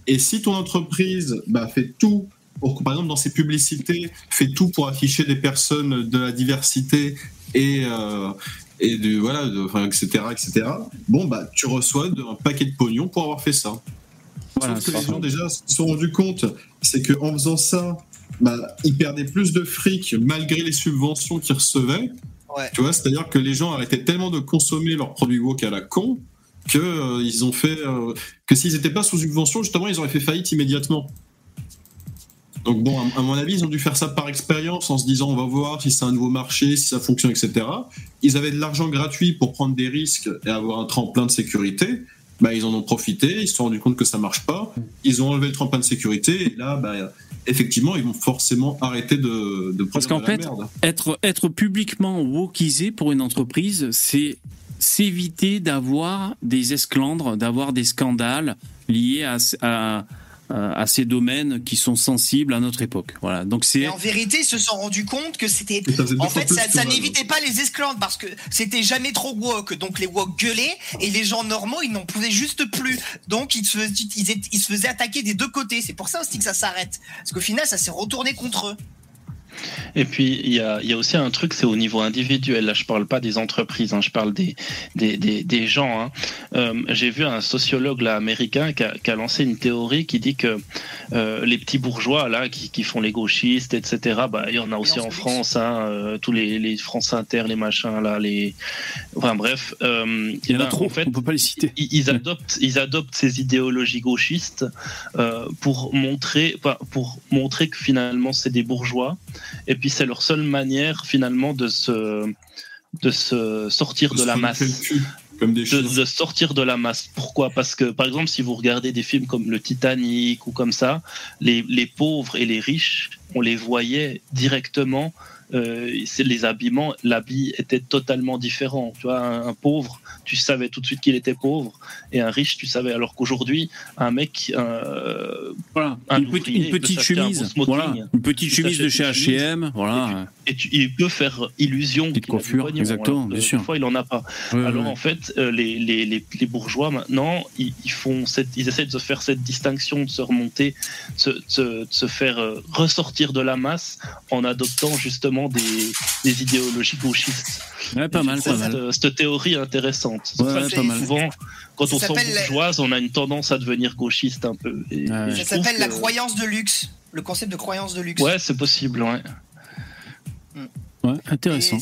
Et si ton entreprise bah, fait tout par exemple, dans ses publicités, fait tout pour afficher des personnes de la diversité et, euh, et de, voilà, etc., etc. Bon, bah, tu reçois un paquet de pognon pour avoir fait ça. Sauf que les gens déjà se sont rendus compte, c'est qu'en faisant ça, bah, ils perdaient plus de fric malgré les subventions qu'ils recevaient. Tu vois, c'est-à-dire que les gens arrêtaient tellement de consommer leurs produits woke à la con que euh, ils ont fait euh, que s'ils n'étaient pas sous subvention, justement, ils auraient fait faillite immédiatement. Donc bon, à, mon avis, ils ont dû faire ça par expérience en se disant on va voir si c'est un nouveau marché, si ça fonctionne, etc. Ils avaient de l'argent gratuit pour prendre des risques et avoir un tremplin de sécurité bah, ils en ont profité, ils se sont rendus compte que ça marche pas, ils ont enlevé le tremplin de sécurité, et là, bah, effectivement, ils vont forcément arrêter de, de Parce qu'en fait, être, être publiquement wokisé pour une entreprise, c'est s'éviter d'avoir des esclandres, d'avoir des scandales liés à, à à ces domaines qui sont sensibles à notre époque. Voilà. Donc c'est. En vérité, ils se sont rendus compte que c'était. En fait, ça, n'évitait pas les esclandres parce que c'était jamais trop woke. Donc les woke gueulaient et les gens normaux, ils n'en pouvaient juste plus. Donc ils se, ils, se faisaient attaquer des deux côtés. C'est pour ça aussi que ça s'arrête. Parce qu'au final, ça s'est retourné contre eux. Et puis, il y a, y a, aussi un truc, c'est au niveau individuel. Là, je parle pas des entreprises, hein, je parle des, des, des, des gens. Hein. Euh, J'ai vu un sociologue là, américain qui a, qui a, lancé une théorie qui dit que euh, les petits bourgeois là, qui, qui, font les gauchistes, etc., bah, il y en a aussi en France, hein, euh, tous les, les France Inter, les machins, là, les... Enfin bref. Il y en a ben, trop, en fait, on peut pas les citer. Ils, adoptent, ils adoptent ces idéologies gauchistes pour, montrer, pour montrer que finalement, c'est des bourgeois et puis c'est leur seule manière finalement de se, de se sortir de la masse. de, sortir de la masse. Pourquoi? Parce que, par exemple, si vous regardez des films comme le Titanic ou comme ça, les, les pauvres et les riches, on les voyait directement euh, les habillements, l'habit était totalement différent. Tu vois, un, pauvre, tu savais tout de suite qu'il était pauvre, et un riche, tu savais. Alors qu'aujourd'hui, un mec, euh, voilà, une, petite chemise, voilà, une petite chemise de chez H&M, voilà, et, il peut faire illusion. Petite coiffure, exactement, bien sûr. Fois, il en a pas. Alors en fait, euh, les, les, les, bourgeois maintenant, ils, font cette, ils essaient de se faire cette distinction, de se remonter, de se, se faire ressortir de la masse en adoptant justement des, idéologies gauchistes. Ouais, pas mal, pas mal. Cette, théorie intéressante. Souvent, quand on sent bourgeoise, on a une tendance à devenir gauchiste un peu. ça s'appelle la croyance de luxe. Le concept de croyance de luxe. Ouais, c'est possible, ouais. Ouais, intéressant.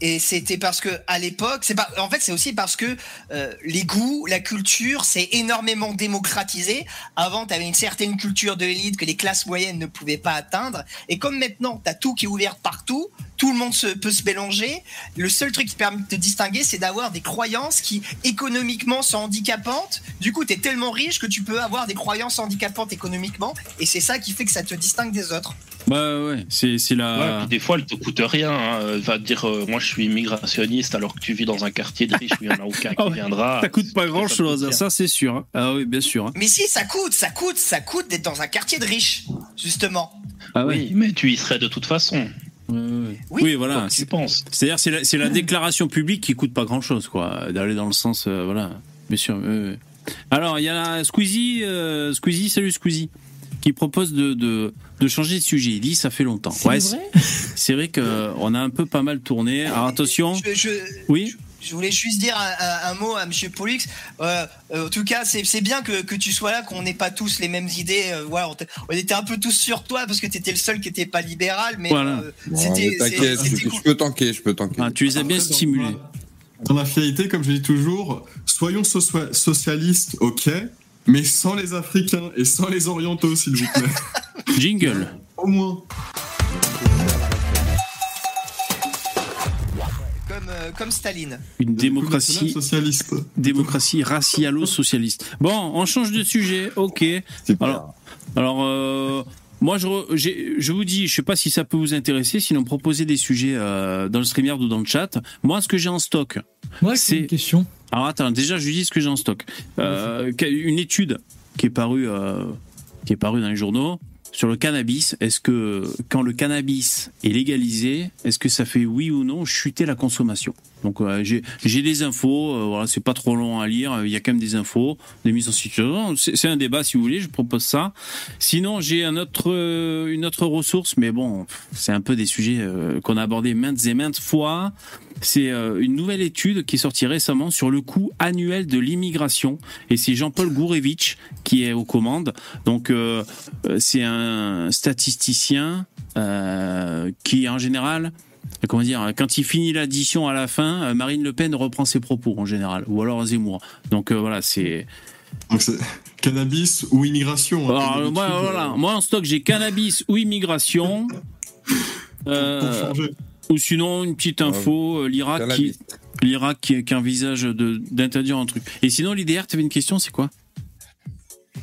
Et c'était parce que à l'époque, c'est pas. En fait, c'est aussi parce que euh, les goûts, la culture, s'est énormément démocratisé. Avant, tu avais une certaine culture de l'élite que les classes moyennes ne pouvaient pas atteindre. Et comme maintenant, tu as tout qui est ouvert partout, tout le monde se, peut se mélanger. Le seul truc qui permet de te distinguer, c'est d'avoir des croyances qui économiquement sont handicapantes. Du coup, tu es tellement riche que tu peux avoir des croyances handicapantes économiquement. Et c'est ça qui fait que ça te distingue des autres. Bah ouais, c'est la. des fois, elle te coûte rien. Hein. Va te dire, euh, moi, je suis immigrationniste alors que tu vis dans un quartier de riches où il n'y en a aucun qui viendra. Ça coûte pas grand chose, ça, c'est sûr. Hein. Ah oui, bien sûr. Hein. Mais si, ça coûte, ça coûte, ça coûte d'être dans un quartier de riches, justement. Ah oui, mais tu y serais de toute façon. Oui, oui, voilà. Tu penses. C'est-à-dire, c'est la, c'est la déclaration publique qui coûte pas grand-chose, quoi. D'aller dans le sens, euh, voilà. Bien sûr. Alors, il y a Squeezie, euh, Squeezie, salut Squeezie qui propose de, de, de, changer de sujet. Il dit ça fait longtemps. C'est ouais, vrai, c'est vrai qu'on a un peu pas mal tourné. Alors attention. Je, oui. Je voulais juste dire un, mot à Monsieur Pollux. Euh, euh, en tout cas, c'est bien que, que, tu sois là, qu'on n'ait pas tous les mêmes idées. Euh, voilà, on, était un peu tous sur toi parce que tu étais le seul qui n'était pas libéral, mais voilà. c'était. je, peux tanker, je peux tanker. Ah, tu les as bien stimulés. Dans la finalité, comme je dis toujours, soyons socialistes, ok, mais sans les Africains et sans les Orientaux, s'il vous plaît. Jingle. Au moins. Euh, comme Staline. Une démocratie socialiste. Démocratie racialo-socialiste. Bon, on change de sujet. Ok. Alors, alors euh, moi, je, je, vous dis, je sais pas si ça peut vous intéresser, sinon proposez des sujets euh, dans le StreamYard ou dans le chat. Moi, ce que j'ai en stock, moi, c'est une question. Alors attends, déjà je lui dis ce que j'ai en stock. Euh, une étude qui est parue, euh, qui est parue dans les journaux sur le cannabis. Est-ce que quand le cannabis est légalisé, est-ce que ça fait oui ou non chuter la consommation? Donc euh, j'ai des infos. Euh, voilà, c'est pas trop long à lire. Il y a quand même des infos, des mises en situation. C'est un débat si vous voulez. Je propose ça. Sinon j'ai une autre ressource, mais bon, c'est un peu des sujets qu'on a abordés maintes et maintes fois. C'est euh, une nouvelle étude qui est sortie récemment sur le coût annuel de l'immigration. Et c'est Jean-Paul Gourevitch qui est aux commandes. Donc, euh, euh, c'est un statisticien qui, en général, comment dire, quand il finit l'addition à la fin, Marine Le Pen reprend ses propos en général, ou alors Zemmour. Donc voilà, c'est. cannabis ou immigration. Hein, moi, voilà. moi en stock j'ai cannabis ou immigration. Euh, ou sinon, une petite info, euh, l'Irak qui, l'Irak qui, qui envisage d'interdire un truc. Et sinon, l'IDR, tu avais une question, c'est quoi?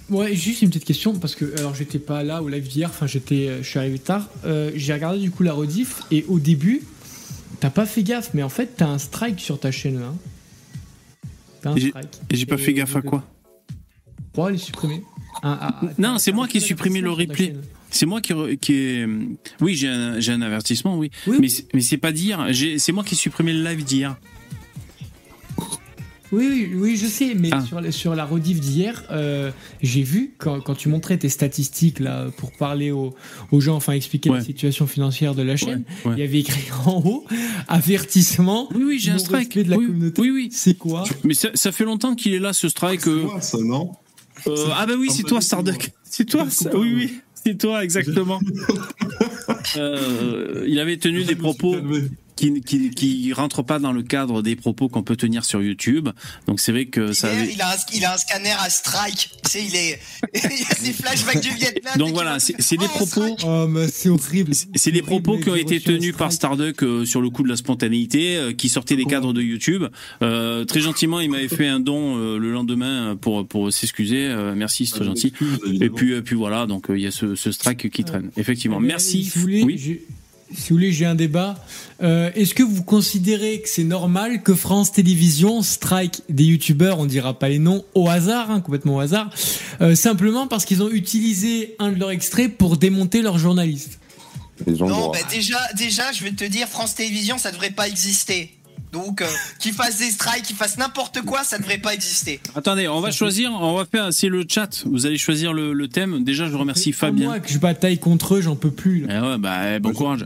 Ouais, juste une petite question parce que alors j'étais pas là au live d'hier, enfin j'étais, je suis arrivé tard. j'ai regardé du coup la rediff et au début, t'as pas fait gaffe, mais en fait t'as un strike sur ta chaîne là. T'as un strike. Et j'ai pas fait gaffe à quoi? Pourquoi il est Non, c'est moi qui ai supprimé le replay. C'est moi qui, qui est. Oui, j'ai un, un, avertissement, oui. Mais, mais c'est pas dire. C'est moi qui ai supprimé le live d'hier. Oui, oui, je sais, mais ah. sur, sur, la rediff d'hier, euh, j'ai vu quand, quand, tu montrais tes statistiques là pour parler aux, aux gens, enfin expliquer la situation financière de la chaîne, il y avait écrit en haut avertissement. Oui, oui, j'ai un strike de la oui, communauté. Oui, oui. C'est quoi Mais ça, ça, fait longtemps qu'il est là ce strike. C'est euh, ça, non euh, Ah bah oui, c'est toi, Starduck. C'est toi, ça. Oui, oui. C'est toi, exactement. euh, il avait tenu des propos qui, qui, qui rentre pas dans le cadre des propos qu'on peut tenir sur YouTube. Donc c'est vrai que ça. il, a un, il a un scanner à strike. Tu sais, il est. il y a des flashbacks du Vietnam. Donc voilà, c'est des oh, propos. Oh, mais c'est horrible. C'est des propos qui ont été tenus par Starduck euh, sur le coup de la spontanéité, euh, qui sortaient des cadres de YouTube. Euh, très gentiment, il m'avait fait un don le lendemain pour pour s'excuser. merci, c'est très gentil. Et puis puis voilà, donc il y a ce, ce strike qui traîne. Effectivement. Merci. Oui si vous voulez, j'ai un débat. Euh, est-ce que vous considérez que c'est normal que France Télévisions strike des youtubeurs, on dira pas les noms, au hasard, hein, complètement au hasard, euh, simplement parce qu'ils ont utilisé un de leurs extraits pour démonter leurs journalistes? Non, bah déjà, déjà, je vais te dire, France Télévisions, ça devrait pas exister. Donc, euh, qu'ils fassent des strikes, qu'ils fassent n'importe quoi, ça ne devrait pas exister. Attendez, on va choisir, on va faire, c'est le chat. Vous allez choisir le, thème. Déjà, je remercie Fabien. Moi, que je bataille contre eux, j'en peux plus. Eh ouais, bah, bon courage.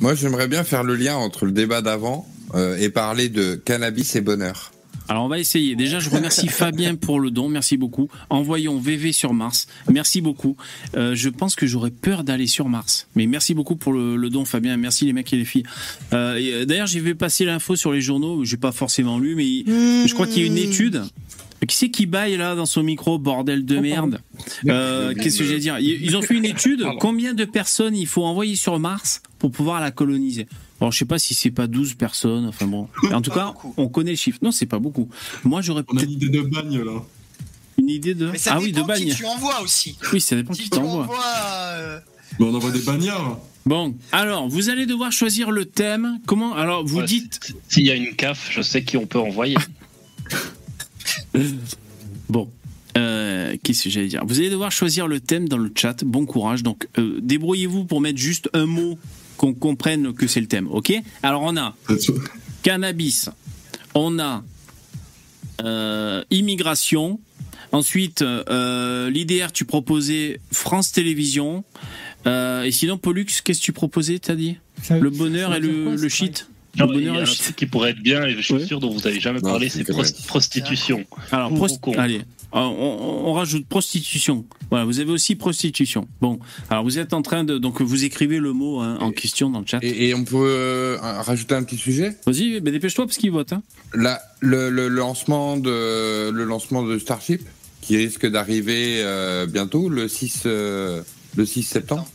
Moi, j'aimerais bien faire le lien entre le débat d'avant euh, et parler de cannabis et bonheur. Alors on va essayer. Déjà, je remercie Fabien pour le don. Merci beaucoup. Envoyons VV sur Mars. Merci beaucoup. Euh, je pense que j'aurais peur d'aller sur Mars. Mais merci beaucoup pour le, don, Fabien. Merci les mecs et les filles. Euh, euh, d'ailleurs, j'ai vu passer l'info sur les journaux. J'ai pas forcément lu, mais je crois qu'il y a une étude. Qui c'est qui baille là dans son micro, bordel de merde? Qu'est-ce que j'ai dire? Ils ont fait une étude. Combien de personnes il faut envoyer sur Mars pour pouvoir la coloniser? Alors, je sais pas si c'est pas 12 personnes, enfin bon. En tout cas, on connaît le chiffre. Non, c'est pas beaucoup. Moi, j'aurais peut-être. une idée de bagne, là. Une idée de. ah oui, de bagne. Qui tu envoies aussi. Oui, ça dépend qui t'envoie. Euh... on envoie des bagnards. Bon, alors, vous allez devoir choisir le thème. Comment Alors, vous dites. S'il y a une CAF, je sais qui on peut envoyer. bon. Euh, Qu'est-ce que j'allais dire? Vous allez devoir choisir le thème dans le chat. Bon courage. Donc, euh, débrouillez-vous pour mettre juste un mot qu'on comprenne que c'est le thème, ok? Alors on a cannabis, on a euh, immigration, ensuite euh, l'IDR tu proposais France Télévisions, euh, et sinon Pollux, qu'est-ce que tu proposais, t'as dit? Le bonheur et le, le shit? le bonheur et le shit. qui pourrait être bien, et je suis sûr dont vous n'avez jamais parlé, c'est prostitution. Alors, allez, ah, on, rajoute prostitution. Voilà, vous avez aussi prostitution. Bon, alors vous êtes en train de donc vous écrivez le mot hein, en question dans le chat. Et, on peut euh, rajouter un petit sujet? Vas-y, dépêche-toi parce qu'il vote. Hein. le, lancement de le lancement de Starship qui risque d'arriver euh, bientôt le 6 euh, le 6 septembre?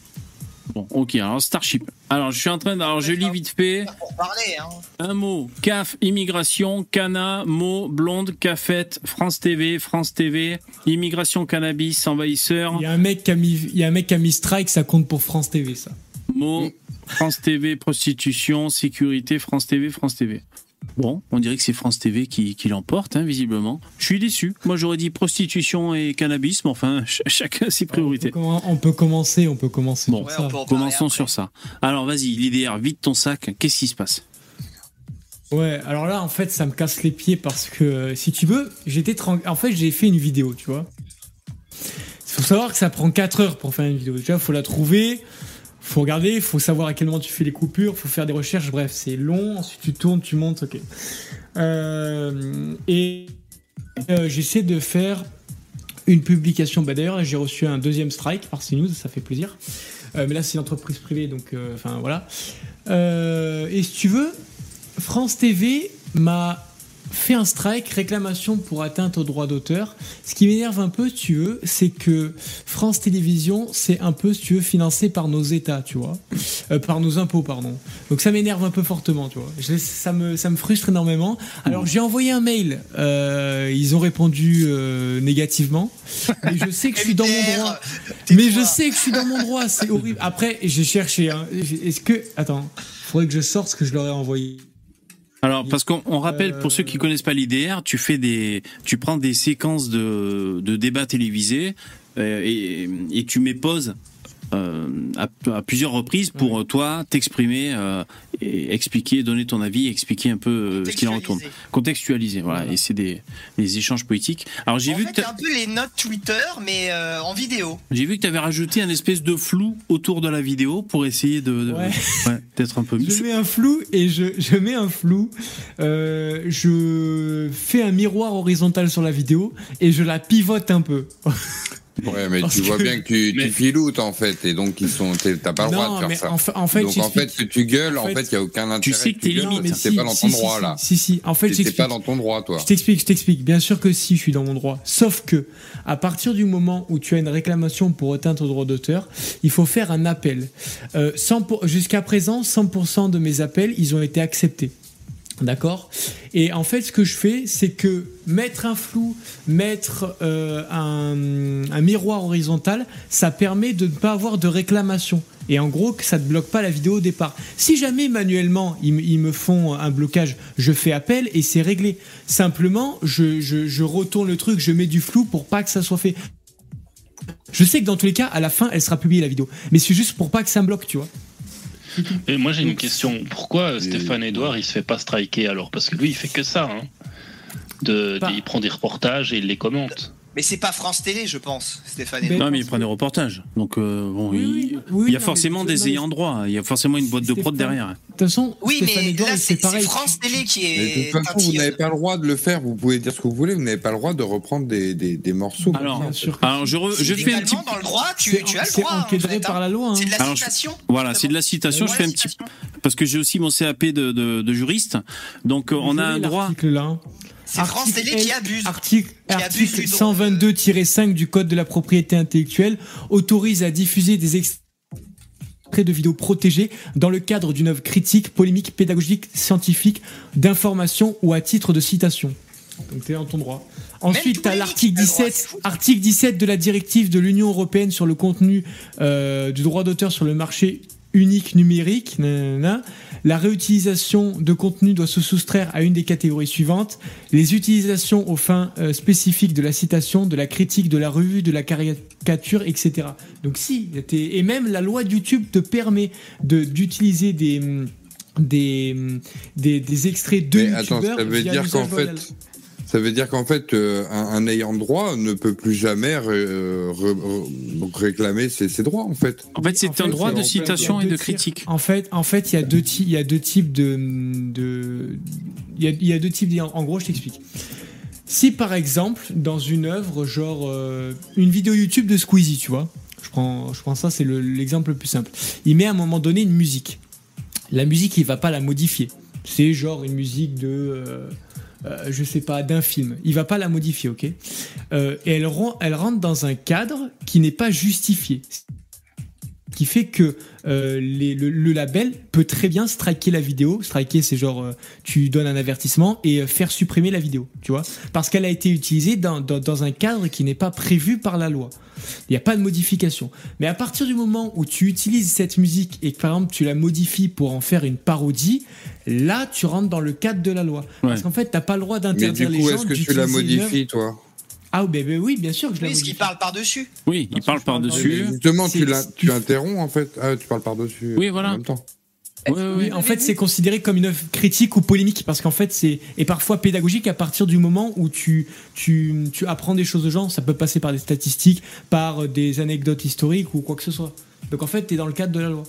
Bon, ok, alors Starship. Alors, je suis en train de. Alors, je lis vite fait. Hein. Un mot CAF, immigration, Cana, mot, blonde, cafette, France TV, France TV, immigration, cannabis, envahisseur. Il y a un mec qui a mis, il y a un mec qui a mis strike, ça compte pour France TV, ça. Mot, France TV, prostitution, sécurité, France TV, France TV. Bon, on dirait que c'est France TV qui, l'emporte, hein, visiblement. Je suis déçu. Moi, j'aurais dit prostitution et cannabis, mais enfin, chacun ses priorités. On peut, commencer, on peut commencer sur ça. Commençons sur ça. Alors, vas-y, l'IDR, vide ton sac. Qu'est-ce qui se passe? Ouais, alors là, en fait, ça me casse les pieds parce que, si tu veux, j'étais en fait, j'ai fait une vidéo, tu vois. Il faut savoir que ça prend 4 heures pour faire une vidéo. Déjà, il faut la trouver faut regarder, faut savoir à quel moment tu fais les coupures, faut faire des recherches, bref, c'est long, ensuite tu tournes, tu montes, ok. Euh, et euh, j'essaie de faire une publication, bah d'ailleurs j'ai reçu un deuxième strike par CNews, ça fait plaisir. Euh, mais là c'est une entreprise privée, donc enfin voilà. et si tu veux, France TV m'a fait un strike, réclamation pour atteinte au droit d'auteur. Ce qui m'énerve un peu, si tu veux, c'est que France Télévisions, c'est un peu, si tu veux, financé par nos États, tu vois, euh, par nos impôts, pardon. Donc ça m'énerve un peu fortement, tu vois. ça me ça me frustre énormément. Alors j'ai envoyé un mail, euh, ils ont répondu euh, négativement. Mais je sais que je suis dans mon droit. Mais je sais que je suis dans mon droit, c'est horrible. Après, j'ai cherché. Hein. Est-ce que attends, faudrait que je sorte ce que je leur ai envoyé. Alors, parce qu'on rappelle, pour ceux qui connaissent pas l'IDR, tu fais des, tu prends des séquences de, de débats télévisés euh, et, et tu mets pause euh, à, plusieurs reprises pour euh, toi t'exprimer euh, et expliquer, donner ton avis, expliquer un peu ce qu'il en retourne. Contextualiser, voilà. Et c'est des, des, échanges politiques. Alors j'ai vu fait, que un peu les notes Twitter, mais en vidéo. J'ai vu que tu avais rajouté un espèce de flou autour de la vidéo pour essayer de, d'être un peu mieux. Je mets un flou et je, je mets un flou. je fais un miroir horizontal sur la vidéo et je la pivote un peu. Ouais, mais tu vois bien que tu, tu filoutes en fait, et donc ils sont, t'as pas le droit de faire ça. En fait, donc en fait, que tu gueules, en fait, il y a aucun intérêt. Tu sais que t'es limite, c'est pas dans ton droit là. Si si, en fait, c'est pas dans ton droit, toi. Je t'explique, je t'explique. Bien sûr que si, je suis dans mon droit. Sauf que à partir du moment où tu as une réclamation pour atteindre au droit d'auteur, il faut faire un appel. Euh, Jusqu'à présent, 100% de mes appels, ils ont été acceptés. D'accord? Et en fait, ce que je fais, c'est que mettre un flou, mettre euh, un, miroir horizontal, ça permet de ne pas avoir de réclamation. Et en gros, que ça ne bloque pas la vidéo au départ. Si jamais manuellement ils, me font un blocage, je fais appel et c'est réglé. Simplement, je, je retourne le truc, je mets du flou pour pas que ça soit fait. Je sais que dans tous les cas, à la fin, elle sera publiée la vidéo. Mais c'est juste pour pas que ça me bloque, tu vois. Et moi j'ai une question. Pourquoi Stéphane Edouard il se fait pas striker alors? Parce que lui il fait que ça. Hein. De, il prend des reportages et il les commente. Mais c'est pas France Télé, je pense, Stéphane. non, mais il prend des reportages. Donc, euh, bon, il, y a forcément des ayants droit. Il y a forcément une boîte de prod derrière. De toute façon, oui, mais là, c'est France Télé qui est. de toute façon, vous n'avez pas le droit de le faire. Vous pouvez dire ce que vous voulez. Vous n'avez pas le droit de reprendre des, des, des morceaux. Alors, alors je, je fais un petit. dans le droit, tu, tu as le droit. C'est encadré par la loi. Hein. C'est de la citation. voilà, c'est de la citation. Je fais un petit. Parce que j'ai aussi mon CAP de, de, juriste. Donc, on a un droit. C'est France Télé qui abuse. Article, 122-5 du Code de la propriété intellectuelle autorise à diffuser des extraits de vidéos protégées dans le cadre d'une œuvre critique, polémique, pédagogique, scientifique, d'information ou à titre de citation. Donc tu es dans ton droit. Ensuite, tu as l'article 17, article 17 de la directive de l'Union européenne sur le contenu euh, du droit d'auteur sur le marché unique numérique. La réutilisation de contenu doit se soustraire à une des catégories suivantes les utilisations aux fins euh, spécifiques de la citation, de la critique, de la revue, de la caricature, etc. Donc si, et même la loi de YouTube te permet d'utiliser des des, des, extraits de Mais attends, ça veut dire qu'en fait, ça veut dire qu'en fait, euh, un, ayant droit ne peut plus jamais euh, réclamer ses, droits, en fait. En fait, c'est un droit de citation et de critique. En fait, en fait, il y a deux, il y a deux types de, de il, y a, il y a deux types. En gros, je t'explique. Si par exemple, dans une œuvre, genre euh, une vidéo YouTube de Squeezie, tu vois, je prends, je prends ça, c'est l'exemple le, plus simple. Il met à un moment donné une musique. La musique, il va pas la modifier. C'est genre une musique de euh, je sais pas, d'un film. Il va pas la modifier, ok? Euh, Et elle rentre dans un cadre qui n'est pas justifié qui fait que euh, le, label peut très bien striker la vidéo. Striker, c'est genre, tu donnes un avertissement et faire supprimer la vidéo, tu vois, parce qu'elle a été utilisée dans, dans, un cadre qui n'est pas prévu par la loi. Il n'y a pas de modification. Mais à partir du moment où tu utilises cette musique et que par exemple tu la modifies pour en faire une parodie, là tu rentres dans le cadre de la loi. Parce qu'en fait, tu n'as pas le droit d'interdire les gens. Est-ce que tu la modifies, toi? Ah ben, ben, oui, bien sûr que je la modifie. qu'il parle par-dessus. Oui, il parle par-dessus. Justement, tu, tu interromps en fait. Ah, tu parles par-dessus. Oui, voilà. En même temps. Oui, en fait, c'est considéré comme une œuvre critique ou polémique parce qu'en fait, c'est et parfois pédagogique à partir du moment où tu, tu, tu apprends des choses aux gens. Ça peut passer par des statistiques, par des anecdotes historiques ou quoi que ce soit. Donc en fait, tu es dans le cadre de la loi.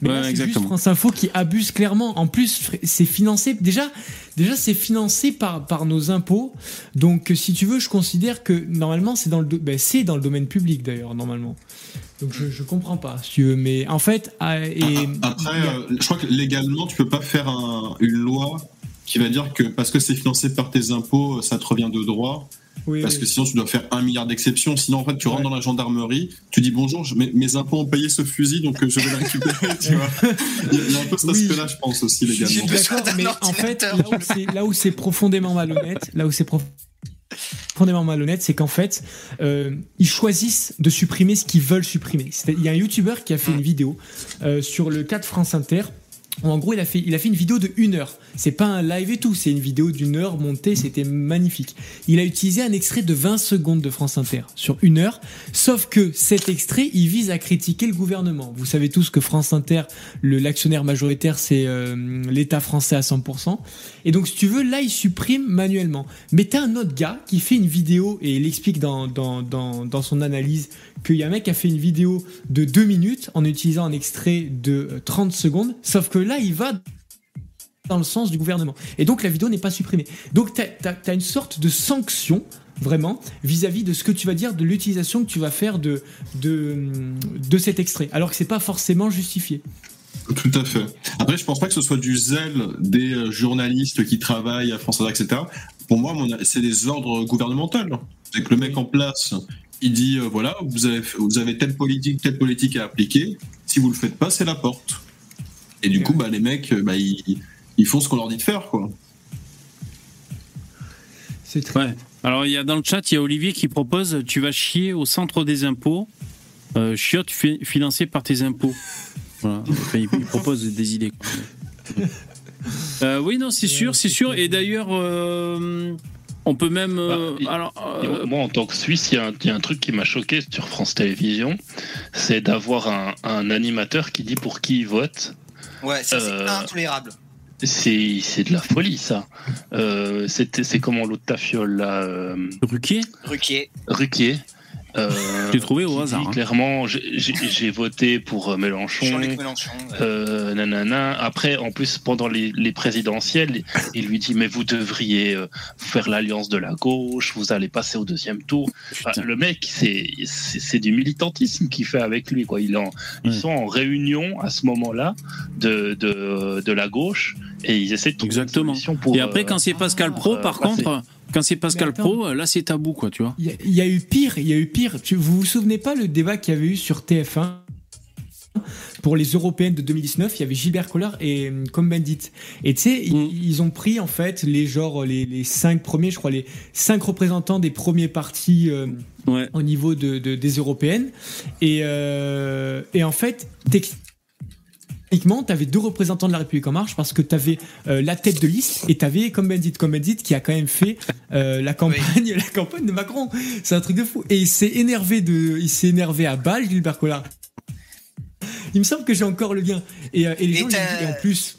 Mais c'est juste France Info qui abuse clairement. En plus, c'est financé déjà. Déjà, c'est financé par par nos impôts. Donc, si tu veux, je considère que normalement, c'est dans le ben, c'est dans le domaine public d'ailleurs normalement. Donc je, je comprends pas, si tu veux, mais en fait, ah, et après, euh, je crois que légalement, tu peux pas faire une loi qui va dire que parce que c'est financé par tes impôts, ça te revient de droit. Parce que sinon, tu dois faire un milliard d'exceptions. Sinon, en fait, tu rentres dans la gendarmerie, tu dis bonjour, mes, impôts ont payé ce fusil, donc euh, je vais le récupérer. tu vois il, y a, un peu cet aspect-là, je pense aussi, légalement. D'accord, mais en fait, là où c'est profondément malhonnête, là où c'est profondément malhonnête, c'est qu'en fait, euh, ils choisissent de supprimer ce qu'ils veulent supprimer. Il y a un YouTuber qui a fait une vidéo euh, sur le cas de France Inter en gros, il a fait, une vidéo de une heure. C'est pas un live et tout, c'est une vidéo d'une heure montée, c'était magnifique. Il a utilisé un extrait de 20 secondes de France Inter sur une heure, sauf que cet extrait, il vise à critiquer le gouvernement. Vous savez tous que France Inter, l'actionnaire majoritaire, c'est euh, l'État français à 100%. Et donc, si tu veux, là, il supprime manuellement. Mais t'as un autre gars qui fait une vidéo, et il explique dans, dans, son analyse qu'il y a un mec qui a fait une vidéo de 2 minutes en utilisant un extrait de 30 secondes, sauf que là, il va dans le sens du gouvernement. Et donc la vidéo n'est pas supprimée. Donc tu as, une sorte de sanction vraiment vis-à-vis de ce que tu vas dire, de l'utilisation que tu vas faire de, de, de cet extrait, alors que c'est pas forcément justifié. Tout à fait. Après, je pense pas que ce soit du zèle des euh, journalistes qui travaillent à France Inter, etc. Pour moi, c'est des ordres gouvernementaux. C'est que le mec en place, il dit euh, voilà, vous avez, vous avez telle politique, telle politique à appliquer. Si vous le faites pas, c'est la porte. Et du coup, bah, les mecs, bah, ils, font ce qu'on leur dit de faire, quoi. C'est très... Alors, il y a dans le chat, il y a Olivier qui propose tu vas chier au centre des impôts, euh, chiotte financé par tes impôts. Voilà. il, propose des idées. Euh, oui, non, c'est sûr, c'est sûr. Et d'ailleurs, euh, on peut même. Euh, bah, alors, euh, moi, en tant que Suisse, il y, a un truc qui m'a choqué sur France Télévisions, c'est d'avoir un, animateur qui dit pour qui il vote. Ouais, ça c'est euh, intolérable. C'est de la folie, ça. c'est comment l'autre tafiole là Ruquier? Ruquier. Ruquier. Euh, J'ai trouvé au hasard. Hein. Clairement, j'ai voté pour euh, Mélenchon. Mélenchon euh, nanana. Après, en plus, pendant les, présidentielles, il lui dit mais vous devriez euh, faire l'alliance de la gauche, vous allez passer au deuxième tour. le mec, c'est du militantisme qu'il fait avec lui. Quoi. Il en, Ils sont en réunion à ce moment-là de, de, de, la gauche et ils essaient de trouver Exactement. Une pour. Et après, quand c'est Pascal Pro, par contre. Quand c'est Pascal Pro, là c'est tabou, quoi, tu vois. Il y, a eu pire, il y a eu pire. Tu, vous vous souvenez pas le débat qu'il y avait eu sur TF1 pour les européennes de 2019, il y avait Gilbert Collard et euh, Combendit. Et tu sais, mm. ils, ont pris en fait les genre les, cinq premiers, je crois les cinq représentants des premiers partis euh, au niveau de, des européennes. Et, euh, et en fait, Techniquement, tu avais deux représentants de la République en marche parce que tu avais euh, la tête de liste et tu avais comme Bendit qui a quand même fait euh, la campagne la campagne de Macron. C'est un truc de fou. Et il s'est énervé de il s'est énervé à balle Gilbert Collard. Il me semble que j'ai encore le lien et, euh, les gens et en plus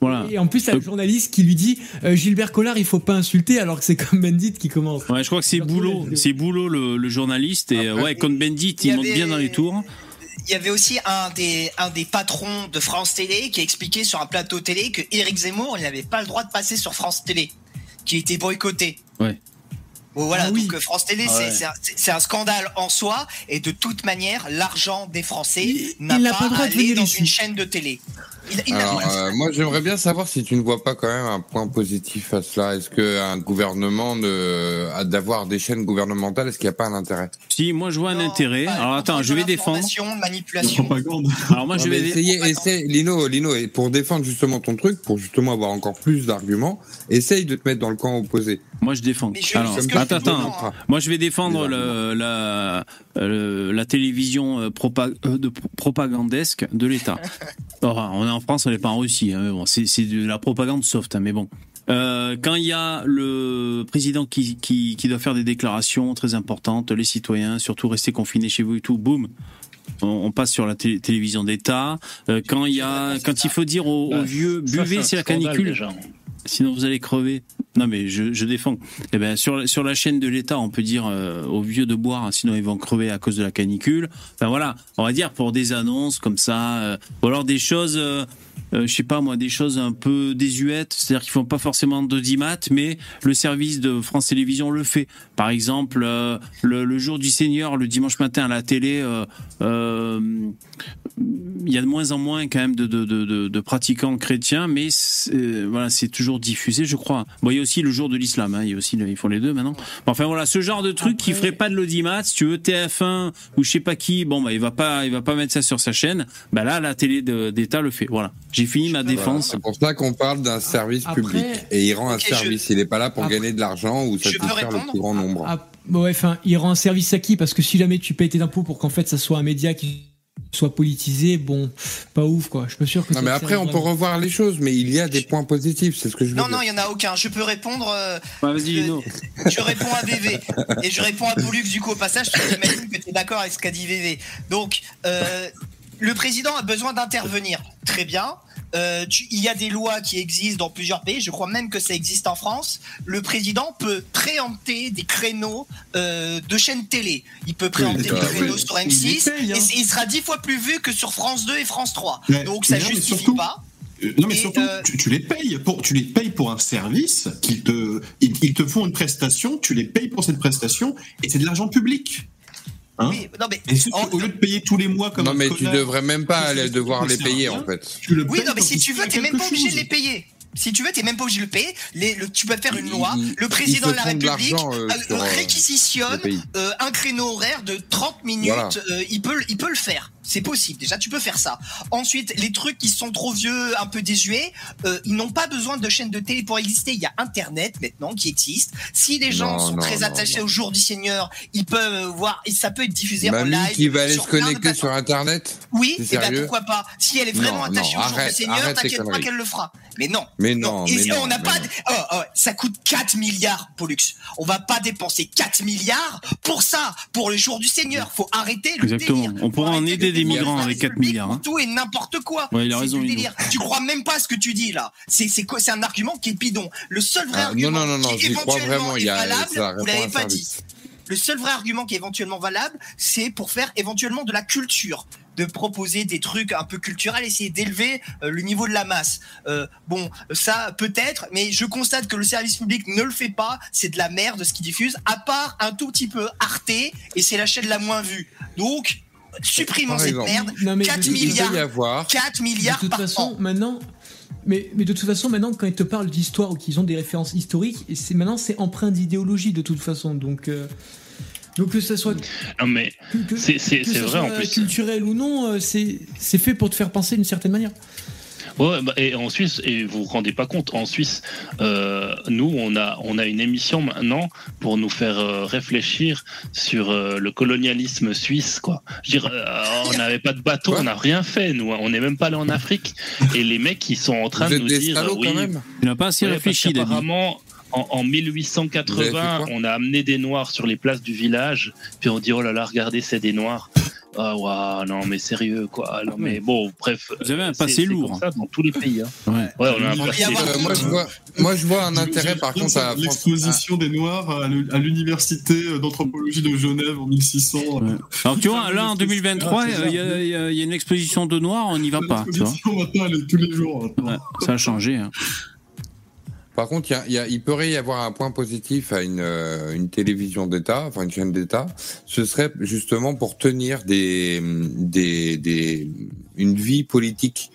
voilà. Et en plus, t'as le journaliste qui lui dit Gilbert Collard, il faut pas insulter, alors que c'est comme Bendit qui commence. Ouais, je crois que c'est Boulot, c'est Boulot le, journaliste, et ouais, comme Bendit, il, monte bien dans les tours il y avait aussi un des, un des patrons de France Télé qui a expliqué sur un plateau télé que Éric Zemmour, n'avait pas le droit de passer sur France Télé, qui était boycotté. Ouais. Bon, voilà, ah donc euh, France Télé, ah c'est un, scandale en soi, et de toute manière, l'argent des Français n'a pas, pas aller dans une chaîne de télé. Alors, euh, moi, j'aimerais bien savoir si tu ne vois pas quand même un point positif à cela. Est-ce qu'un gouvernement d'avoir des chaînes gouvernementales, est-ce qu'il n'y a pas un intérêt? Si, moi, je vois un intérêt. Alors, attends, je vais défendre. Manipulation. Alors, moi, je vais essayer. Essaye, Lino, Lino, et pour défendre justement ton truc, pour justement avoir encore plus d'arguments, essaye de te mettre dans le camp opposé. Moi, je défends. Alors, attends, attends. Moi, je vais défendre le, la, la télévision euh, euh, de propagandesque de l'État. on est en France, on n'est pas en Russie. Hein, bon, c'est de la propagande soft, hein, mais bon. Euh, quand il y a le président qui, qui, qui, doit faire des déclarations très importantes, les citoyens, surtout rester confinés chez vous et tout, boum, on, passe sur la télévision d'État. Euh, quand il y a, quand il faut dire aux, bah, vieux, buvez, c'est la canicule. Sinon vous allez crever. Non mais je, défends. Eh ben sur la chaîne de l'État, on peut dire euh, aux vieux de boire, sinon ils vont crever à cause de la canicule. Enfin voilà, on va dire pour des annonces comme ça, euh, ou alors des choses je sais pas moi, des choses un peu désuètes, c'est-à-dire qu'ils font pas forcément de d'audimat, mais le service de France Télévisions le fait. Par exemple, le, jour du Seigneur, le dimanche matin à la télé, il y a de moins en moins quand même de, de, de, de pratiquants chrétiens, mais voilà, c'est toujours diffusé, je crois. Bon, il y a aussi le jour de l'islam, hein, il y a aussi, ils font les deux maintenant. Enfin voilà, ce genre de truc qui ferait pas de l'audimat, si tu veux TF1 ou je sais pas qui, bon bah il va pas, il va pas mettre ça sur sa chaîne. Bah là, la télé d'État le fait. Voilà, j'ai fini ma défense. C'est pour ça qu'on parle d'un service public et il rend un service. Il est pas là pour gagner de l'argent ou satisfaire le plus grand nombre. Ah, ouais, enfin, il rend un service à qui? Parce que si jamais tu payes tes impôts pour qu'en fait ça soit un média qui soit politisé, bon, pas ouf quoi. Je suis pas sûr que. Non, mais après, on peut revoir les choses, mais il y a des points positifs, c'est ce que je veux non, dire. Non, il y en a aucun. Je peux répondre. Euh, vas-y, Je réponds à VV et je réponds à Pollux du coup au passage. J'imagine que tu es d'accord avec ce qu'a dit VV. Donc, euh, le président a besoin d'intervenir. Très bien. Euh, il y a des lois qui existent dans plusieurs pays, je crois même que ça existe en France. Le président peut préempter des créneaux euh, de chaînes télé. Il peut préempter des créneaux sur M6 et hein. il sera dix fois plus vu que sur France 2 et France 3. Donc ça justifie pas. Euh, non mais surtout, tu, les payes pour, tu les payes pour un service qu'ils te, ils, te font une prestation, tu les payes pour cette prestation et c'est de l'argent public. Hein non, mais, au lieu de payer tous les mois comme Non, mais tu devrais même pas aller devoir les payer en fait? oui, non, mais si tu veux, t'es même pas obligé de les payer. Si tu veux, t'es même pas obligé de le payer. Les, tu peux faire une loi. le président de la République euh, euh, réquisitionne un créneau horaire de 30 minutes. il peut, il peut le faire. C'est possible. Déjà, tu peux faire ça. Ensuite, les trucs qui sont trop vieux, un peu désuets, euh, ils n'ont pas besoin de chaîne de télé pour exister. Il y a Internet maintenant qui existe. Si les gens sont très attachés au jour du Seigneur, ils peuvent voir et ça peut être diffusé en live. qui va aller se connecter sur Internet Oui, et ben pourquoi pas Si elle est vraiment attachée au jour du Seigneur, t'inquiète pas qu'elle le fera. Mais non. Mais non. Et on n'a pas. Oh, oh, ça coûte 4 milliards, Pollux. On va pas dépenser 4 milliards pour ça, pour le jour du Seigneur. Faut arrêter le Exactement. On pourra en aider des migrants avec 4 milliards. Hein. Tout et n'importe quoi. Ouais, il a raison. Tu crois même pas ce que tu dis là. C'est quoi C'est un argument qui est bidon. Le seul vrai ah, argument non, non, non, qui éventuellement est valable, vous l'avez pas dit. Le seul vrai argument qui est éventuellement valable, c'est pour faire éventuellement de la culture de proposer des trucs un peu culturels, essayer d'élever euh, le niveau de la masse. Euh, bon, ça peut-être, mais je constate que le service public ne le fait pas. C'est de la merde ce qu'il diffuse, à part un tout petit peu Arte, et c'est la chaîne la moins vue. Donc, supprimons cette merde. 4 milliards. 4 milliards de toute façon, Maintenant, mais, mais, de toute façon, maintenant, quand ils te parlent d'histoire ou qu'ils ont des références historiques, c'est maintenant c'est empreint d'idéologie de toute façon. Donc, euh, donc que ça soit. Non mais c'est vrai en plus. Culturel ou non, euh, c'est fait pour te faire penser d'une certaine manière. Ouais, bah, et en Suisse, et vous vous rendez pas compte, en Suisse, euh, nous, on a, on a une émission maintenant pour nous faire euh, réfléchir sur euh, le colonialisme suisse, quoi. Je veux dire, on n'avait pas de bateau, on n'a rien fait, nous. Hein. On n'est même pas allé en Afrique. Et les mecs, ils sont en train de nous dire, oui, quand même. Tu n'as pas assez réfléchi, apparemment, en, en, 1880, on a amené des noirs sur les places du village, puis on dit oh là là, regardez, c'est des noirs. Ah ouais, non mais sérieux quoi. Non mais bon, bref. Vous avez un passé lourd. Comme ça dans tous les pays. Hein. Ouais. ouais. on a un passé. Euh, moi, je vois, moi je vois un intérêt par contre à l'exposition des Noirs à l'université d'anthropologie de Genève en 1600. Alors tu vois, là en 2023, il y, y, a une exposition de Noirs, on n'y va pas. L'exposition maintenant, elle est tous les jours. ça a changé. Hein. Par contre, il, y a, il pourrait y avoir un point positif à une, euh, une télévision d'État, enfin une chaîne d'État. Ce serait justement pour tenir des, des, des une vie politique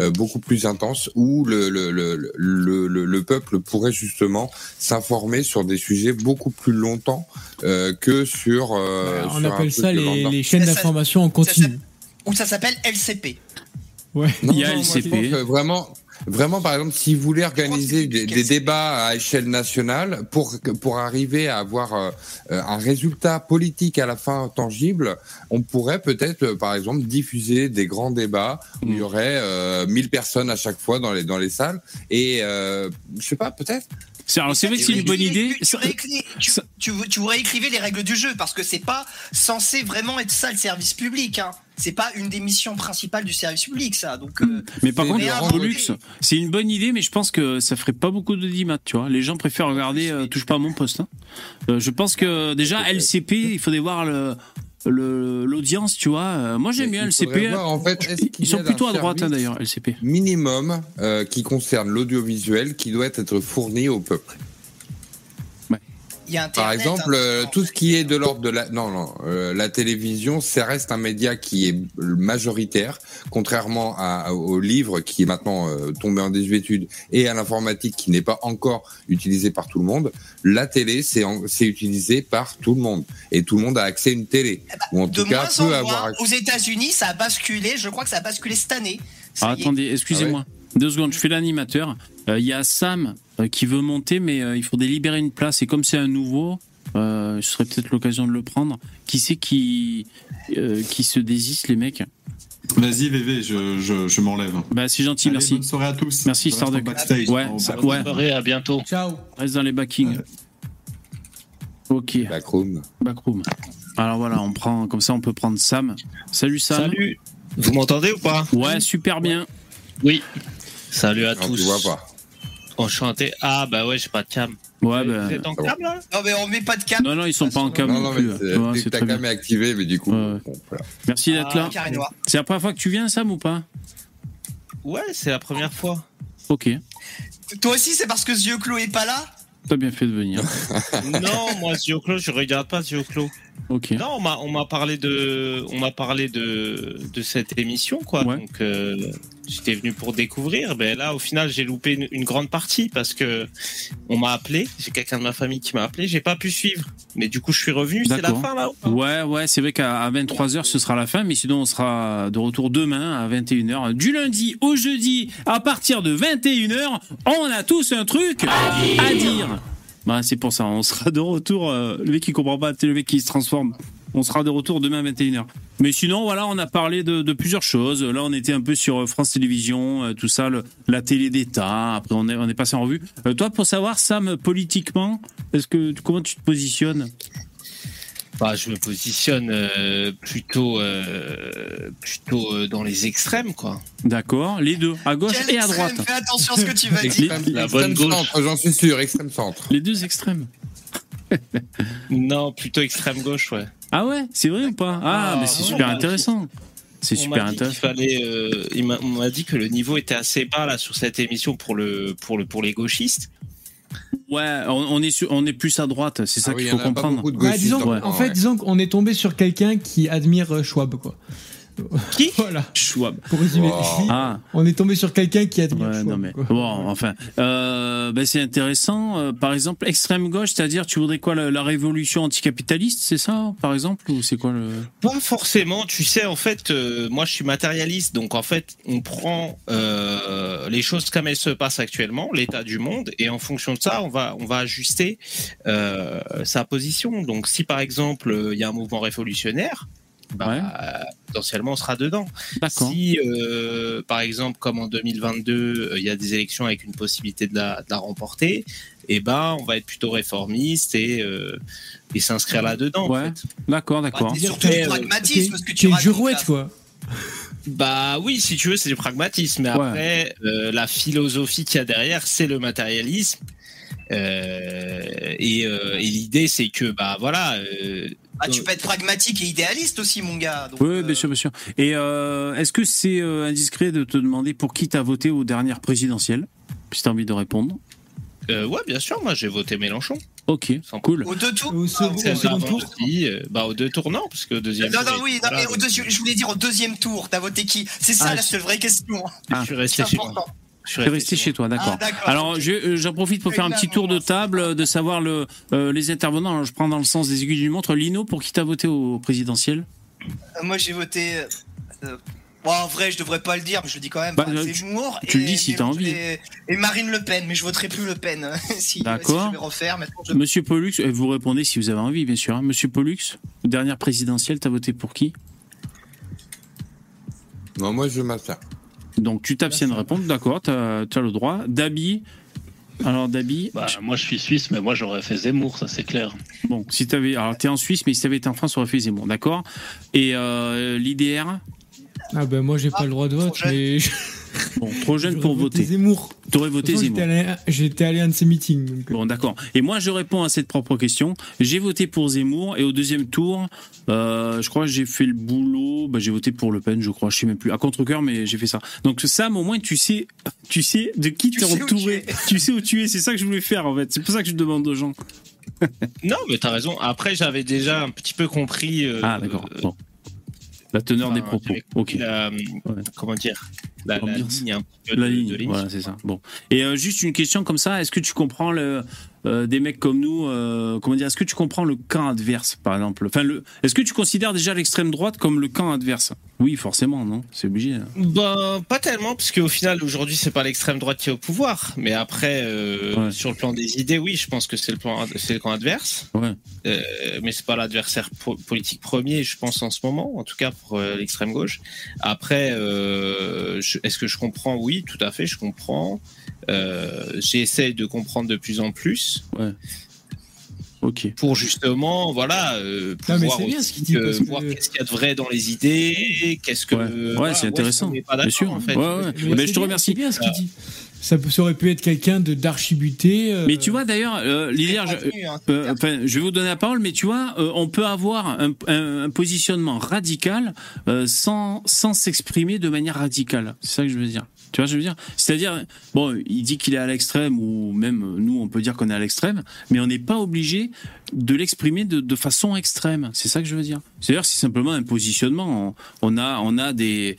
euh, beaucoup plus intense où le, le, le, le, le peuple pourrait justement s'informer sur des sujets beaucoup plus longtemps euh, que sur. Euh, on appelle ça les, les, chaînes d'information en continu. Ou ça s'appelle LCP. Ouais. il y a LCP. vraiment, Vraiment, par exemple, si vous voulez organiser des, débats à échelle nationale pour pour arriver à avoir euh, un résultat politique à la fin tangible, on pourrait peut-être, euh, par exemple, diffuser des grands débats où il y mm. aurait euh, 1000 personnes à chaque fois dans les dans les salles et euh, je sais pas, peut-être. C'est vrai que c'est une bonne idée. Tu, tu, tu, les règles du jeu parce que c'est pas censé vraiment être ça le service public. Hein c'est pas une des missions principales du service public, ça. Donc, euh, mais par contre, Pollux, c'est une bonne idée, mais je pense que ça ferait pas beaucoup de dimat, tu vois. Les gens préfèrent regarder euh, Touche pas à mon poste. Hein. Euh, je pense que déjà LCP, il faudrait voir le l'audience, tu vois. moi, j'aime bien LCP. en fait, ils sont plutôt à droite, hein, d'ailleurs, LCP. Minimum qui concerne l'audiovisuel qui doit être fourni au peuple. Par exemple, hein, tout ce qui est de l'ordre de la non non euh, la télévision, ça reste un média qui est majoritaire, contrairement à, au livre qui est maintenant euh, tombé en désuétude et à l'informatique qui n'est pas encore utilisé par tout le monde. La télé, c'est c'est utilisé par tout le monde et tout le monde a accès à une télé. Eh ben, ou en tout cas peut avoir. Aux États-Unis, ça a basculé. Je crois que ça a basculé cette année. Ah, attendez, excusez-moi. Ah Deux secondes, je fais l'animateur. Euh, il y a Sam euh, qui veut monter, mais euh, il faut délibérer une place. Et comme c'est un nouveau, ce serait peut-être l'occasion de le prendre. Qui c'est qui, qui se désiste, les mecs? Vas-y, VV, je, je, je m'enlève. Bah, c'est gentil, merci. Bonne soirée à tous. Merci, Starduck. Ouais, ça, ouais. Bonne soirée, à bientôt. Ciao. Reste dans les backings. Ok. Backroom. Backroom. Alors voilà, on prend, comme ça, on peut prendre Sam. Salut, Sam. Salut. Vous m'entendez ou pas? Ouais, super bien. Oui. Salut à non, tous. Tu vois pas. Enchanté. Ah bah ouais, j'ai pas de cam. Ouais, bah... Vous êtes en cam là? Non mais on met pas de cam. Non non, ils sont pas en cam non, non, plus. Ouais, ta cam est activée, mais du coup. Ouais. Bon, voilà. Merci d'être ah, là. C'est la première fois que tu viens, Sam, ou pas? Ouais, c'est la première fois. Ok. Toi aussi, c'est parce que Zioclo est pas là? T'as bien fait de venir. non, moi Zioclo, je regarde pas Zioclo. Ok. Non, on m'a on m'a parlé de on m'a parlé de de cette émission quoi. Donc euh, j'étais venu pour découvrir. Ben là, au final, j'ai loupé une, grande partie parce que on m'a appelé. J'ai quelqu'un de ma famille qui m'a appelé. J'ai pas pu suivre. Mais du coup, je suis revenu. C'est la fin là. Ouais, ouais. C'est vrai qu'à 23 h ce sera la fin. Mais sinon, on sera de retour demain à 21 h Du lundi au jeudi, à partir de 21 h on a tous un truc à dire. Bah, c'est pour ça, on sera de retour. Euh, le mec qui comprend pas, c'est le mec qui se transforme. On sera de retour demain à 21h. Mais sinon, voilà, on a parlé de, plusieurs choses. Là, on était un peu sur euh, France Télévisions, euh, tout ça, la télé d'État. Après, on est, on est passé en revue. toi, pour savoir, Sam, politiquement, est-ce que comment tu te positionnes? Bah, je me positionne euh, plutôt euh, plutôt euh, dans les extrêmes quoi. D'accord, les deux, à gauche et à droite. Fais attention à ce que tu vas dire. La bonne gauche. J'en suis sûr, extrême centre. Les deux extrêmes. non, plutôt extrême gauche, ouais. Ah ouais, c'est vrai ou pas? Ah, mais c'est super intéressant. C'est super intéressant. Fallait, on m'a dit que le niveau était assez bas là sur cette émission pour le pour le pour les gauchistes. Ouais, on, est on est plus à droite, c'est ça ah qu'il faut comprendre. Disons, En fait, disons qu'on est tombé sur quelqu'un qui admire euh, Schwab, quoi. Qui Voilà. Schwab. Pour résumer. Ah. On est tombé sur quelqu'un qui Schwab. Non mais, bon, enfin, euh, ben c'est intéressant. Euh, par exemple, extrême gauche, c'est-à-dire, tu voudrais quoi, la, révolution anticapitaliste, c'est ça, par exemple, ou c'est quoi le Pas forcément. Tu sais, en fait, euh, moi, je suis matérialiste, donc en fait, on prend euh, les choses comme elles se passent actuellement, l'état du monde, et en fonction de ça, on va on va ajuster sa position. Donc, si par exemple, il y a un mouvement révolutionnaire bah, potentiellement on sera dedans. Si, euh, par exemple, comme en 2022, euh, il y a des élections avec une possibilité de la, remporter, et eh ben, on va être plutôt réformiste et, euh, et s'inscrire là-dedans. Ouais. D'accord, d'accord. Bah, surtout du pragmatisme, que tu girouette, quoi. Bah oui, si tu veux, c'est du pragmatisme. Mais après, la philosophie qu'il y a derrière, c'est le matérialisme. et, et l'idée, c'est que bah voilà, ah, tu peux être pragmatique et idéaliste aussi, mon gars. oui, bien sûr, bien sûr. Et euh, est-ce que c'est euh, indiscret de te demander pour qui tu as voté aux dernières présidentielles? Si tu as envie de répondre. Euh, ouais, bien sûr, moi j'ai voté Mélenchon. Ok, cool. Au deux tours? Au, second tour euh, Bah, au deux tours, non, parce que au deuxième non, Non, oui, non, mais au deuxième, je voulais dire au deuxième tour, t'as voté qui? C'est ça ah, la seule vraie question. Ah. Je suis resté chez moi. Je suis resté, chez toi, d'accord. Ah, Alors, euh, j'en profite pour faire un petit tour de table, euh, de savoir le, euh, les intervenants. je prends dans le sens des aiguilles du montre. Lino, pour qui t'as voté au présidentiel? Moi, j'ai voté. Bon, en vrai, je devrais pas le dire, mais je le dis quand même. Bah, Moore. Tu le dis si t'as envie. Et, Marine Le Pen, mais je voterai plus Le Pen si, D'accord. je vais refaire. Monsieur Pollux, vous répondez si vous avez envie, bien sûr. Hein. Monsieur Pollux, dernière présidentielle, t'as voté pour qui? Non, moi je m'abstiens. Donc tu t'abstiens de répondre, d'accord, tu as, le droit. Dabi, alors Dabi bah, Moi je suis suisse, mais moi j'aurais fait Zemmour, ça c'est clair. Bon, si tu avais... Alors t'es en Suisse, mais si t'avais été en France, tu aurais fait Zemmour, d'accord. Et euh, l'IDR Ah ben moi j'ai pas le droit de vote, mais... Bon, trop jeune pour voter. Zemmour. T'aurais voté Zemmour. J'étais allé, à un de ces meetings. Euh. Bon, d'accord. Et moi, je réponds à cette propre question. J'ai voté pour Zemmour et au deuxième tour, euh, je crois que j'ai fait le boulot. Bah, j'ai voté pour Le Pen, je crois. Je sais même plus. À contre-cœur, mais j'ai fait ça. Donc, Sam, au moins, tu sais, tu sais de qui t'es entouré. Tu, sais où tu es. C'est ça que je voulais faire, en fait. C'est pour ça que je demande aux gens. non, mais t'as raison. Après, j'avais déjà un petit peu compris. Euh, ah, d'accord. Bon. La teneur des propos. Ok. Comment dire la, ligne, un peu la ligne. Voilà, c'est ça. Bon. Et euh, juste une question comme ça. Est-ce que tu comprends le, euh, des mecs comme nous euh, Comment dire Est-ce que tu comprends le camp adverse, par exemple? Enfin, le, est-ce que tu considères déjà l'extrême droite comme le camp adverse? Oui, forcément, non? C'est obligé. Hein. Ben, pas tellement, parce qu'au final, aujourd'hui, c'est pas l'extrême droite qui est au pouvoir. Mais après, sur le plan des idées, oui, je pense que c'est le, plan, c'est le camp adverse. Ouais. mais c'est pas l'adversaire politique premier, je pense, en ce moment, en tout cas pour l'extrême gauche. Après, je est-ce que je comprends? Oui, tout à fait, je comprends. Euh, J'essaie de comprendre de plus en plus. Ouais. Ok. Pour justement, voilà, euh, pouvoir non, mais bien ce qu'il dit, voir qu'est-ce qu'il y a de vrai dans les idées, qu'est-ce que. Ouais, c'est intéressant. Bien sûr. En fait. Ouais, ouais. Mais je te remercie. bien ce qu'il dit ça, aurait pu être quelqu'un de d'archibuté. Euh. Mais tu vois d'ailleurs, euh, hein, euh, je, vais vous donner la parole, mais tu vois, on peut avoir un, un, positionnement radical sans sans s'exprimer de manière radicale. C'est ça que je veux dire. Tu vois, je veux dire? C'est-à-dire, bon, il dit qu'il est à l'extrême, ou même nous, on peut dire qu'on est à l'extrême, mais on n'est pas obligé de l'exprimer de, de, façon extrême. C'est ça que je veux dire. C'est-à-dire, c'est simplement un positionnement. On, a, on a des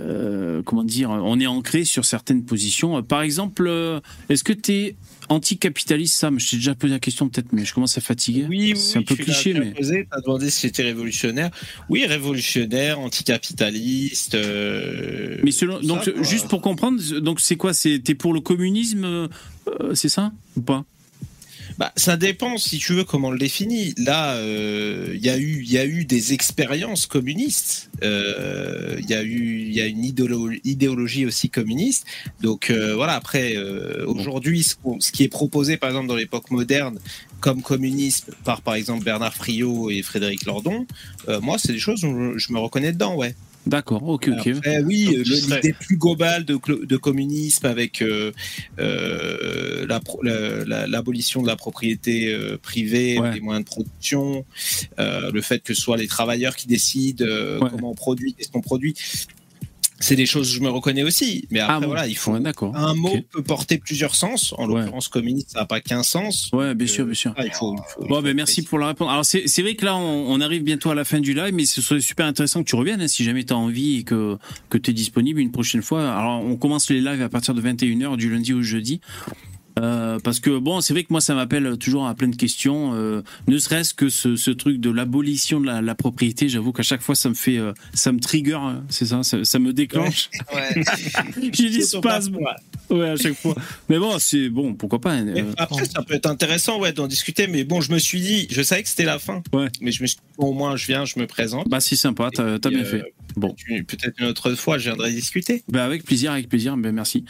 euh, comment dire, on est ancré sur certaines positions. Par exemple, euh, est-ce que tu es anticapitaliste, Sam? Je t'ai déjà posé la question peut-être, mais je commence à fatiguer. Oui, c'est un peu cliché, mais. Tu as demandé si c'était révolutionnaire. Oui, révolutionnaire, anticapitaliste. Euh, mais selon, donc, juste pour comprendre, donc c'est quoi? T'es pour le communisme, c'est ça? Ou pas? Bah, ça dépend, si tu veux, comment on le définit. Là, il euh, y, a eu, y a eu des expériences communistes. Il euh, y, a eu, y a une idéologie aussi communiste. Donc euh, voilà, après, aujourd'hui, ce, ce, qui est proposé, par exemple, dans l'époque moderne, comme communisme par, par exemple, Bernard Friot et Frédéric Lordon, moi, c'est des choses où je me reconnais dedans, ouais. D'accord, ok, ok. oui, l'idée plus globale de, de communisme avec euh, euh, l'abolition de la propriété euh, privée, des moyens de production, le fait que ce soit les travailleurs qui décident comment on produit, qu'est-ce qu'on produit c'est des choses que je me reconnais aussi. Mais après, ah voilà, il faut. un mot peut porter plusieurs sens. En l'occurrence, communiste, ça n'a pas qu'un sens. Ouais, bien sûr, bien sûr. il faut, bon, ben, merci pour la réponse. Alors, c'est vrai que là, on, arrive bientôt à la fin du live, mais ce serait super intéressant que tu reviennes, hein, si jamais tu as envie et que, que tu es disponible une prochaine fois. Alors, on commence les lives à partir de 21h du lundi au jeudi. Euh, parce que bon, c'est vrai que moi ça m'appelle toujours à plein de questions. Euh, ne serait-ce que ce, ce, truc de l'abolition de la, la propriété, j'avoue qu'à chaque fois ça me fait, euh, ça me trigger, hein, c'est ça, ça, me déclenche. Ouais. J'ai des spasmes. Ouais, à chaque fois. Mais bon, c'est bon, pourquoi pas. Hein, après, ça peut être intéressant, ouais, d'en discuter. Mais bon, je me suis dit, je savais que c'était la fin. Ouais. Mais je me suis dit, bon, au moins, je viens, je me présente. Bah, si sympa, t'as as bien fait. Bon. Peut-être une autre fois, je viendrai discuter. Bah, avec plaisir, avec plaisir. Ben, merci.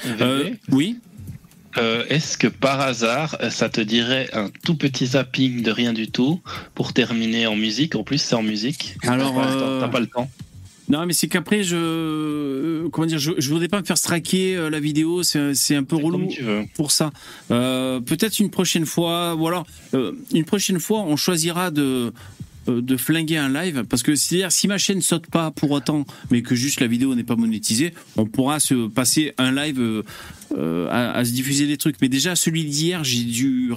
oui. Euh, est-ce que par hasard, ça te dirait un tout petit zapping de rien du tout pour terminer en musique? En plus, c'est en musique. Alors, t'as pas le temps. Non, mais c'est qu'après, je, euh, comment dire, je, je voudrais pas me faire straquer euh, la vidéo. C'est un peu relou pour ça. Peut-être une prochaine fois, ou alors une prochaine fois, on choisira de de flinguer un live parce que c'est-à-dire si ma chaîne saute pas pour autant mais que juste la vidéo n'est pas monétisée on pourra se passer un live euh, à, se diffuser des trucs. Mais déjà, celui d'hier, j'ai dû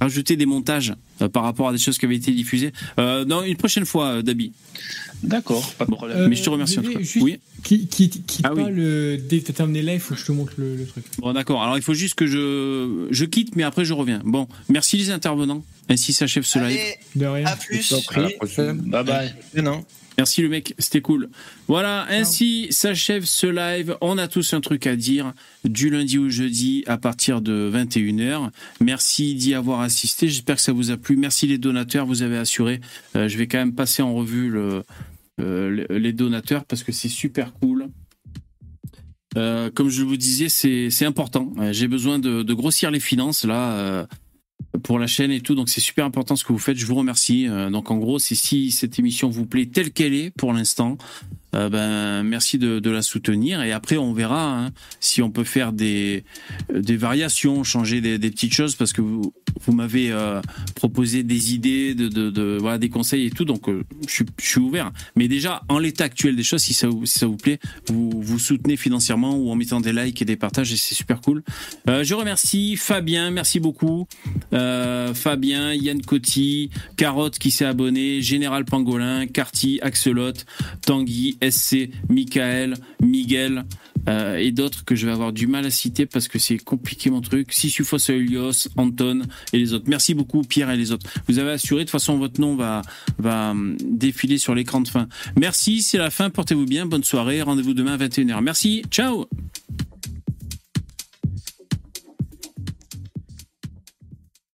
rajouter des montages euh, par rapport à des choses qui avaient été diffusées. Euh, non, une prochaine fois, Dabi. D'accord, pas de problème. mais je te remercie. oui. Qui, qui, qui ah parle dès que tu as terminé live, il faut que je te montre le, truc. Bon, d'accord. Alors, il faut juste que je, je quitte, mais après, je reviens. Bon, merci les intervenants. Ainsi s'achève ce live. De rien. À plus. À la prochaine. Bye bye. Non. Merci le mec, c'était cool. Voilà, ainsi s'achève ce live. On a tous un truc à dire du lundi au jeudi à partir de 21h. Merci d'y avoir assisté. J'espère que ça vous a plu. Merci les donateurs, vous avez assuré. Euh, je vais quand même passer en revue euh, les donateurs parce que c'est super cool. Euh, comme je vous disais, c'est important. J'ai besoin de, grossir les finances là pour la chaîne et tout. Donc c'est super important ce que vous faites. Je vous remercie. Euh, donc en gros, c'est si cette émission vous plaît telle qu'elle est pour l'instant, euh, ben merci de, de, la soutenir et après on verra hein, si on peut faire des des variations, changer des, petites choses parce que vous vous m'avez euh, proposé des idées, de, de, voilà des conseils et tout, donc euh, je, je, suis ouvert. Mais déjà en l'état actuel des choses, si ça si ça vous plaît, vous vous soutenez financièrement ou en mettant des likes et des partages et c'est super cool. je remercie Fabien, merci beaucoup. Fabien, Yann Coty, Carotte qui s'est abonné, Général Pangolin, Carty, Axelot, Tanguy, SC, Michael, Miguel euh, et d'autres que je vais avoir du mal à citer parce que c'est compliqué mon truc. Sissufos Elios, Anton et les autres. Merci beaucoup Pierre et les autres. Vous avez assuré, de toute façon votre nom va, va hum, défiler sur l'écran de fin. Merci, c'est la fin, portez-vous bien, bonne soirée, rendez-vous demain à 21h. Merci, ciao